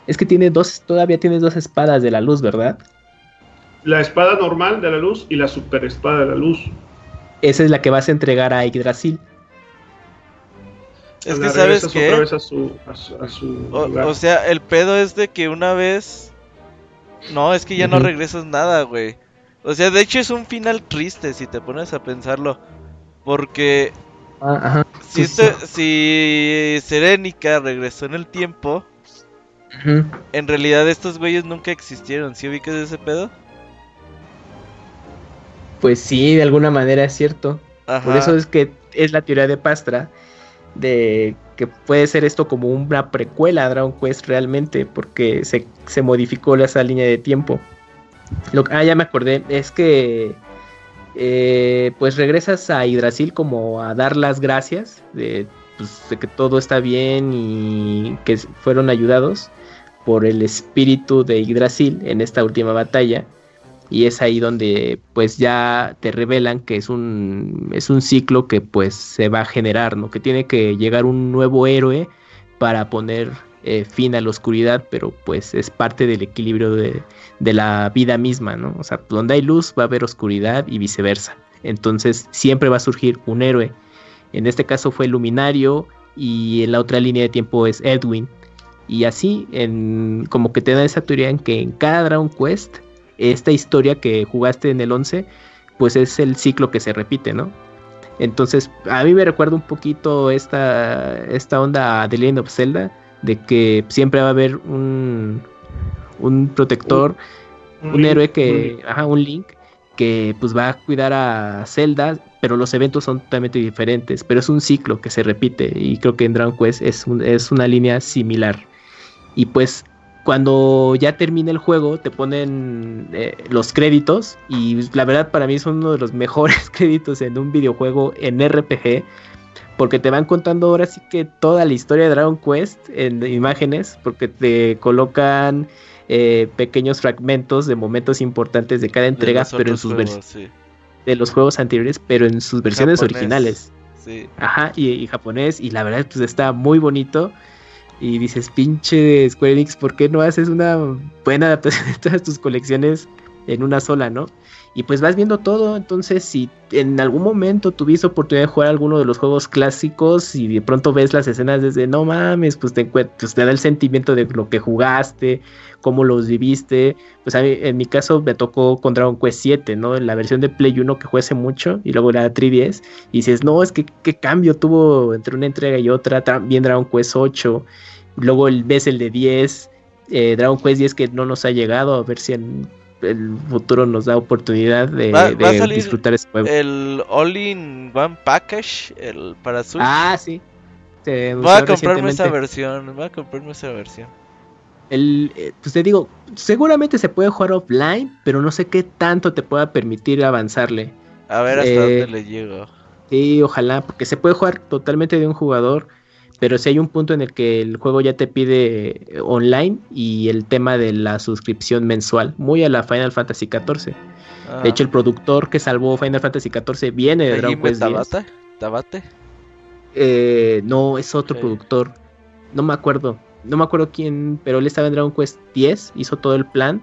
es que tiene dos, todavía tienes dos espadas de la luz, ¿verdad?
La espada normal de la luz y la super espada de la luz.
Esa es la que vas a entregar a Yggdrasil.
Es que sabes que... o, sea, el pedo es de que una vez... No, es que ya no regresas nada, güey. O sea, de hecho es un final triste si te pones a pensarlo. Porque... Ah, si, este, si Serénica regresó en el tiempo... En realidad estos güeyes nunca existieron. ¿Sí ubicas ese pedo?
Pues sí, de alguna manera es cierto. Por eso es que es la teoría de Pastra de que puede ser esto como una precuela a Dragon Quest realmente, porque se, modificó esa línea de tiempo. Lo, ah, ya me acordé, es que eh, pues regresas a Hidrasil como a dar las gracias de, pues, de que todo está bien y que fueron ayudados por el espíritu de Yggdrasil en esta última batalla y es ahí donde pues ya te revelan que es un es un ciclo que pues se va a generar, ¿no? Que tiene que llegar un nuevo héroe para poner eh, fin a la oscuridad, pero pues es parte del equilibrio de, la vida misma, ¿no? O sea, donde hay luz va a haber oscuridad y viceversa. Entonces siempre va a surgir un héroe. En este caso fue Luminario y en la otra línea de tiempo es Edwin. Y así, como que te da esa teoría en que en cada Dragon Quest esta historia que jugaste en el 11, pues es el ciclo que se repite, ¿no? Entonces, a mí me recuerda un poquito esta, esta onda de Legend of Zelda, de que siempre va a haber un, un protector, un, héroe que, un ajá, un Link, que pues va a cuidar a Zelda, pero los eventos son totalmente diferentes, pero es un ciclo que se repite y creo que en Dragon Quest es, es una línea similar. Y pues cuando ya termina el juego te ponen eh, los créditos y la verdad para mí son uno de los mejores créditos en un videojuego en RPG porque te van contando ahora sí que toda la historia de Dragon Quest en imágenes porque te colocan eh, pequeños fragmentos de momentos importantes de cada entrega pero en sus versiones de los juegos anteriores pero en sus versiones originales sí. ajá y, y japonés y la verdad pues está muy bonito y dices, pinche Square Enix, ¿por qué no haces una buena adaptación de todas tus colecciones en una sola, no? Y pues vas viendo todo, entonces si en algún momento tuviste oportunidad de jugar alguno de los juegos clásicos y de pronto ves las escenas desde no mames, pues te, pues te da el sentimiento de lo que jugaste, cómo los viviste. Pues a en mi caso me tocó con Dragon Quest 7, ¿no? La versión de Play 1 que jugué mucho y luego la 3DS. Y dices, no, es que qué cambio tuvo entre una entrega y otra. También Dragon Quest 8. Luego el, ves el de 10. Eh, Dragon Quest 10 que no nos ha llegado, a ver si en el futuro nos da oportunidad de, disfrutar ese juego.
El All-in One Package el para Switch.
Ah, sí.
voy a comprarme esa versión. Voy a comprarme esa versión.
El, eh, pues te digo, seguramente se puede jugar offline, pero no sé qué tanto te pueda permitir avanzarle.
A ver hasta dónde eh, le llego.
Sí, ojalá, porque se puede jugar totalmente de un jugador pero si hay un punto en el que el juego ya te pide eh, online y el tema de la suscripción mensual, muy a la Final Fantasy XIV. De ah. hecho, el productor que salvó Final Fantasy XIV viene de Dragon Quest
Tabata? ¿Tabate?
Eh, no, es otro productor. No me acuerdo. No me acuerdo quién, pero él estaba en Dragon Quest X, hizo todo el plan.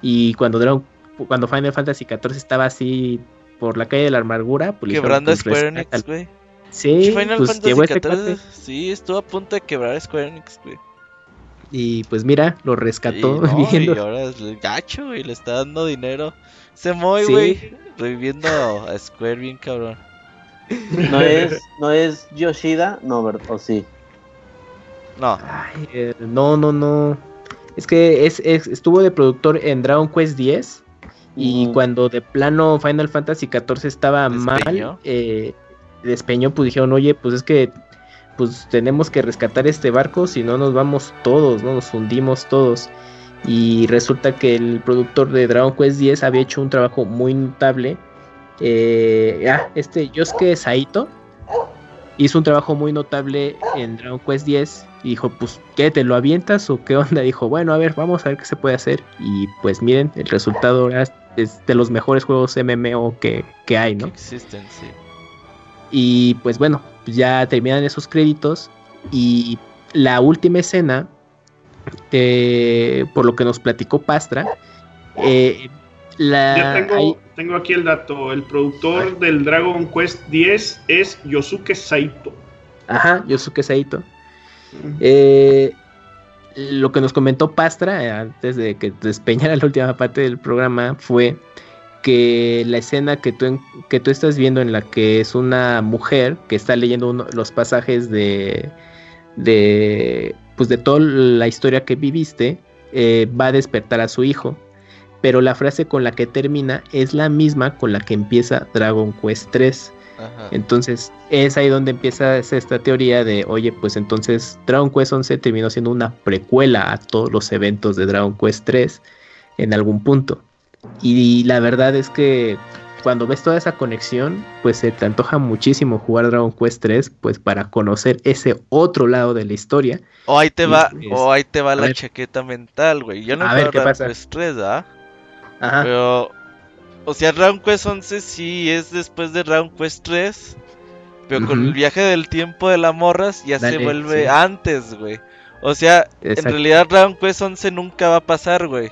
Y cuando Dragon, cuando Final Fantasy XIV estaba así por la calle de la amargura,
pues Quebrando Square Enix, güey.
Sí, Final pues
Fantasy este sí, estuvo a punto de quebrar Square Enix, güey.
Y pues mira, lo rescató.
Y, ahora es el gacho, y le está dando dinero. Se mueve, güey, reviviendo a Square bien cabrón.
¿No es, ¿No es Yoshida? No, ¿verdad? ¿O sí?
No.
Eh, no, no, no. Es que es, estuvo de productor en Dragon Quest 10 y cuando de plano Final Fantasy XIV estaba mal, eh, despeñó, pues dijeron, oye, pues es que pues tenemos que rescatar este barco, si no nos vamos todos, no nos hundimos todos. Y resulta que el productor de Dragon Quest 10 había hecho un trabajo muy notable. Eh, ah, este Yosuke Saito hizo un trabajo muy notable en Dragon Quest 10 y dijo, pues, ¿qué? ¿Te lo avientas o qué onda? Dijo, bueno, a ver, vamos a ver qué se puede hacer. Y pues miren, el resultado es de los mejores juegos MMO que, que hay, ¿no?
existen, sí.
Y pues bueno, ya terminan esos créditos y la última escena, eh, por lo que nos platicó Pastra, eh,
la, tengo, aquí el dato, el productor del Dragon Quest 10 es Yosuke Saito.
Ajá, Yosuke Saito. Eh, lo que nos comentó Pastra antes de que despeñara la última parte del programa fue que la escena que tú, que tú estás viendo en la que es una mujer que está leyendo los pasajes de, de, pues de toda la historia que viviste, eh, va a despertar a su hijo. Pero la frase con la que termina es la misma con la que empieza Dragon Quest 3. Entonces es ahí donde empieza esta teoría de, oye, pues entonces Dragon Quest 11 terminó siendo una precuela a todos los eventos de Dragon Quest 3 en algún punto. Y la verdad es que cuando ves toda esa conexión, pues se te antoja muchísimo jugar Dragon Quest 3, pues para conocer ese otro lado de la historia.
O ahí te va, o ahí te va la chaqueta mental, güey. Yo no
a ver, ¿qué Dragon Quest
3, ¿ah? Ajá. Pero, o sea, Dragon Quest 11 sí es después de Dragon Quest 3, pero con el viaje del tiempo de la morras ya se vuelve antes, güey. O sea, en realidad Dragon Quest 11 nunca va a pasar, güey.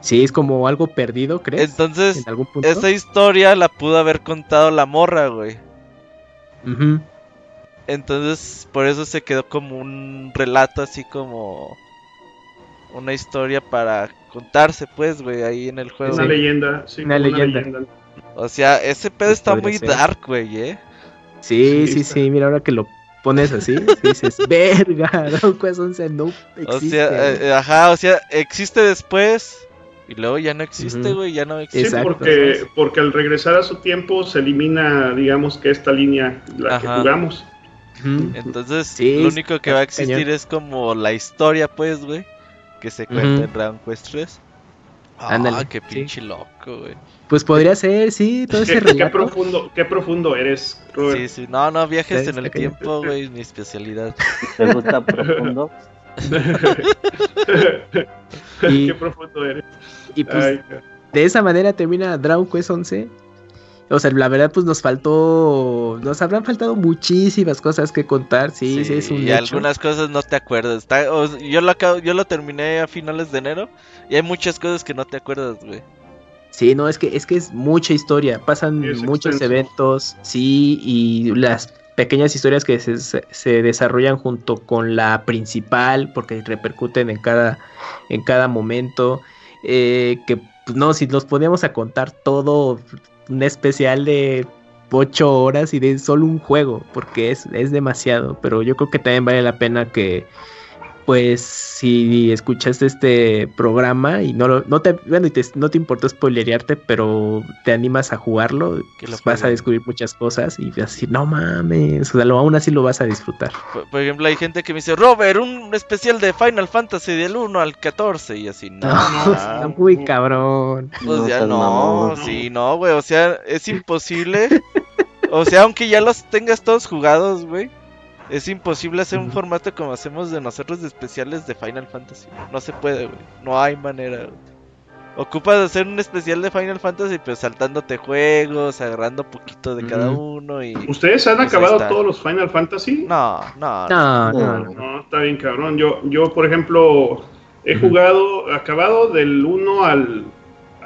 Sí, es como algo perdido, ¿crees?
Entonces, esa historia la pudo haber contado la morra, güey. Entonces, por eso se quedó como un relato así como una historia para contarse, pues, güey, ahí en el juego.
Una leyenda, sí,
una, leyenda.
O sea, ese pedo está muy dark, güey, ¿eh?
Sí, sí, sí, mira, ahora que lo pones así, dices, verga, no, pues, no existe.
O sea, eh, ajá, o sea, existe después, y luego ya no existe, güey, ya no existe.
Sí, porque, porque al regresar a su tiempo se elimina, digamos que esta línea, la que jugamos.
Entonces, lo único que va a existir es como la historia, pues, güey, que se cuenta en Dragon Quest 3. Ah, qué pinche loco, güey.
Pues podría ser, sí, todo ese
¿Qué, qué profundo, qué profundo eres, Robert.
Sí, sí, no, no, viajes en el tiempo, güey, mi especialidad.
¿Te gusta profundo?
Qué profundo eres.
Y pues de esa manera termina Dragon Quest 11. O sea, la verdad, pues nos faltó. Nos habrán faltado muchísimas cosas que contar. Sí, sí, es un.
Y algunas cosas no te acuerdas. yo, lo yo lo terminé a finales de enero. Y hay muchas cosas que no te acuerdas, güey.
Sí, no, es que es que es mucha historia. Pasan muchos eventos. Sí, y las pequeñas historias que se, se, desarrollan junto con la principal. Porque repercuten en cada, en cada momento. Eh, que pues, no, si nos poníamos a contar todo, un especial de 8 horas y de solo un juego, porque es, es demasiado, pero yo creo que también vale la pena que pues si escuchaste este programa y no no te bueno y no te importa spoilerearte, pero te animas a jugarlo, pues vas a descubrir muchas cosas y vas a decir, no mames, o sea, aún así lo vas a disfrutar.
Por, ejemplo, hay gente que me dice, Robert, un especial de Final Fantasy del 1 al 14 y así, no.
no muy cabrón.
Pues ya no, sí, no, güey, o sea, es imposible. o sea, aunque ya los tengas todos jugados, güey es imposible hacer un formato como hacemos de nosotros de especiales de Final Fantasy. No se puede, güey. No hay manera, güey. Ocupas hacer un especial de Final Fantasy, pero saltándote juegos, agarrando poquito de cada uno y...
¿Ustedes han pues acabado todos los Final Fantasy?
No, no,
no. No,
no, está bien cabrón. Yo, yo por ejemplo, he jugado, acabado del 1 al,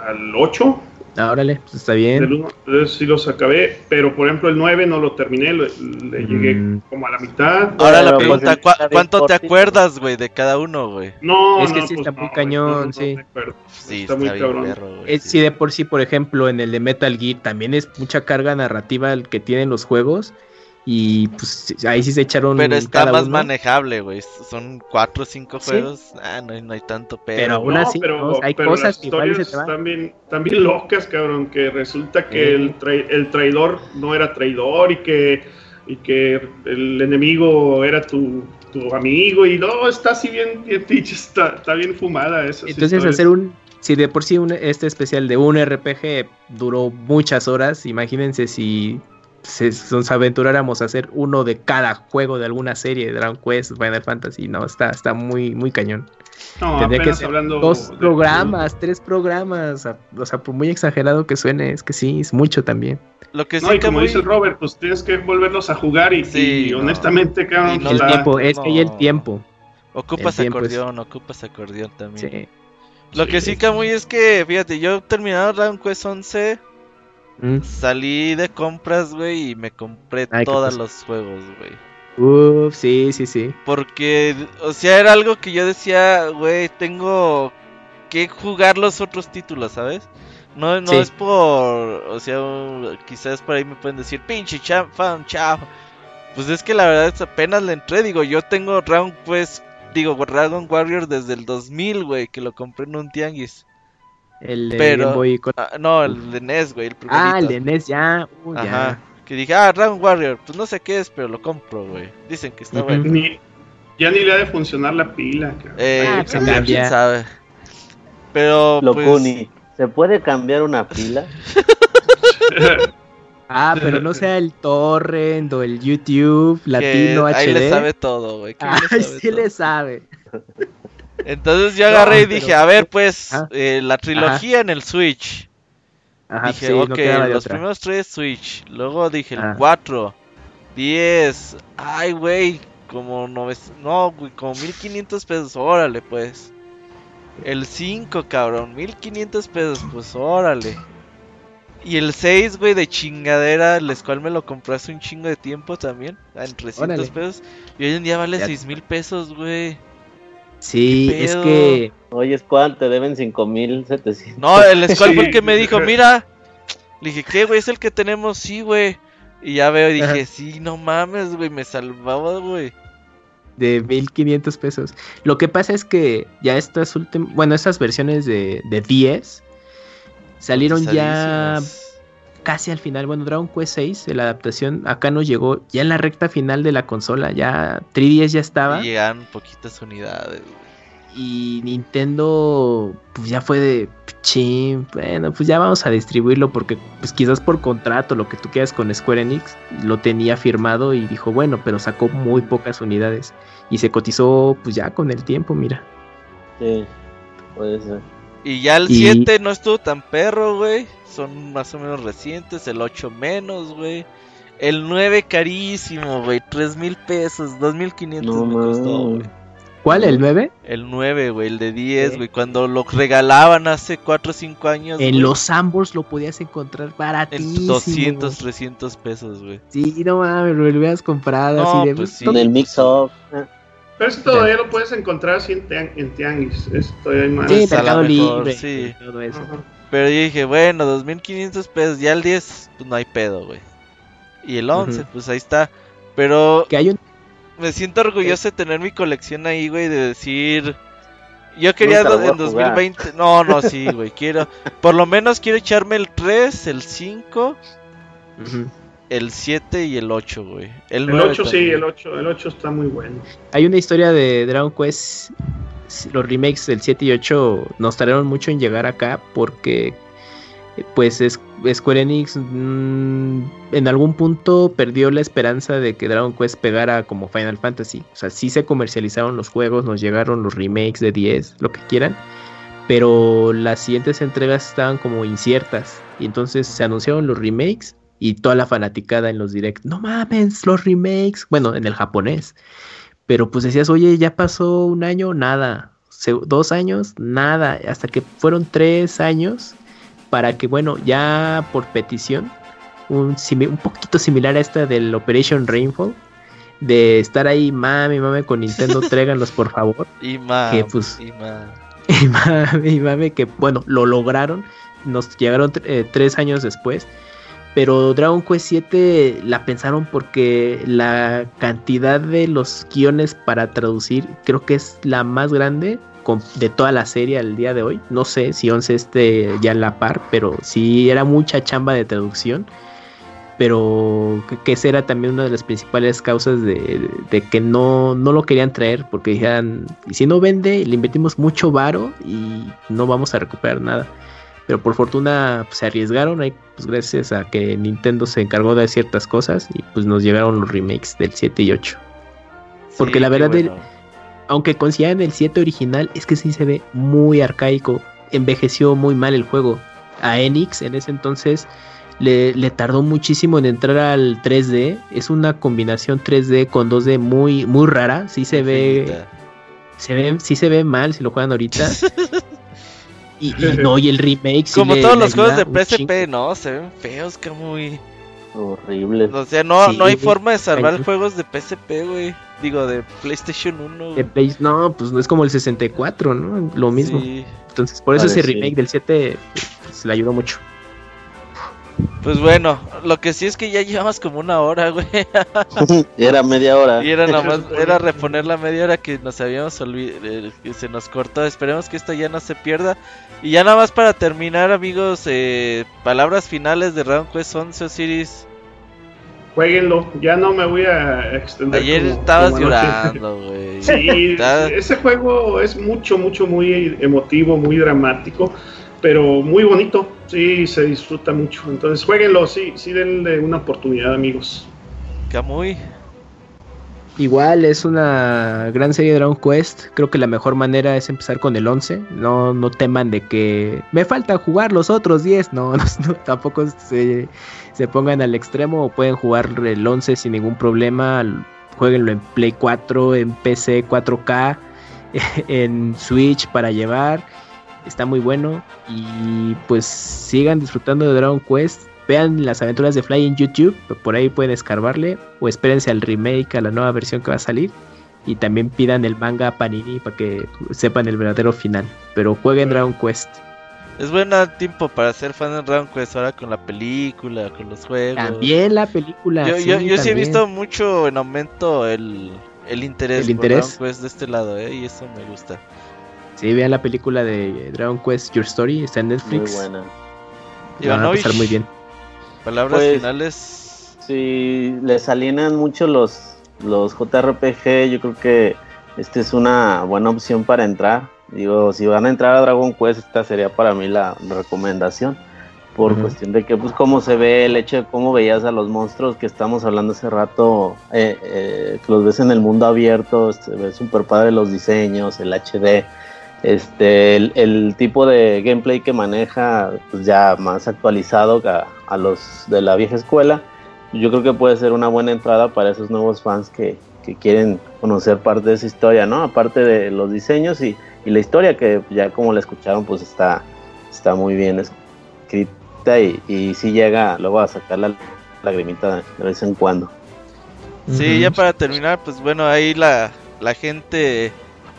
al 8
Ah, órale, pues está bien.
sí los acabé, pero por ejemplo el 9 no lo terminé, le, llegué mm. como a la mitad.
Ahora la pregunta, ¿cuánto te acuerdas, güey, de cada uno, güey?
No, es que sí pues está muy cañón, sí.
sí. está, muy cabrón.
sí. de por sí, por ejemplo, en el de Metal Gear también es mucha carga narrativa el que tienen los juegos Y pues ahí sí se echaron.
Pero está más manejable, güey. Son cuatro o cinco juegos. Ah, no, no, hay tanto
pero. Pero aún así, pero, hay cosas que igual se te van. También, también locas, cabrón. Que resulta que el, el traidor no era traidor y que, y que el enemigo era tu, tu amigo. Y no, está así bien, bien está, está bien fumada eso.
Entonces, hacer un. Si de por sí un, este especial de un RPG duró muchas horas, imagínense si se, nos aventuráramos a hacer uno de cada juego de alguna serie de Dragon Quest, Final Fantasy, no, está, está muy, muy cañón.
No, Tendría que ser
dos programas, tres programas, o sea, por muy exagerado que suene, es que sí, es mucho también.
Lo que sí no, y como dice Robert, pues tienes que volverlos a jugar y, honestamente, cabrón,
el tiempo, es que hay el tiempo.
Ocupas acordeón, ocupas acordeón también. Lo que sí, Camuy, es que, fíjate, yo he terminado Dragon Quest 11 Mm. Salí de compras, güey, y me compré todos los juegos, güey.
Uf, sí, sí, sí.
Porque, o sea, era algo que yo decía, güey, tengo que jugar los otros títulos, ¿sabes? No, no es por, o sea, quizás por ahí me pueden decir, pinche fan, chao. Pues es que la verdad es apenas le entré, digo, yo tengo Dragon pues, digo, Dragon Warrior desde el 2000, güey, que lo compré en un tianguis.
El de Pero, Boy
ah, no, el de NES, güey. El
ah, el de NES, ya. Ajá.
Que dije, ah, Dragon Warrior. Pues no sé qué es, pero lo compro, güey. Dicen que está bueno.
ya ni le ha de funcionar la pila,
Eh, ah, pues, quién sabe. Pero,
Locuni, pues... ¿se puede cambiar una pila?
Ah, pero no sea el torrent o el YouTube latino
HD. Ahí le sabe todo, güey.
Ay, sí le sabe.
Entonces yo agarré y dije, a ver, pues, ah, eh, la trilogía en el Switch. dije, ok, los primeros tres Switch. Luego dije el 4, 10. Ay, güey, como no, no, güey, como 1500 pesos. Órale, pues. El 5, cabrón, 1500 pesos, pues órale. Y el 6, güey, de chingadera, el cual me lo compré hace un chingo de tiempo también, en 300 pesos. Y hoy en día vale 6 mil pesos, güey.
Sí, es que.
Oye, Squad, te deben 5700.
No, el Squad fue el que me dijo, mira. Le dije, ¿qué, güey? Es el que tenemos, sí, güey. Y ya veo y dije, sí, no mames, güey, me salvaba, güey.
De 1500 pesos. Lo que pasa es que ya estas últimas. Bueno, estas versiones de, de 10 salieron ya casi al final. Bueno, Dragon Quest 6, la adaptación, acá nos llegó ya en la recta final de la consola. Ya 3DS ya estaba.
Y llegan poquitas unidades.
Y Nintendo, pues ya fue de ching, bueno, pues ya vamos a distribuirlo porque, pues quizás por contrato, lo que tú quieras con Square Enix, lo tenía firmado y dijo, bueno, pero sacó muy pocas unidades y se cotizó, pues ya con el tiempo, mira.
Sí, puede ser.
Y ya el 7 no estuvo tan perro, güey son más o menos recientes, el 8 menos, güey. El 9 carísimo, güey, 3 mil pesos, 2 mil 500 me costó, güey.
¿Cuál? ¿El 9?
El 9, güey, el de 10, güey. Cuando lo regalaban hace 4 o 5 años.
En los Sambors lo podías encontrar baratísimo.
En 200, 300 pesos, güey.
Sí, no mames, lo hubieras comprado así de.
Pues sí. En el mix-up.
Pero esto todavía lo puedes encontrar así en, en Tianguis. Esto hay más.
Sí, Mercado Libre. Sí. Todo eso.
Pero yo dije, bueno, 2500 pesos, ya el 10, pues no hay pedo, güey. Y el 11, pues ahí está. Pero
que hay un...
me siento orgulloso de tener mi colección ahí, güey, de decir... Yo quería en 2020... No, no, sí, güey, quiero... Por lo menos quiero echarme el 3, el 5, el 7 y el 8, güey.
El, el 8 sí, el 8, el 8 está muy bueno.
Hay una historia de Dragon Quest los remakes del 7 y 8 nos tardaron mucho en llegar acá porque pues Square Enix mm, en algún punto perdió la esperanza de que Dragon Quest pegara como Final Fantasy. O sea, sí se comercializaron los juegos, nos llegaron los remakes de 10, lo que quieran, pero las siguientes entregas estaban como inciertas. Y entonces se anunciaron los remakes y toda la fanaticada en los directs. No mames, los remakes. Bueno, en el japonés. Pero pues decías, oye, ya pasó un año, nada. dos años, nada. Hasta que fueron tres años para que, bueno, ya por petición, un, un poquito similar a esta del Operation Rainfall, de estar ahí, mami, mami, con Nintendo, tráiganlos por favor.
Y mami,
que, pues, y, mami, y mami, que bueno, lo lograron. Nos llegaron eh, tres años después. Pero Dragon Quest 7 la pensaron porque la cantidad de los guiones para traducir creo que es la más grande de toda la serie al día de hoy. No sé si 11 esté ya en la par, pero sí era mucha chamba de traducción. Pero que, esa era también una de las principales causas de, que no, no, lo querían traer, porque dijeron, y si no vende, le invertimos mucho varo y no vamos a recuperar nada. Pero por fortuna pues, se arriesgaron ahí, pues gracias a que Nintendo se encargó de ciertas cosas y pues nos llegaron los remakes del 7 y 8. Porque la verdad, aunque consideran el 7 original, es que sí se ve muy arcaico. Envejeció muy mal el juego. A Enix en ese entonces le, tardó muchísimo en entrar al 3D. Es una combinación 3D con 2D muy, muy rara. Sí se ve. Se ve, sí se ve mal si lo juegan ahorita. Y, no, y el remake.
Como todos los juegos de PSP, no, se ven feos, que muy.
Horribles.
O sea, no, no hay forma de salvar juegos de PSP, güey. Digo, de PlayStation 1.
De Play... No, pues no es como el 64, ¿no? Lo mismo. Entonces, por eso ese remake del 7 pues, le ayudó mucho.
Pues bueno, lo que sí es que ya llevamos como una hora, güey.
era media hora.
Y era nada más, era reponer la media hora que nos habíamos olvidado, eh, que se nos cortó. Esperemos que esta ya no se pierda. Y ya nada más para terminar, amigos, eh, palabras finales de Round Quest 11 Osiris.
Jueguenlo, ya no me voy a extender.
Ayer estabas llorando, güey.
Sí, ese juego es mucho, mucho, muy emotivo, muy dramático, pero muy bonito. Sí, se disfruta mucho. Entonces, jueguenlo, sí, sí denle una oportunidad, amigos.
Camuy.
Igual es una gran serie de Dragon Quest. Creo que la mejor manera es empezar con el 11. No, no teman de que me falta jugar los otros 10. No, tampoco se, se, pongan al extremo o pueden jugar el 11 sin ningún problema. Jueguenlo en Play 4, en PC 4K, en Switch para llevar. Está muy bueno. Y pues sigan disfrutando de Dragon Quest vean las aventuras de Fly en YouTube, por ahí pueden escarbarle, o espérense al remake, a la nueva versión que va a salir, y también pidan el manga a Panini para que sepan el verdadero final. Pero jueguen Dragon Quest.
Es buen tiempo para ser fan de Dragon Quest ahora con la película, con los juegos.
También la película.
Yo sí, yo, sí he visto mucho en aumento el, el interés,
por Dragon
Quest de este lado, ¿eh? y eso me gusta.
Sí, vean la película de Dragon Quest Your Story, está en Netflix.
Muy buena.
Y van a pasar muy bien.
Palabras pues, finales.
Si les alienan mucho los, los JRPG, yo creo que esta es una buena opción para entrar. Digo, si van a entrar a Dragon Quest, esta sería para mí la recomendación. Por cuestión de que, pues, cómo se ve el hecho de cómo veías a los monstruos que estamos hablando hace rato, eh, eh, que los ves en el mundo abierto, se ve súper padre los diseños, el HD este, el, tipo de gameplay que maneja, pues ya más actualizado a, los de la vieja escuela, yo creo que puede ser una buena entrada para esos nuevos fans que, quieren conocer parte de esa historia, ¿no? Aparte de los diseños y, la historia que ya como la escucharon, pues está, está muy bien escrita y, y sí llega luego a sacar la lagrimita de vez en cuando.
Sí, ya para terminar, pues bueno, ahí la, la gente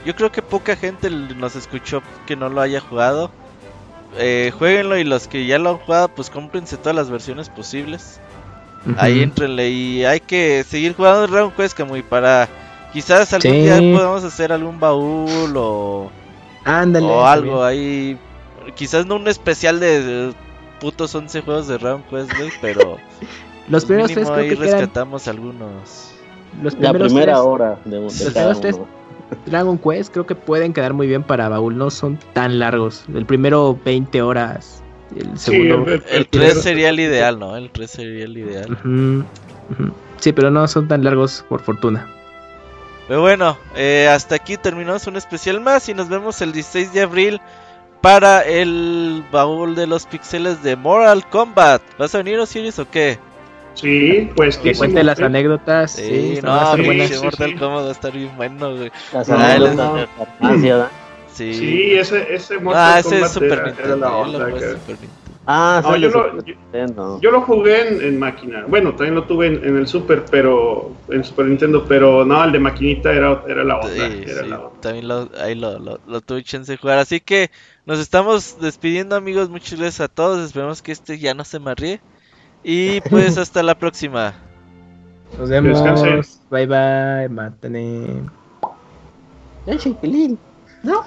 yo creo que poca gente nos escuchó que no lo haya jugado. Eh, jueguenlo y los que ya lo han jugado, pues cómprense todas las versiones posibles. Ahí entrenle y hay que seguir jugando Dragon Quest muy para quizás algún día podamos hacer algún baúl o, o algo ahí. Quizás no un especial de, putos 11 juegos de Dragon Quest, pero
los primeros tres
ahí rescatamos algunos.
la primera hora de, de
Dragon Quest creo que pueden quedar muy bien para baúl, no son tan largos. El primero 20 horas, el segundo...
el, 3 sería el ideal, ¿no? El 3 sería el ideal.
Sí, pero no son tan largos por fortuna.
Pero bueno, eh, hasta aquí terminamos un especial más y nos vemos el 16 de abril para el baúl de los pixeles de Moral Kombat. ¿Vas a venir Osiris o qué?
Sí, pues
que cuente las anécdotas.
Sí, no, va a sí, Mortal sí, Kombat va a estar bien bueno, güey.
Las ah, anécdotas.
Sí. sí, ese, ese Mortal ah, ese es Super Nintendo, la onda,
Ah,
no, yo, lo, yo, lo jugué en, en, máquina. Bueno, también lo tuve en, en, el Super, pero en Super Nintendo, pero no, el de maquinita era, era la onda. Sí, era la onda.
También lo, ahí lo, lo, lo, tuve chance de jugar. Así que nos estamos despidiendo, amigos. Muchas gracias a todos. Esperemos que este ya no se me ríe. Y pues hasta la próxima.
Nos vemos. Bye bye, mátane. No,